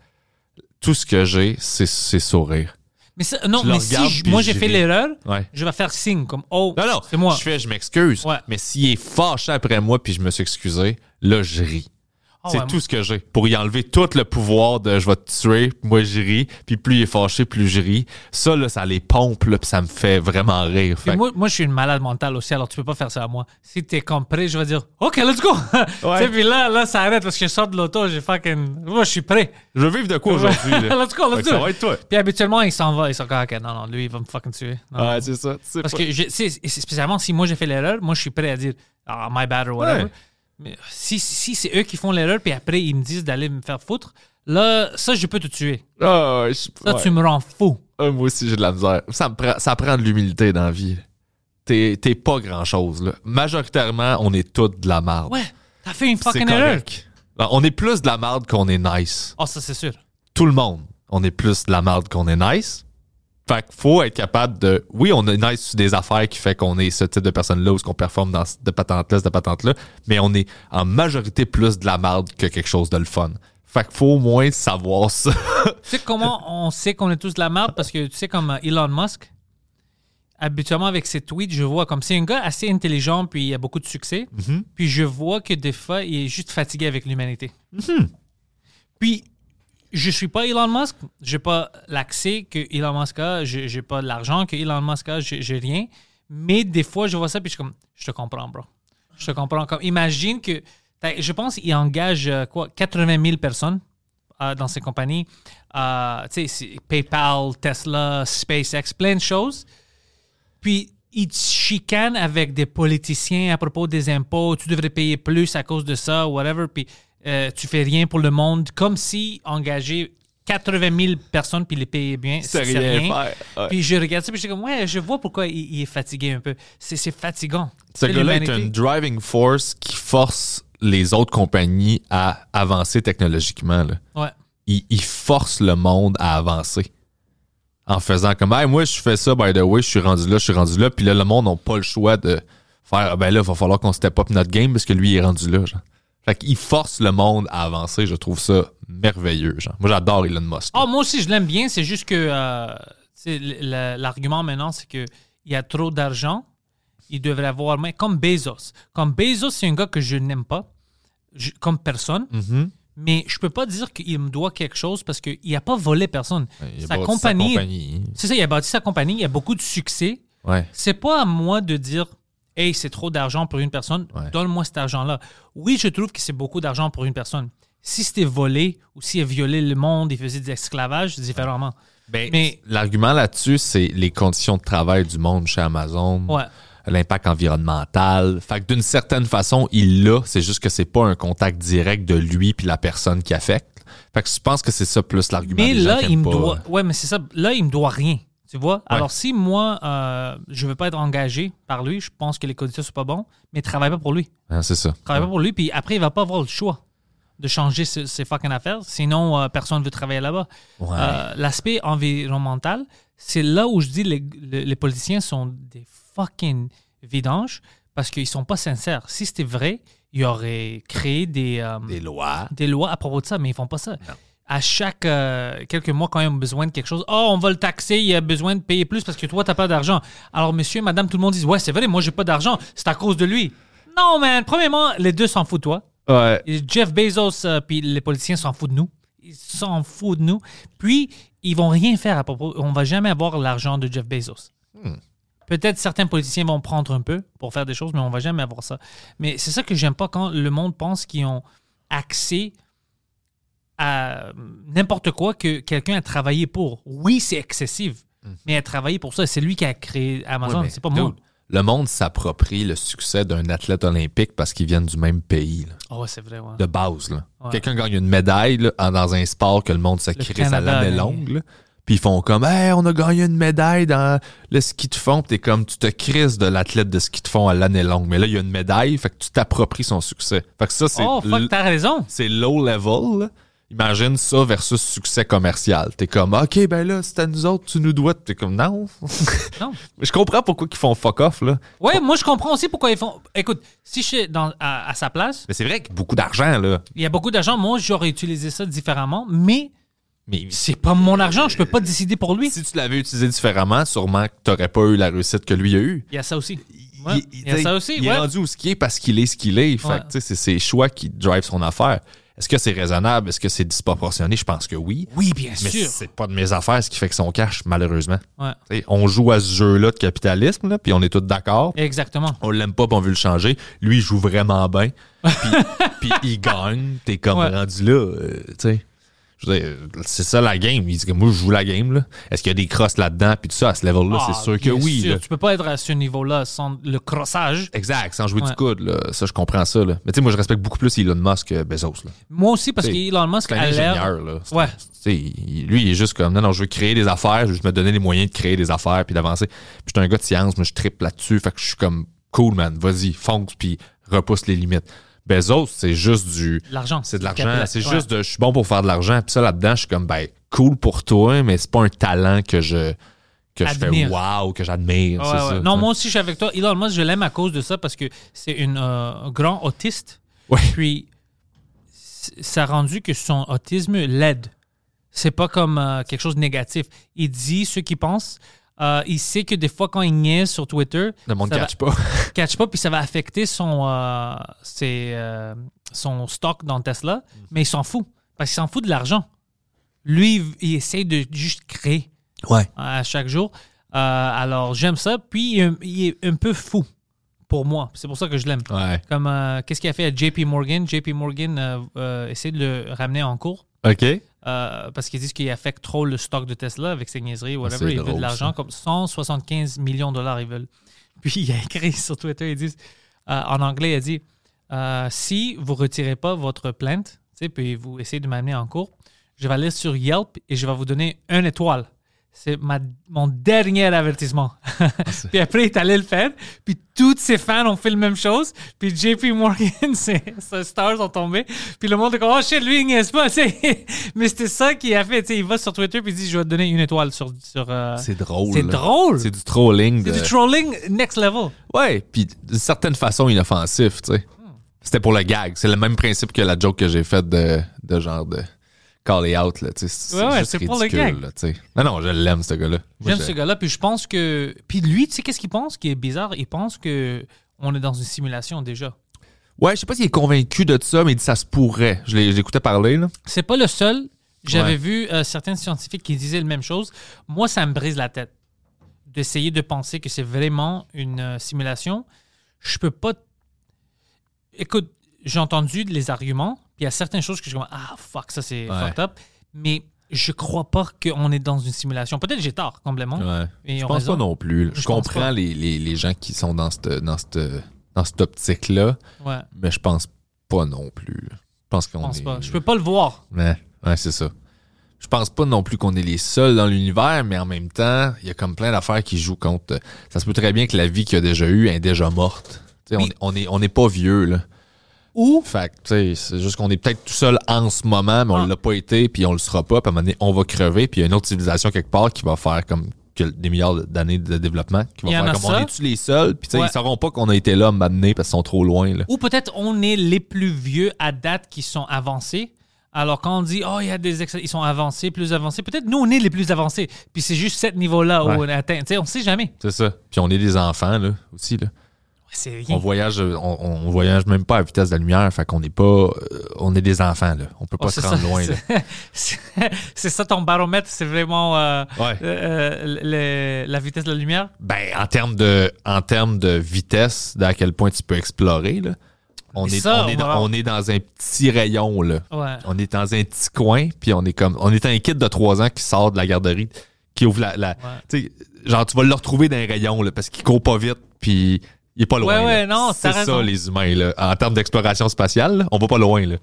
tout ce que j'ai, c'est, c'est sourire. Mais ça- non, mais si je- moi j'ai fait l'erreur, Ouais. je vais faire signe comme oh Non, non, c'est moi. Je fais, je m'excuse. Ouais. Mais s'il est fâché après moi puis je me suis excusé, là, je ris. Ah c'est ouais, tout ce que j'ai. Pour y enlever tout le pouvoir de je vais te tuer, moi je ris, puis plus il est fâché, plus je ris. Ça, là, ça les pompe, là, puis ça me fait vraiment rire. Fait moi, moi, je suis une malade mentale aussi, alors tu peux pas faire ça à moi. Si t'es comme prêt, je vais dire OK, let's go. Tu sais, puis là, là, ça arrête parce que je sors de l'auto, j'ai fucking. Moi, je suis prêt. je veux vivre de quoi aujourd'hui? let's go, let's ça go. va être toi. Puis habituellement, il s'en va, il s'en va. OK, non, non, lui, il va me fucking tuer. Non. Ouais, c'est ça. Parce pas. que, je, spécialement si moi j'ai fait l'erreur, moi je suis prêt à dire ah, my bad or whatever. Ouais. Mais si, si c'est eux qui font l'erreur, puis après ils me disent d'aller me faire foutre, là, ça je peux te tuer. Ah, je- Ça, ouais. tu me rends fou. Ah, moi aussi, j'ai de la misère. Ça, me prend, ça prend de l'humilité dans la vie. T'es, t'es pas grand-chose. Là. Majoritairement, on est tous de la marde. Ouais, t'as fait une C'est fucking erreur. correct. Non, On est plus de la marde qu'on est nice. Oh, ça c'est sûr. Tout le monde, on est plus de la marde qu'on est nice. Fait qu'il faut être capable de... Oui, on est nice sur des affaires qui fait qu'on est ce type de personne-là ou ce qu'on performe dans de patente-là, de patente-là, mais on est en majorité plus de la marde que quelque chose de le fun. Fait qu'il faut au moins savoir ça. Tu sais comment on sait qu'on est tous de la merde? Parce que tu sais, comme euh, Elon Musk, habituellement avec ses tweets, je vois comme c'est un gars assez intelligent puis il a beaucoup de succès. Puis je vois que des fois, il est juste fatigué avec l'humanité. Puis je suis pas Elon Musk, j'ai pas l'accès que Elon Musk a, j'ai pas l'argent que Elon Musk a, j'ai rien. Mais des fois, je vois ça puis je suis comme, je te comprends, bro. Je te comprends. Comme, imagine que, je pense qu'il engage euh, quoi, 80 000 personnes euh, dans ses compagnies. Euh, PayPal, Tesla, SpaceX, plein de choses. Puis, il te chicane avec des politiciens à propos des impôts. Tu devrais payer plus à cause de ça, whatever. Puis, euh, tu fais rien pour le monde. Comme si engager 80 000 personnes puis les payer bien, C'est rien rien. faire, ouais. Puis, je regarde ça puis je comme, ouais, je vois pourquoi il, il est fatigué un peu. C'est fatigant. Ce C'est gars-là est une driving force qui force les autres compagnies à avancer technologiquement. là. Ouais. Il, il force le monde à avancer. En faisant comme, hey, moi, je fais ça, by the way, je suis rendu là, je suis rendu là. Puis là, le monde n'a pas le choix de faire, ah, ben là, il va falloir qu'on step up notre game parce que lui, il est rendu là, genre. Fait qu'il force le monde à avancer. Je trouve ça merveilleux, genre. Moi, j'adore Elon Musk. Ah, moi aussi, je l'aime bien. C'est juste que euh, l'argument maintenant, c'est qu'il y a trop d'argent. Il devrait avoir moins. Comme Bezos. Comme Bezos, c'est un gars que je n'aime pas, je- comme personne. Mhm. Mais je peux pas dire qu'il me doit quelque chose parce qu'il n'a pas volé personne. Il a sa bâti compagnie. compagnie. C'est ça, il a bâti sa compagnie, il a beaucoup de succès. Ouais. C'est pas à moi de dire Hey, c'est trop d'argent pour une personne, Ouais. donne-moi cet argent-là. Oui, je trouve que c'est beaucoup d'argent pour une personne. Si c'était volé ou s'il a violé le monde, il faisait de l'esclavage, différemment. Ben, Mais- l'argument là-dessus, c'est les conditions de travail du monde chez Amazon. Ouais. L'impact environnemental. Fait que d'une certaine façon, il l'a. C'est juste que c'est pas un contact direct de lui puis la personne qui affecte. Fait que je pense que c'est ça plus l'argument. Mais des là, il me doit. Ouais, mais c'est ça. Là, il me doit rien. Tu vois? Alors, si moi, euh, je veux pas être engagé par lui, je pense que les conditions sont pas bonnes, mais travaille pas pour lui. Ah, c'est ça. Travaille pas pour lui, puis après, il va pas avoir le choix de changer ses, ses fucking affaires. Sinon, euh, personne ne veut travailler là-bas. Ouais. Euh, L'aspect environnemental, c'est là où je dis les, les, les politiciens sont des fucking vidanges parce qu'ils sont pas sincères. Si c'était vrai, ils auraient créé des, euh, Des lois. des lois à propos de ça, mais ils font pas ça. À chaque euh, quelques mois, quand ils ont besoin de quelque chose, oh, on va le taxer, il a besoin de payer plus parce que toi, t'as pas d'argent. Alors, monsieur, madame, tout le monde dit, ouais, c'est vrai, moi, j'ai pas d'argent, c'est à cause de lui. Non, man, premièrement, les deux s'en foutent, toi. Ouais. Jeff Bezos euh, puis les politiciens s'en foutent de nous. Ils s'en foutent de nous. Puis, ils vont rien faire à propos. On va jamais avoir l'argent de Jeff Bezos. Peut-être certains politiciens vont prendre un peu pour faire des choses, mais on va jamais avoir ça. Mais c'est ça que j'aime pas quand le monde pense qu'ils ont accès à n'importe quoi que quelqu'un a travaillé pour. Oui, c'est excessif, mais a travaillé pour ça. C'est lui qui a créé Amazon, c'est pas moi. Le monde s'approprie le succès d'un athlète olympique parce qu'ils viennent du même pays, là, Oh, ouais, c'est vrai, ouais. de base. Ouais. Quelqu'un gagne une médaille là, dans un sport que le monde se à l'année longue. Puis ils font comme Hey, on a gagné une médaille dans le ski de fond. Puis t'es comme tu te crises de l'athlète de ski de fond à l'année longue. Mais là, il y a une médaille, fait que tu t'appropries son succès. Fait que ça, c'est Oh, fuck, t'as raison. c'est low level. là. Imagine ça versus succès commercial. T'es comme, OK, ben là, c'est à nous autres, tu nous dois. T'es comme, non. Non. Je comprends pourquoi ils font fuck off, là. Ouais, moi je comprends aussi pourquoi ils font. Écoute, si je suis dans, à, à sa place, Mais c'est vrai que beaucoup d'argent, là. il y a beaucoup d'argent. Moi, j'aurais utilisé ça différemment, mais Mais c'est pas mon argent. Je peux pas décider pour lui. si tu l'avais utilisé différemment, sûrement que t'aurais pas eu la réussite que lui a eu. Il y a ça aussi. Ouais, il, il y a ça aussi. il ouais. est rendu où ce qui est parce qu'il est ce qu'il est. Fait Ouais. c'est ses choix qui drive son affaire. Est-ce que c'est raisonnable? Est-ce que c'est disproportionné? Je pense que oui. Oui, bien Mais sûr. c'est pas de mes affaires ce qui fait que son cash, malheureusement. Ouais. On joue à ce jeu-là de capitalisme, là, puis on est tous d'accord. Exactement. on l'aime pas, puis on veut le changer. Lui, il joue vraiment bien. Puis, puis il gagne. T'es comme Ouais. rendu là, euh, tu sais. C'est ça la game. Il dit que moi, je joue la game. là. Est-ce qu'il y a des crosses là-dedans? Puis tout ça, à ce level-là, Ah, c'est sûr que oui. sûr. là. Tu peux pas être à ce niveau-là sans le crossage. Exact, sans jouer Ouais. du coude. Là. Ça, je comprends ça. Là. Mais tu sais, moi, je respecte beaucoup plus Elon Musk que Bezos. Là. Moi aussi, parce qu'Elon Musk a l'air. ingénieur. Là. C'est- Ouais. lui, il est juste comme, non, non, je veux créer des affaires. Je veux juste me donner les moyens de créer des affaires puis d'avancer. Puis je suis un gars de science. Moi, je tripe là-dessus. Fait que je suis comme, cool, man. Vas-y, fonce puis repousse les limites. Bezos, c'est juste du... L'argent. C'est de l'argent. C'est ouais. juste de je suis bon pour faire de l'argent. Puis ça là-dedans, je suis comme ben cool pour toi, mais c'est pas un talent que je que je fais wow, que j'admire. Ouais, c'est ouais. ça. Non, moi aussi, je suis avec toi. Elon Musk, je l'aime à cause de ça parce que c'est une, euh, un grand autiste. Puis, ça a rendu que son autisme l'aide. C'est pas comme euh, quelque chose de négatif. Il dit ce qu'il pense. Euh, il sait que des fois, quand il niaise sur Twitter, Le monde va- catch pas. catch pas, puis ça va affecter son, euh, ses, euh, son stock dans Tesla, mais il s'en fout. Parce qu'il s'en fout de l'argent. Lui, il- il essaye de juste créer Ouais. à chaque jour. Alors, j'aime ça. Puis, il est un peu fou pour moi. C'est pour ça que je l'aime. Ouais. Comme, euh, qu'est-ce qu'il a fait à JP Morgan? JP Morgan euh, euh, essaie de le ramener en cours. OK. parce qu'ils disent qu'il affecte trop le stock de Tesla avec ses niaiseries, c'est whatever. ils veulent de l'argent, comme 175 millions de dollars, ils veulent. Puis il a écrit sur Twitter, ils disent, en anglais, il a dit si vous retirez pas votre plainte, puis vous essayez de m'amener en cours, je vais aller sur Yelp et je vais vous donner une étoile. C'est ma- mon dernier avertissement. puis après, il est allé le faire. Puis tous ses fans ont fait la même chose. Puis JP Morgan, ses, ses stars sont tombés. Puis le monde est comme, oh shit, lui, il niaise pas. Mais c'était ça qu'il a fait. il va sur Twitter puis il dit, je vais te donner une étoile sur. sur euh, C'est drôle. C'est drôle. C'est du trolling. C'est du trolling next level. Ouais, puis d'une certaine façon inoffensif, tu sais. C'était pour le gag. C'est le même principe que la joke que j'ai faite de, de genre de call it out, là, tu sais. C'est Ouais, ouais, juste ridicule, là. Non, non, je l'aime, ce gars-là. J'aime ce gars-là. Puis je pense que. Puis lui, tu sais, qu'est-ce qu'il pense qui est bizarre? Il pense que on est dans une simulation déjà. Ouais, je sais pas s'il est convaincu de ça, mais il dit ça se pourrait. Je l'écoutais parler, là. C'est pas le seul. J'avais Ouais. vu euh, certains scientifiques qui disaient la même chose. Moi, ça me brise la tête d'essayer de penser que c'est vraiment une euh, simulation. Je peux pas. Écoute, j'ai entendu les arguments, puis il y a certaines choses que je suis comme ah fuck, ça c'est fucked up, mais je crois pas qu'on est dans une simulation. Peut-être que j'ai tort complètement. Ouais. Et Je pense raison. pas non plus. Je comprends les, les, les gens qui sont dans cette, dans cette, dans cette optique-là, Ouais, mais je pense pas non plus. Je pense je qu'on pense est... pas. Je peux pas le voir. Ouais, ouais, c'est ça. Je pense pas non plus qu'on est les seuls dans l'univers, mais en même temps, il y a comme plein d'affaires qui jouent contre. Ça se peut très bien que la vie qu'il a déjà eue est déjà morte. On, est- on est on n'est pas vieux, là. Ou Fait que, tu sais, c'est juste qu'on est peut-être tout seul en ce moment, mais on Ah. l'a pas été, puis on le sera pas, puis à un moment donné, on va crever, puis il y a une autre civilisation quelque part qui va faire comme que- des milliards d'années de développement, qui en faire comme ça. on est-tu les seuls, puis Ouais. ils sauront pas qu'on a été là à un moment donné parce qu'ils sont trop loin, là. Ou peut-être on est les plus vieux à date qui sont avancés. Alors quand on dit, oh, il y a des ils sont avancés, plus avancés, peut-être nous, on est les plus avancés. Puis c'est juste ce niveau-là Ouais. où on atteint. Tu sais, on sait jamais. C'est ça. Puis on est des enfants, là, aussi, là. On voyage, on, on voyage même pas à vitesse de la lumière, fait qu'on n'est pas, euh, on est des enfants là. On peut pas Oh, se rendre ça, loin. c'est- ça ton baromètre, c'est vraiment euh, Ouais. euh, la vitesse de la lumière? Ben en termes de, en termes de vitesse, d'à quel point tu peux explorer là. On est, ça, on, est on dans, on est dans un petit rayon là. Ouais. On est dans un petit coin, puis on est comme, on est un kid de 3 ans qui sort de la garderie, qui ouvre la, la tu sais, genre tu vas le retrouver dans un rayon là, parce qu'il court pas vite, puis il est pas loin. Ouais, ouais, là. non, c'est ça les humains là. En termes d'exploration spatiale, là, on va pas loin là.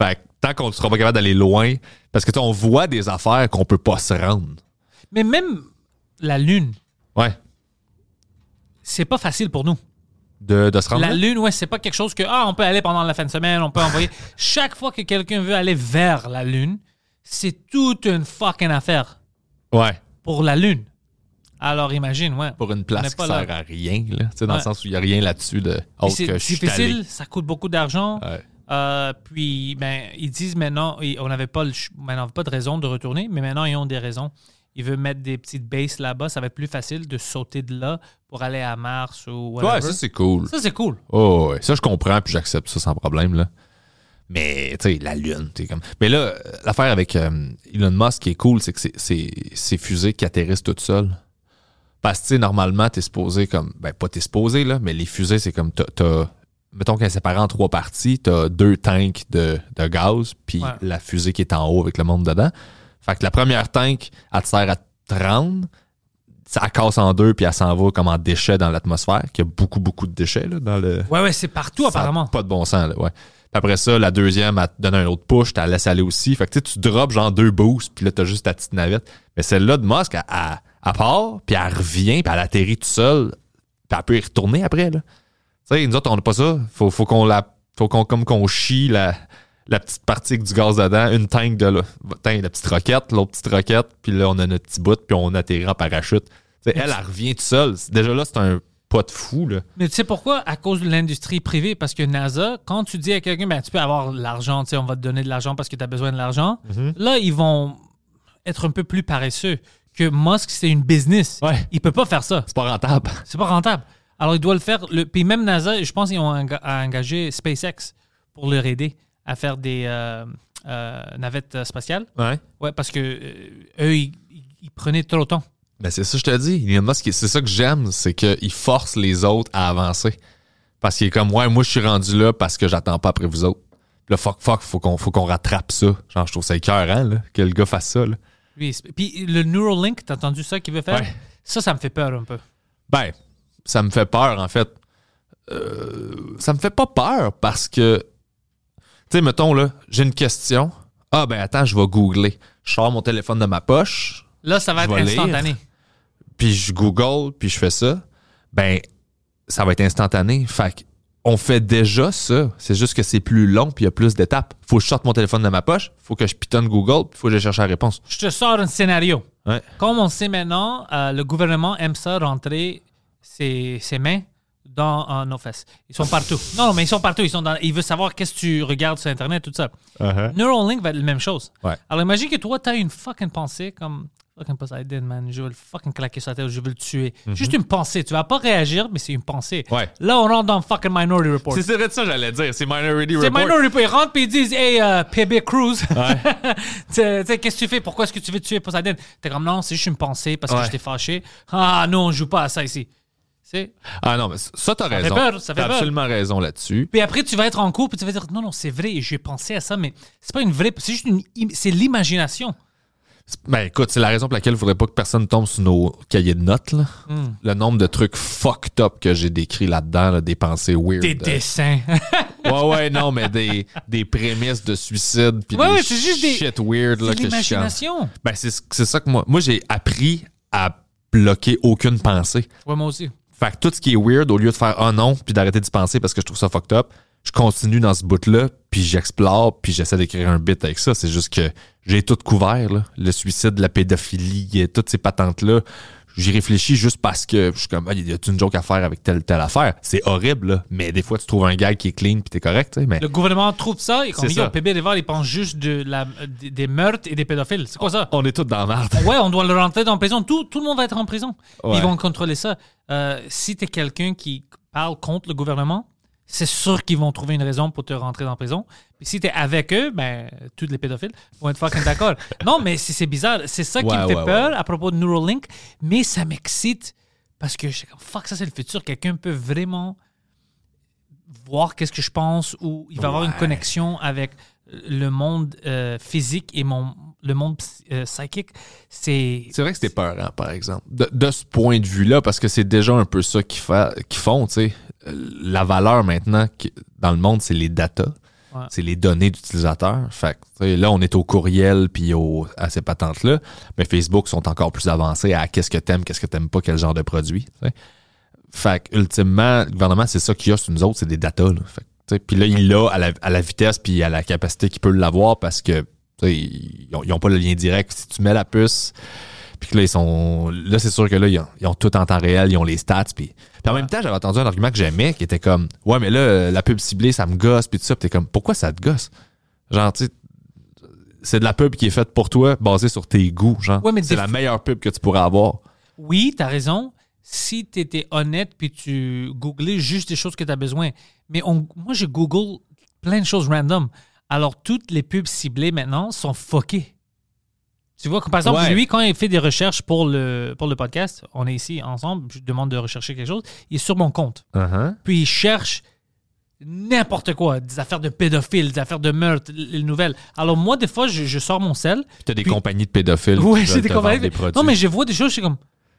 Fait que tant qu'on ne sera pas capable d'aller loin, parce que on voit des affaires qu'on peut pas se rendre. Mais même la Lune, Ouais. c'est pas facile pour nous. De, de se rendre La là? Lune, ouais, c'est pas quelque chose que, ah, on peut aller pendant la fin de semaine, on peut envoyer. Chaque fois que quelqu'un veut aller vers la Lune, c'est toute une fucking affaire Ouais. pour la Lune. Alors imagine, ouais. Pour une place qui pas sert là. à rien, là. Tu sais, dans Ouais. le sens où il n'y a rien là-dessus de autre C'est que je suis difficile, ça coûte beaucoup d'argent. Ouais. Euh, puis, ben, ils disent maintenant, et on n'avait pas, le ch- ben, on n'avait pas de raison de retourner, mais maintenant, ils ont des raisons. Ils veulent mettre des petites bases là-bas. Ça va être plus facile de sauter de là pour aller à Mars ou whatever. Ouais, ça c'est cool. Ça, c'est cool. Oh, ouais. Ça, je comprends, puis j'accepte ça sans problème, là. Mais, tu sais, la Lune, tu sais, comme. Mais là, l'affaire avec euh, Elon Musk qui est cool, c'est que c'est- c'est ces fusées qui atterrissent toutes seules. Parce que, tu sais, normalement, t'es supposé comme. Ben, pas t'es supposé, là, mais les fusées, c'est comme. t'as-. Mettons qu'elle est séparée en trois parties, t'as deux tanks de, de gaz, puis Ouais. la fusée qui est en haut avec le monde dedans. Fait que la première tank, elle te sert à te rendre. Ça casse en deux, puis elle s'en va comme en déchets dans l'atmosphère, qu'il y a beaucoup, beaucoup de déchets, là, dans le. Ouais, ouais, c'est partout Ça apparemment. Pas de bon sens, là, ouais. Puis après ça, la deuxième, elle te donne un autre push, tu la laisses aller aussi. Fait que tu sais, tu drops genre deux boosts, puis là, t'as juste ta petite navette. Mais celle-là de Musk, elle, elle, elle part, puis elle revient, puis elle atterrit toute seule, puis elle peut y retourner après, là. Tu sais, nous autres, on n'a pas ça. Faut, faut qu'on la. Faut qu'on comme qu'on chie la, la petite partie avec du gaz dedans, une tank de là. La petite roquette, l'autre petite roquette, puis là, on a notre petit bout, puis on atterrit en parachute. Elle, elle revient toute seule. Déjà là, c'est un pas de fou, là. Mais tu sais pourquoi? À cause de l'industrie privée. Parce que NASA, quand tu dis à quelqu'un, ben, tu peux avoir de l'argent, tu sais, on va te donner de l'argent parce que tu as besoin de l'argent, Mhm. là, ils vont être un peu plus paresseux. Que Musk, c'est une business. Ouais. Il peut pas faire ça. C'est pas rentable. C'est pas rentable. Alors, il doit le faire. Le, puis même NASA, je pense qu'ils ont enga- engagé SpaceX pour leur aider à faire des euh, euh, navettes euh, spatiales. Ouais. Ouais, parce que euh, eux, ils, prenaient trop de temps. Ben c'est ça que je te dis. Elon Musk, c'est ça que j'aime, c'est qu'il force les autres à avancer. Parce qu'il est comme, ouais, moi, je suis rendu là parce que j'attends pas après vous autres. Là, fuck, fuck, faut qu'on, faut qu'on rattrape ça. Genre, je trouve ça écœurant, là, que le gars fasse ça, là. Lui, puis le Neuralink, t'as entendu ça qu'il veut faire? Ouais. Ça, ça me fait peur un peu. Ben, ça me fait peur, en fait. Euh, ça me fait pas peur parce que, tu sais, mettons, là, j'ai une question. Ah, ben, attends, je vais googler. Je sors mon téléphone de ma poche. Là, ça va être lire. instantané. puis je Google, puis je fais ça, ben, ça va être instantané. Fait que on fait déjà ça. C'est juste que c'est plus long, puis il y a plus d'étapes. Faut que je sorte mon téléphone de ma poche, faut que je pitonne Google, puis faut que je cherche la réponse. Je te sors un scénario. Ouais. Comme on sait maintenant, euh, le gouvernement aime ça rentrer ses, ses mains dans euh, nos fesses. Ils sont partout. Non, non, mais ils sont partout. Ils sont dans, il veut savoir qu'est-ce que tu regardes sur Internet, tout ça. Neuralink va être la même chose. Ouais. Alors imagine que toi, tu as une fucking pensée comme fucking Poseidon, man. Je veux le fucking claquer sur la tête, je veux le tuer. Juste une pensée. Tu vas pas réagir, mais c'est une pensée. Mhm. Ouais. Là, on rentre dans fucking Minority Report. C'est vrai de ça, j'allais dire. C'est Minority C'est Report. Minority Report. Ils rentrent et ils disent Hey, euh, PB Cruz, sais, qu'est-ce que tu fais? Pourquoi est-ce que tu veux tuer Poseidon? T'es comme non, c'est juste une pensée parce que Ouais. j'étais fâché. Ah non, on joue pas à ça ici. C'est. Ah non, mais ça, t'as fait raison. peur, ça fait T'as peur. absolument raison là-dessus. Puis après, tu vas être en cours, puis tu vas dire non, non, c'est vrai, j'ai pensé à ça, mais c'est pas une vraie. C'est juste une. C'est l'imagination. Ben écoute, c'est la raison pour laquelle je voudrais pas que personne tombe sur nos cahiers de notes. Là. Hmm. Le nombre de trucs fucked up que j'ai décrits là-dedans, là, des pensées weird. Des Euh, dessins. Ouais, ouais, non, mais des, des prémices de suicide puis Ouais, des c'est juste des- shit weird là, c'est que je chante. l'imagination. Ben, c'est c'est ça que moi. Moi, j'ai appris à bloquer aucune pensée. Ouais, moi aussi. Fait que tout ce qui est weird, au lieu de faire oh non, puis d'arrêter d'y penser parce que je trouve ça fucked up, je continue dans ce bout-là, puis j'explore, puis j'essaie d'écrire un bit avec ça. C'est juste que j'ai tout couvert, là. Le suicide, la pédophilie, et toutes ces patentes-là. J'y réfléchis juste parce que je suis comme, ah, y a une joke à faire avec telle, telle affaire? C'est horrible, là. Mais des fois, tu trouves un gag qui est clean, puis t'es correct. Mais Le gouvernement trouve ça et comme C'est yo, ça. PB Rival, il pense juste de la, des, meurtres et des pédophiles. C'est quoi ça? On est tous dans la merde. Ouais, on doit le rentrer dans la prison. Tout, tout le monde va être en prison. Ouais. Ils vont contrôler ça. Euh, si tu es quelqu'un qui parle contre le gouvernement, c'est sûr qu'ils vont trouver une raison pour te rentrer dans la prison. Puis si tu es avec eux, ben, tous les pédophiles vont être fucking d'accord. non, mais c'est bizarre. C'est ça qui me fait ouais, peur à propos de Neuralink. Mais ça m'excite parce que je suis comme, fuck, ça c'est le futur. Quelqu'un peut vraiment voir qu'est-ce que je pense ou il va avoir une connexion avec le monde euh, physique et mon, le monde euh, psychique. C'est C'est vrai que c'était peurant, par exemple. De, de ce point de vue-là, parce que c'est déjà un peu ça qu'ils fa- qu'ils font, tu sais. Euh, La valeur maintenant dans le monde, c'est les datas. Ouais. C'est les données d'utilisateurs. Fait que, là, on est au courriel puis au, à ces patentes-là. Mais Facebook sont encore plus avancés à qu'est-ce que t'aimes, qu'est-ce que t'aimes pas, quel genre de produit. tu sais. Fait que, ultimement, le gouvernement, c'est ça qu'il y a sur nous autres, c'est des datas. Puis là, il l'a à la, à la vitesse puis à la capacité qu'il peut l'avoir parce que ils n'ont pas le lien direct. Si tu mets la puce, puis que là, ils sont. Là, c'est sûr que là, ils ont, ils ont tout en temps réel, ils ont les stats. Puis, puis en même temps, j'avais entendu un argument que j'aimais qui était comme Ouais, mais là, la pub ciblée, ça me gosse, puis tout ça. Puis t'es comme Pourquoi ça te gosse? Genre, tu sais, c'est de la pub qui est faite pour toi, basée sur tes goûts. Genre, Ouais, c'est la meilleure pub que tu pourrais avoir. Oui, tu as raison. Si tu étais honnête puis tu googlais juste des choses que tu as besoin. Mais on, moi, je google plein de choses random. Alors, toutes les pubs ciblées maintenant sont fuckées. Tu vois, par exemple, Ouais. lui, quand il fait des recherches pour le, pour le podcast, on est ici ensemble, je demande de rechercher quelque chose, il est sur mon compte. Uh-huh. Puis il cherche n'importe quoi, des affaires de pédophiles, des affaires de meurtres, les nouvelles. Alors moi, des fois, je, je sors mon sel, Puis t'as des Puis- compagnies de pédophiles. Qui c'est des compagnies. des. Non, mais je vois des choses, je suis comme,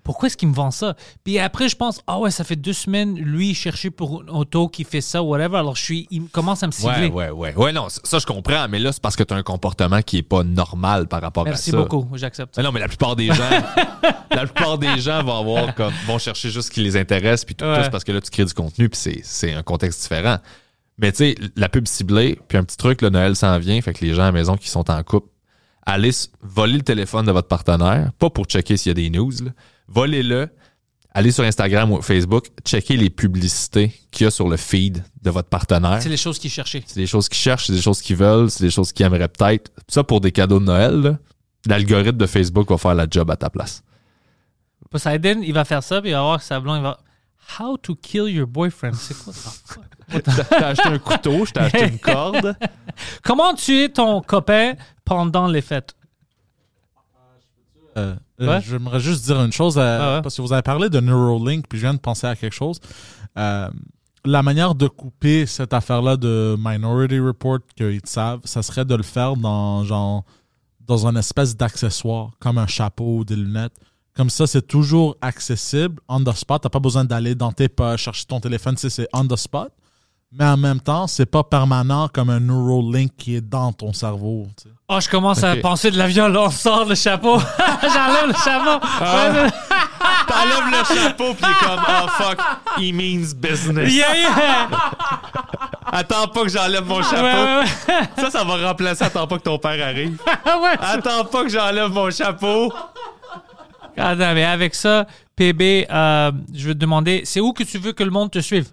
pourquoi est-ce qu'il me vend ça? Puis après, je pense, ah ouais, ça fait deux semaines, lui, il cherchait pour une auto qui fait ça, whatever. Alors, je suis, il commence à me cibler. Ouais, ouais, ouais. Ouais, non, ça, je comprends, mais là, c'est parce que t'as un comportement qui est pas normal par rapport Merci à ça. beaucoup, j'accepte. Mais non, mais la plupart des gens, la plupart des gens vont avoir comme, vont chercher juste ce qui les intéresse, puis tout, Ouais. tout, parce que là, tu crées du contenu, puis c'est, c'est un contexte différent. Mais tu sais, la pub ciblée, puis un petit truc, le Noël s'en vient, fait que les gens à la maison qui sont en couple, allez voler le téléphone de votre partenaire, pas pour checker s'il y a des news, là. Volez-le, allez sur Instagram ou Facebook, checkez les publicités qu'il y a sur le feed de votre partenaire. C'est les choses qu'il cherchait. C'est des choses qu'ils cherchent, c'est des choses qu'ils veulent, c'est des choses qu'ils aimeraient peut-être. Ça, pour des cadeaux de Noël, l'algorithme de Facebook va faire la job à ta place. Poseidon, il va faire ça, puis il va voir que sa blonde, il va. How to kill your boyfriend? C'est quoi ça? T'as acheté un couteau, je t'ai acheté une corde. Comment tuer ton copain pendant les fêtes? Euh, Ouais. J'aimerais juste dire une chose, euh, Ah ouais. parce que vous avez parlé de Neuralink, puis je viens de penser à quelque chose. Euh, la manière de couper cette affaire-là de Minority Report qu'ils savent, ça serait de le faire dans genre dans une espèce d'accessoire, comme un chapeau ou des lunettes. Comme ça, c'est toujours accessible, on the spot. T'as pas besoin d'aller dans tes poches, chercher ton téléphone, c'est on the spot. Mais en même temps, c'est pas permanent comme un Neuralink qui est dans ton cerveau. tu sais. Oh, je commence à penser de l'avion. Là, on sort le chapeau. J'enlève le chapeau. Ah. T'enlèves le chapeau, puis il est comme, oh fuck, he means business. yeah, yeah. Attends pas que j'enlève mon chapeau. Ouais, ouais, Ça, ça va remplacer. Attends pas que ton père arrive. ouais. Attends pas que j'enlève mon chapeau. Attends, mais avec ça, PB, euh, je veux te demander, c'est où que tu veux que le monde te suive?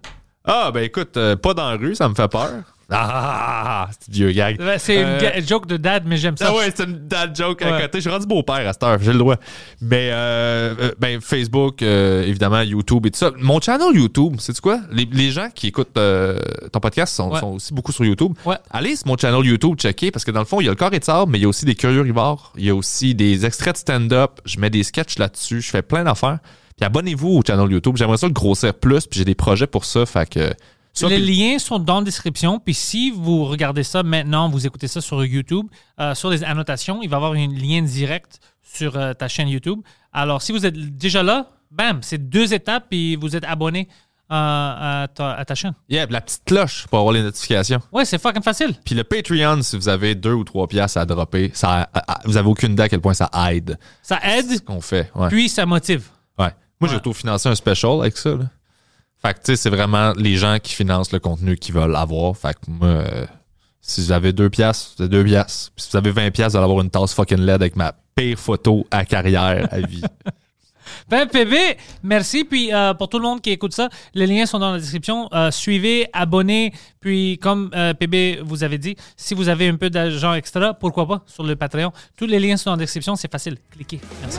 Ah, ben écoute, euh, pas dans la rue, ça me fait peur. Ah, c'est vieux gag. Ouais, C'est Euh, une ga- joke de dad, mais j'aime ça. Ah ouais, c'est une dad joke à Ouais. côté. Je suis rendu beau-père à cette heure, j'ai le droit. Mais euh, euh, ben, Facebook, euh, évidemment, YouTube et tout ça. Mon channel YouTube, c'est quoi? Les, les gens qui écoutent euh, ton podcast sont, Ouais. sont aussi beaucoup sur YouTube. Ouais. Allez sur mon channel YouTube, checker, parce que dans le fond, il y a le corps et de sable, mais il y a aussi des curieux rivards. Il y a aussi des extraits de stand-up. Je mets des sketchs là-dessus. Je fais plein d'affaires. Puis abonnez-vous au channel YouTube. J'aimerais ça le grossir plus, puis j'ai des projets pour ça. Fait que. ça, les puis- liens sont dans la description. Puis si vous regardez ça maintenant, vous écoutez ça sur YouTube, euh, sur les annotations, il va y avoir un lien direct sur euh, ta chaîne YouTube. Alors, si vous êtes déjà là, bam, c'est deux étapes, puis vous êtes abonné euh, à, ta, à ta chaîne. Yeah, la petite cloche pour avoir les notifications. Ouais, c'est fucking facile. Puis le Patreon, si vous avez deux ou trois piastres à dropper, ça, à- à- vous avez aucune idée à quel point ça aide Ça aide, ce qu'on fait. Ouais. puis ça motive. ouais. Moi, j'ai autofinancé un special avec ça. Là. Fait que, tu sais, c'est vraiment les gens qui financent le contenu qu'ils veulent avoir. Fait que moi, euh, si vous avez deux piastres, avez deux piastres. Puis si vous avez 20 piastres, vous allez avoir une tasse fucking LED avec ma pire photo à carrière à vie. Ben, PB, merci. Puis euh, pour tout le monde qui écoute ça, les liens sont dans la description. Euh, suivez, abonnez. Puis comme euh, PB vous avez dit, si vous avez un peu d'argent extra, pourquoi pas sur le Patreon. Tous les liens sont dans la description. C'est facile. Cliquez. Merci.